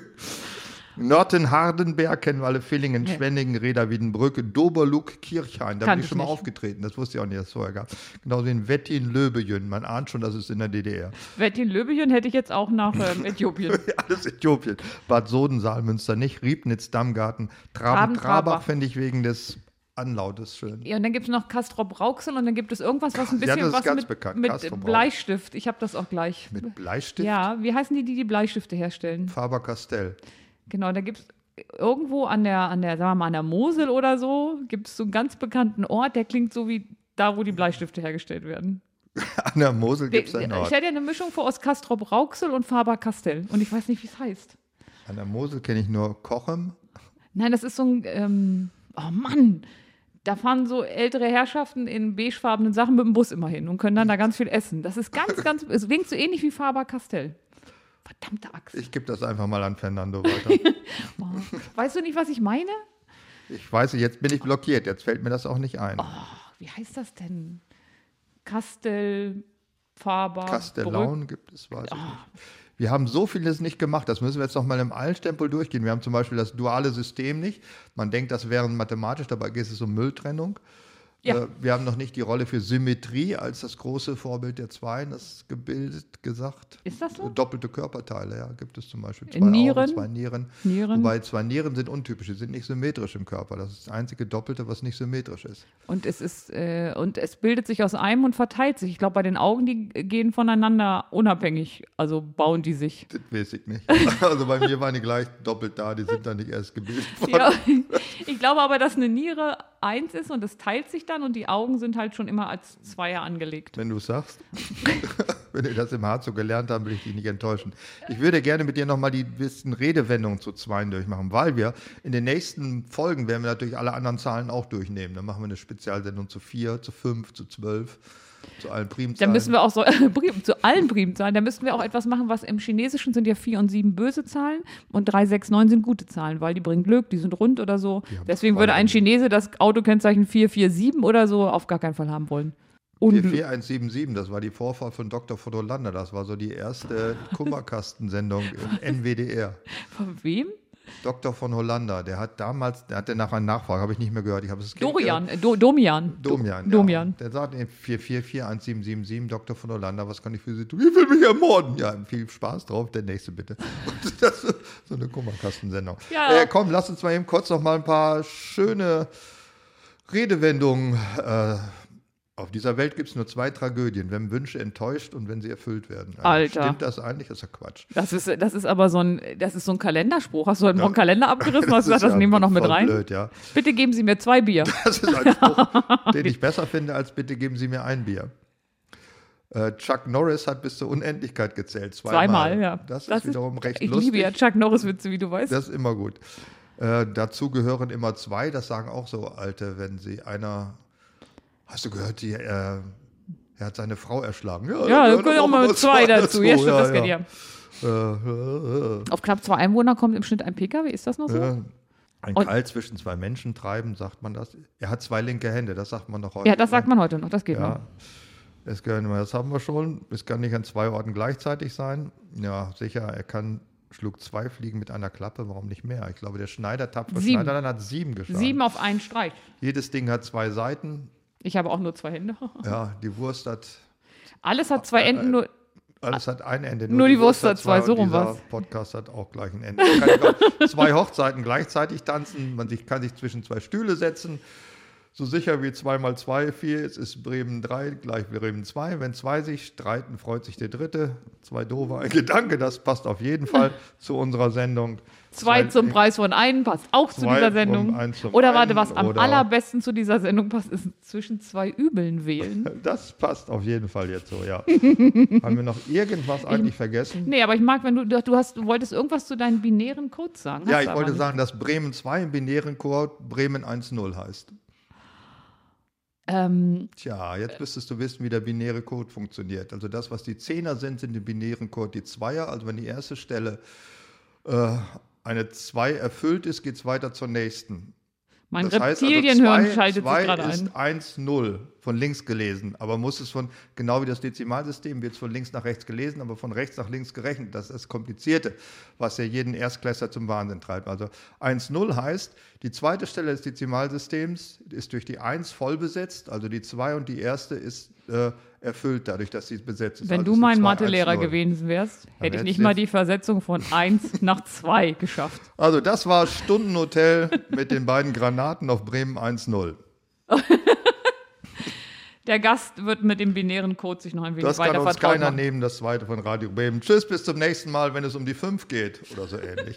Norten-Hardenberg kennen wir alle, Villingen, Schwenningen, Reda, Wiedenbrück, Doberlug, Kirchhain. Da bin Kannte ich schon mal nicht. aufgetreten. Das wusste ich auch nicht, dass es vorher gab. Genauso in Wettin, Löbejün. Man ahnt schon, dass es in der DDR. Wettin Löbchen hätte ich jetzt auch nach ähm, Äthiopien. Alles Äthiopien. Bad Soden, Saalmünster nicht, Riebnitz, Dammgarten, Traben, Traben, Trabach Trabach. finde ich wegen des Anlautes schön. Ja, und dann gibt es noch Castrop Rauxel und dann gibt es irgendwas, was ein Ja, bisschen das ist was ganz mit, bekannt, mit Castrop. Bleistift. Ich habe das auch gleich. Mit Bleistift, Ja, wie heißen die, die die Bleistifte herstellen? Faber-Castell. Genau, da gibt es irgendwo an der, an der, sagen wir mal, an der Mosel oder so, gibt es so einen ganz bekannten Ort, der klingt so wie da, wo die Bleistifte hergestellt werden. An der Mosel gibt es einen Ich Ort. stelle dir eine Mischung vor aus Castrop Rauxel und Faber-Castell. Und ich weiß nicht, wie es heißt. An der Mosel kenne ich nur Kochem. Nein, das ist so ein, ähm, oh Mann, da fahren so ältere Herrschaften in beigefarbenen Sachen mit dem Bus immer hin und können dann da ganz viel essen. Das ist ganz, ganz, es klingt so ähnlich wie Faber-Castell. Verdammte Axt. Ich gebe das einfach mal an Fernando weiter. Oh. Weißt du nicht, was ich meine? ich weiß, jetzt bin ich blockiert. Jetzt fällt mir das auch nicht ein. Wie heißt das denn? Kastel, Faber, Brück. Kastellaun gibt es, weiß ich nicht. Wir haben so vieles nicht gemacht, das müssen wir jetzt noch mal im Eilstempel durchgehen. Wir haben zum Beispiel das duale System nicht. Man denkt, das wäre mathematisch, dabei geht es um Mülltrennung. Ja. Äh, Wir haben noch nicht die Rolle für Symmetrie als das große Vorbild der Zweien, das gebildet gesagt. Ist das so? Doppelte Körperteile, ja, gibt es zum Beispiel. Nieren? Augen, zwei Nieren. Nieren. Wobei zwei Nieren sind untypisch, sie sind nicht symmetrisch im Körper. Das ist das einzige Doppelte, was nicht symmetrisch ist. Und es ist, äh, und es bildet sich aus einem und verteilt sich. Ich glaube, bei den Augen, die gehen voneinander unabhängig. Also bauen die sich. Das weiß ich nicht. Also bei mir waren die gleich doppelt da, die sind dann nicht erst gebildet worden. Ja, ich glaube aber, dass eine Niere eins ist und es teilt sich dann und die Augen sind halt schon immer als Zweier angelegt. Wenn du es sagst. Wenn wir das im Harz so gelernt haben, will ich dich nicht enttäuschen. Ich würde gerne mit dir nochmal die bisschen Redewendungen zu Zweien durchmachen, weil wir in den nächsten Folgen werden wir natürlich alle anderen Zahlen auch durchnehmen. Dann machen wir eine Spezialsendung zu vier, zu fünf, zu zwölf, zu allen Primzahlen. Dann müssen wir auch so zu allen Primzahlen, da müssten wir auch etwas machen, was im Chinesischen sind ja 4 und 7 böse Zahlen und 3, 6, 9 sind gute Zahlen, weil die bringen Glück, die sind rund oder so. Deswegen würde ein. Chinese das Autokennzeichen 4, 4, 7 oder so auf gar keinen Fall haben wollen. Unglück. 4177, das war die Vorfahrt von Dr. Fotolander. Das war so die erste Kummerkastensendung im NWDR. Von wem? Dr. von Hollander, der hat damals, der hatte nach einer Nachfrage, habe ich nicht mehr gehört. Ich habe es Dorian, äh, Do, Domian. Do- Domian. Domian. Ja. Der sagt in 4441777, Dr. von Hollander, was kann ich für Sie tun? Ich will mich ermorden. Ja, viel Spaß drauf. Der nächste bitte. Und das ist so eine Kummerkastensendung. Ja. Äh, komm, lass uns mal eben kurz noch mal ein paar schöne Redewendungen. Äh, auf dieser Welt gibt es nur zwei Tragödien, wenn Wünsche enttäuscht und wenn sie erfüllt werden. Also Alter. Stimmt das eigentlich? Das ist ja Quatsch. Das ist, das ist aber so ein, das ist so ein Kalenderspruch. Hast du heute Morgen einen Kalender abgerissen? Hast du ist gesagt, das ja nehmen wir noch mit rein? Blöd, ja. Bitte geben Sie mir zwei Bier. Das ist ein Spruch, den ich besser finde, als bitte geben Sie mir ein Bier. Äh, Chuck Norris hat bis zur Unendlichkeit gezählt. Zweimal, Zweimal, ja. Das, ist wiederum recht Ich lustig. liebe ja Chuck Norris-Witze, wie du weißt. Das ist immer gut. Äh, dazu gehören immer zwei, das sagen auch so Alte, wenn sie einer. Hast du gehört, die, äh, er hat seine Frau erschlagen? ja, da da gehören können auch mal immer zwei dazu. Ja, stimmt, das ja, geht ja. ja. Äh, äh, Auf knapp zwei Einwohner kommt im Schnitt ein Pkw, ist das noch so? äh. Ein Und- Keil zwischen zwei Menschen treiben, sagt man das. Er hat zwei linke Hände, das sagt man noch heute. Ja, das sagt man heute noch, das geht Ja, noch. es immer, das haben wir schon. Es kann nicht an zwei Orten gleichzeitig sein. Ja, sicher, er kann, schlug zwei Fliegen mit einer Klappe, warum nicht mehr? Ich glaube, der Schneider, tapfere Sieben. Schneider, hat sieben geschlagen. Sieben auf einen Streich. Jedes Ding hat zwei Seiten. Ich habe auch nur zwei Hände. Ja, die Wurst hat, Alles hat zwei Enden, nur alles hat ein Ende. Nur die Wurst hat zwei, so rum war's. Podcast hat auch gleich ein Ende. Man kann zwei Hochzeiten gleichzeitig tanzen. Man sich, kann sich zwischen zwei Stühle setzen. So sicher wie zwei mal zwei vier ist, ist Bremen drei gleich Bremen zwei. Wenn zwei sich streiten, freut sich der Dritte. Zwei doofe, ein Gedanke, das passt auf jeden Fall zu unserer Sendung. zwei zum Preis von einem passt auch zu Zwei dieser Sendung. Oder warte, was am allerbesten zu dieser Sendung passt, ist zwischen zwei Übeln wählen. Das passt auf jeden Fall jetzt so, ja. Haben wir noch irgendwas eigentlich vergessen? Nee, aber ich mag, wenn du, du hast, du wolltest irgendwas zu deinen binären Codes sagen. Ja, ich wollte nicht. sagen, dass Bremen 2 im binären Code Bremen 1.0 heißt. Ähm, Tja, jetzt müsstest du wissen, wie der binäre Code funktioniert. Also das, was die Zehner sind, sind im binären Code die Zweier. Also wenn die erste Stelle äh, eine 2 erfüllt ist, geht es weiter zur nächsten. Mein Das heißt also, Reptilienhirn zwei- schaltet zwei sich gerade ist ein. 1-0 von links gelesen, aber muss es von, genau wie das Dezimalsystem, wird es von links nach rechts gelesen, aber von rechts nach links gerechnet. Das ist das Komplizierte, was ja jeden Erstklässler zum Wahnsinn treibt. Also 1-0 heißt, die zweite Stelle des Dezimalsystems ist durch die 1 voll besetzt, also die 2 und die erste ist äh, erfüllt dadurch, dass sie besetzt ist. Wenn also du mein eine 2, Mathelehrer 1-0. gewesen wärst, hätte ich nicht mal die Versetzung von 1 nach 2 geschafft. Also das war Stundenhotel mit den beiden Granaten auf Bremen 1-0. Der Gast wird mit dem binären Code sich noch ein wenig Das kann weiter uns vertraut keiner machen. nehmen, das zweite von Radio Bremen. Tschüss, bis zum nächsten Mal, wenn es um die 5 geht oder so ähnlich.